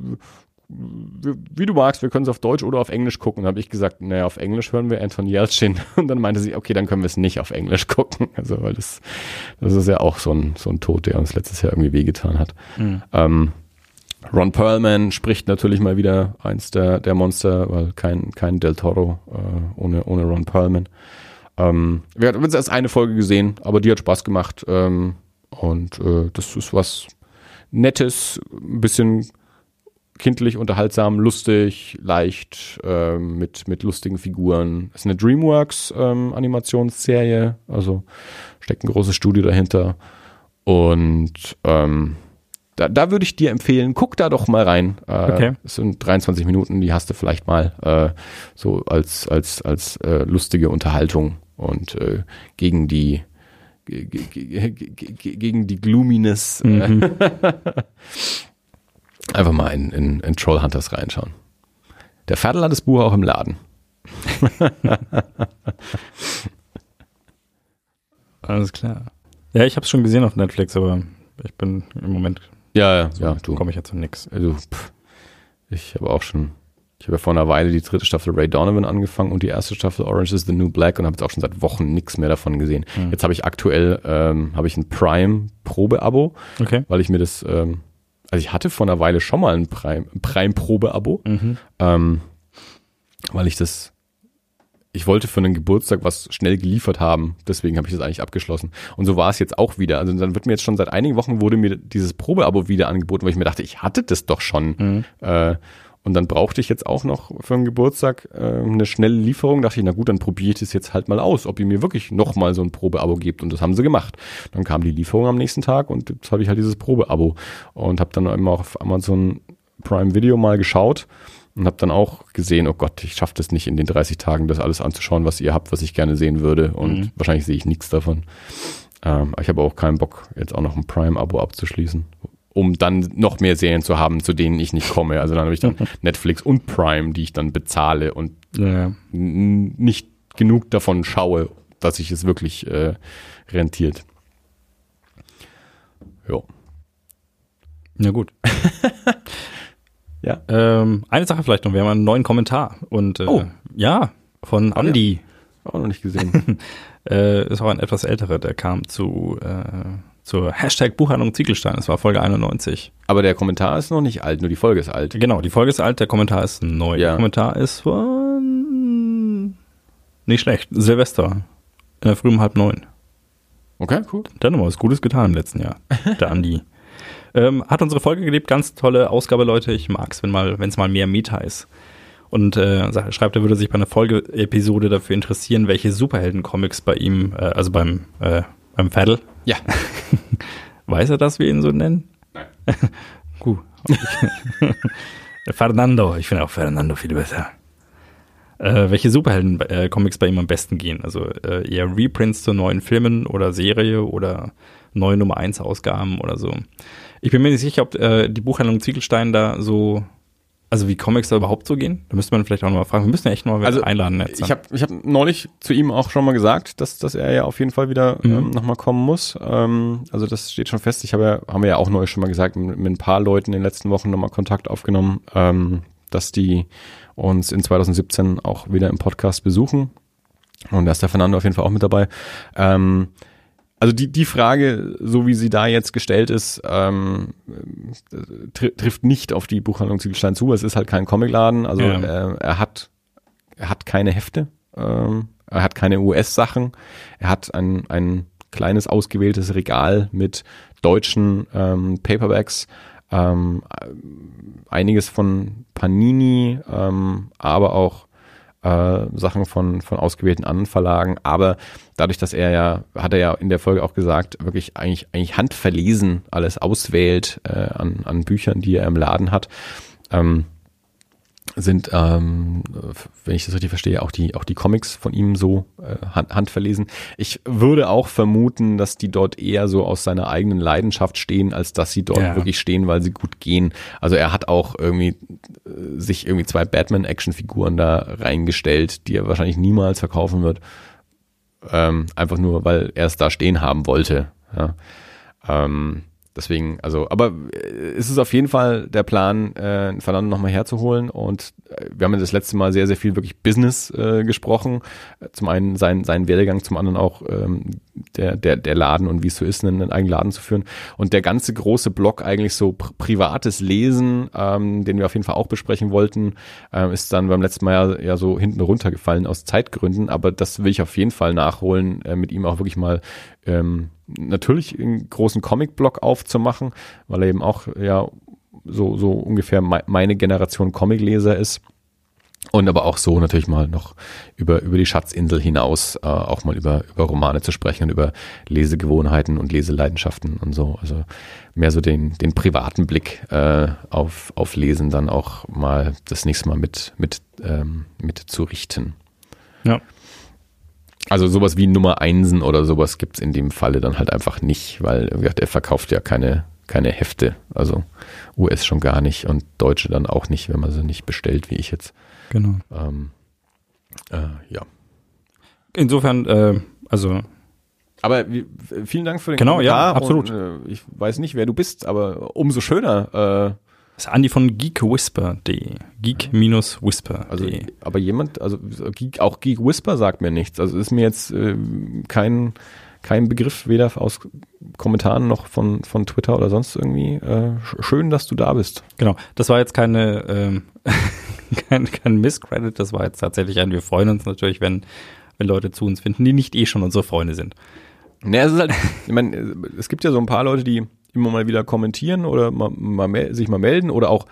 wie, wie du magst, wir können es auf Deutsch oder auf Englisch gucken. Da habe ich gesagt, naja, auf Englisch hören wir Anton Yelchin. Und dann meinte sie, okay, dann können wir es nicht auf Englisch gucken. Also, weil das, das ist ja auch so ein, so ein Tod, der uns letztes Jahr irgendwie wehgetan hat. Mhm. Ähm, Ron Perlman spricht natürlich mal wieder eins der, der Monster, weil kein, kein Del Toro äh, ohne, ohne Ron Perlman. Ähm, wir haben jetzt erst eine Folge gesehen, aber die hat Spaß gemacht. Ähm, und äh, das ist was Nettes, ein bisschen kindlich, unterhaltsam, lustig, leicht, ähm, mit, mit lustigen Figuren. Es ist eine DreamWorks ähm, also steckt ein großes Studio dahinter. Und ähm, da, da würde ich dir empfehlen, guck da doch mal rein. Äh, Okay. Es sind 23 Minuten, die hast du vielleicht mal äh, so als, als, als äh, lustige Unterhaltung und äh, gegen die ge- ge- ge- ge- ge- gegen die Gloominess äh, einfach mal in, in, in Trollhunters reinschauen. Der Ferdl hat das Buch auch im Laden. Alles klar. Ja, ich habe es schon gesehen auf Netflix, aber ich bin im Moment Ja, ja, ja, du. komme ich ja zu nix. Also, pff, ich habe auch schon, ich habe ja vor einer Weile die dritte Staffel Ray Donovan angefangen und die erste Staffel Orange is the New Black und habe jetzt auch schon seit Wochen nichts mehr davon gesehen. Jetzt habe ich aktuell, ähm, habe ich ein Prime-Probe-Abo, Okay. weil ich mir das, ähm, also ich hatte vor einer Weile schon mal ein Prime- Prime-Probe-Abo, ähm, weil ich das, ich wollte für einen Geburtstag was schnell geliefert haben, deswegen habe ich das eigentlich abgeschlossen. Und so war es jetzt auch wieder. Also dann wird mir jetzt schon seit einigen Wochen wurde mir dieses Probeabo wieder angeboten, weil ich mir dachte, ich hatte das doch schon. Äh, und dann brauchte ich jetzt auch noch für einen Geburtstag äh, eine schnelle Lieferung. Dachte ich, na gut, dann probiere ich das jetzt halt mal aus, ob ihr mir wirklich noch mal so ein Probeabo gebt. Und das haben sie gemacht. Dann kam die Lieferung am nächsten Tag und jetzt habe ich halt dieses Probeabo und habe dann immer auf Amazon Prime Video mal geschaut und habe dann auch gesehen, oh Gott, ich schaffe das nicht in den 30 Tagen, das alles anzuschauen, was ihr habt, was ich gerne sehen würde. Und wahrscheinlich sehe ich nichts davon. Ähm, ich habe auch keinen Bock, jetzt auch noch ein Prime-Abo abzuschließen, um dann noch mehr Serien zu haben, zu denen ich nicht komme. Also dann habe ich dann Netflix und Prime, die ich dann bezahle und Ja. nicht genug davon schaue, dass sich es wirklich äh, rentiert. Ja. Ja, gut. Ja. Ähm, eine Sache vielleicht noch, wir haben einen neuen Kommentar. Und äh, Oh. ja, von Andy. Auch noch nicht gesehen. Äh, ist auch ein etwas älterer, der kam zu äh, zur Hashtag Buchhandlung Ziegelstein. Das war Folge 91. Aber der Kommentar ist noch nicht alt, nur die Folge ist alt. Genau, die Folge ist alt, der Kommentar ist neu. Ja. Der Kommentar ist von nicht schlecht. Silvester. Äh, früh um halb neun. Okay, cool. Der hat noch was Gutes getan im letzten Jahr. Der Andi. Ähm, hat unsere Folge gelebt, ganz tolle Ausgabe, Leute. Ich mag's, wenn mal, wenn es mal mehr Meta ist. Und äh, schreibt, er würde sich bei einer Folge-Episode dafür interessieren, welche Superhelden-Comics bei ihm, äh, also beim, äh, beim Faddle, Ja. weiß er, dass wir ihn so nennen? Nein. Gut. Fernando, ich finde auch Fernando viel besser. Äh, welche Superhelden-Comics bei ihm am besten gehen? Also äh, eher Reprints zu neuen Filmen oder Serie oder neue Nummer 1 Ausgaben oder so. Ich bin mir nicht sicher, ob äh, die Buchhandlung Ziegelstein da so, also wie Comics da überhaupt so gehen. Da müsste man vielleicht auch noch mal fragen. Wir müssen ja echt noch mal Also, einladen jetzt. Ich habe ich hab neulich zu ihm auch schon mal gesagt, dass, dass er ja auf jeden Fall wieder Mhm. ähm, nochmal kommen muss. Ähm, also das steht schon fest. Ich habe ja, haben wir ja auch neulich schon mal gesagt, mit, mit ein paar Leuten in den letzten Wochen nochmal Kontakt aufgenommen, ähm, dass die uns in 2017 auch wieder im Podcast besuchen. Und da ist der Fernando auf jeden Fall auch mit dabei. Ähm, also die, die Frage, so wie sie da jetzt gestellt ist, ähm, tr trifft nicht auf die Buchhandlung Ziegelstein zu. Es ist halt kein Comicladen. Also Ja. äh, er hat er hat keine Hefte, ähm, er hat keine US-Sachen, er hat ein, ein kleines ausgewähltes Regal mit deutschen ähm, Paperbacks, ähm, einiges von Panini, ähm, aber auch äh, Sachen von, von ausgewählten anderen Verlagen, aber dadurch, dass er ja, hat er ja in der Folge auch gesagt, wirklich eigentlich, eigentlich handverlesen alles auswählt äh, an, an Büchern, die er im Laden hat, ähm, sind, ähm, wenn ich das richtig verstehe, auch die, auch die Comics von ihm so äh, hand, handverlesen. Ich würde auch vermuten, dass die dort eher so aus seiner eigenen Leidenschaft stehen, als dass sie dort Ja. wirklich stehen, weil sie gut gehen. Also er hat auch irgendwie äh, sich irgendwie zwei Batman-Action-Figuren da reingestellt, die er wahrscheinlich niemals verkaufen wird. Ähm, einfach nur, weil er es da stehen haben wollte. Ja. Ähm, deswegen, also, aber äh, es ist auf jeden Fall der Plan, äh, Fernando nochmal herzuholen. Und äh, wir haben ja das letzte Mal sehr, sehr viel wirklich Business äh, gesprochen. Zum einen sein, seinen Werdegang, zum anderen auch ähm, der, der, der Laden und wie es so ist, einen, einen eigenen Laden zu führen. Und der ganze große Block eigentlich so pr privates Lesen, ähm, den wir auf jeden Fall auch besprechen wollten, ähm, ist dann beim letzten Mal ja, ja so hinten runtergefallen aus Zeitgründen. Aber das will ich auf jeden Fall nachholen, äh, mit ihm auch wirklich mal ähm, natürlich einen großen Comic-Block aufzumachen, weil er eben auch ja so, so ungefähr me meine Generation Comicleser ist. Und aber auch so natürlich mal noch über, über die Schatzinsel hinaus äh, auch mal über, über Romane zu sprechen und über Lesegewohnheiten und Leseleidenschaften und so. Also mehr so den, den privaten Blick äh, auf, auf Lesen dann auch mal das nächste Mal mit, mit, ähm, mit zu richten. Ja. Also sowas wie Nummer Einsen oder sowas gibt's in dem Falle dann halt einfach nicht, weil wie gesagt, er verkauft ja keine, keine Hefte. Also US schon gar nicht und Deutsche dann auch nicht, wenn man sie nicht bestellt, wie ich jetzt. Genau. Ähm, äh, ja. Insofern, äh, also Aber wie, vielen Dank für den Genau, ja, Kommentar. absolut. Und, äh, ich weiß nicht, wer du bist, aber umso schöner. Das ist Andi von geekwhisper.de. Geek-whisper.de. also, aber jemand, also Geek, auch Geek Whisper sagt mir nichts. Also ist mir jetzt äh, kein, kein Begriff, weder aus Kommentaren noch von, von Twitter oder sonst irgendwie. Äh, sch- schön, dass du da bist. Genau, das war jetzt keine, ähm, kein, kein Misscredit, das war jetzt tatsächlich ein, wir freuen uns natürlich, wenn, wenn Leute zu uns finden, die nicht eh schon unsere Freunde sind. Ne, es ist halt, ich meine, es gibt ja so ein paar Leute, die immer mal wieder kommentieren oder mal, mal sich mal melden oder auch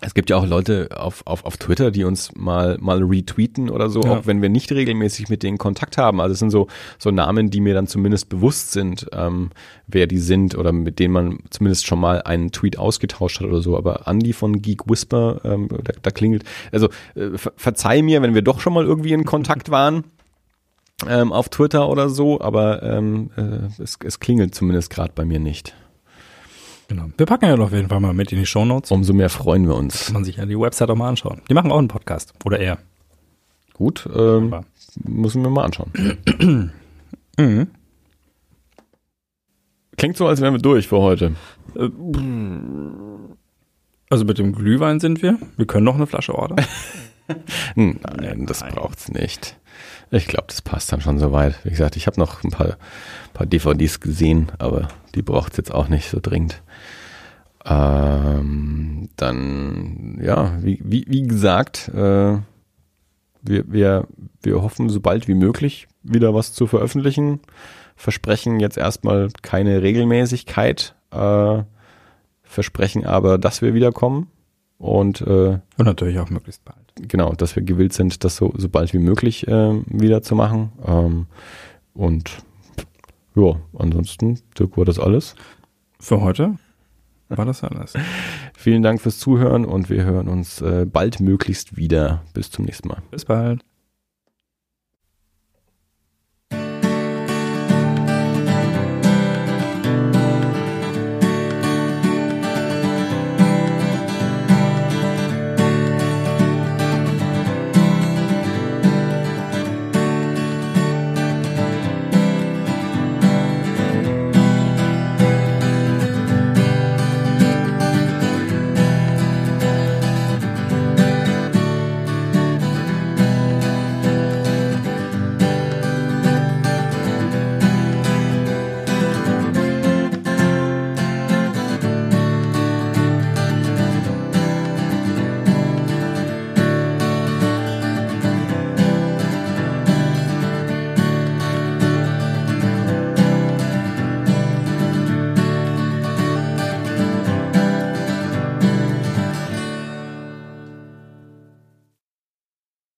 es gibt ja auch Leute auf, auf, auf Twitter, die uns mal, mal retweeten oder so, Ja. auch wenn wir nicht regelmäßig mit denen Kontakt haben. Also es sind so, so Namen, die mir dann zumindest bewusst sind, ähm, wer die sind oder mit denen man zumindest schon mal einen Tweet ausgetauscht hat oder so. Aber Andy von Geek Whisper, ähm, da, da klingelt. Also äh, ver verzeih mir, wenn wir doch schon mal irgendwie in Kontakt waren ähm, auf Twitter oder so, aber ähm, äh, es, es klingelt zumindest gerade bei mir nicht. Genau. Wir packen ja auf jeden Fall mal mit in die Shownotes. Umso mehr freuen wir uns. Kann man sich ja die Website auch mal anschauen. Die machen auch einen Podcast. Oder er. Gut, ähm, müssen wir mal anschauen. Mhm. Klingt so, als wären wir durch für heute. Also mit dem Glühwein sind wir. Wir können noch eine Flasche ordern. Nein, das Nein. braucht's nicht. Ich glaube, das passt dann schon soweit. Wie gesagt, ich habe noch ein paar, paar DVDs gesehen, aber die braucht's jetzt auch nicht so dringend. Ähm, dann, ja, wie, wie, wie gesagt, äh, wir, wir, wir hoffen, so bald wie möglich wieder was zu veröffentlichen. Versprechen jetzt erstmal keine Regelmäßigkeit, äh, versprechen aber, dass wir wiederkommen. Und äh, Und natürlich auch möglichst bald. genau, dass wir gewillt sind, das so, so bald wie möglich ähm, wieder zu machen. Ähm, und ja, ansonsten, Dirk, war das alles. Für heute war das alles. Vielen Dank fürs Zuhören und wir hören uns äh, bald möglichst wieder. Bis zum nächsten Mal. Bis bald.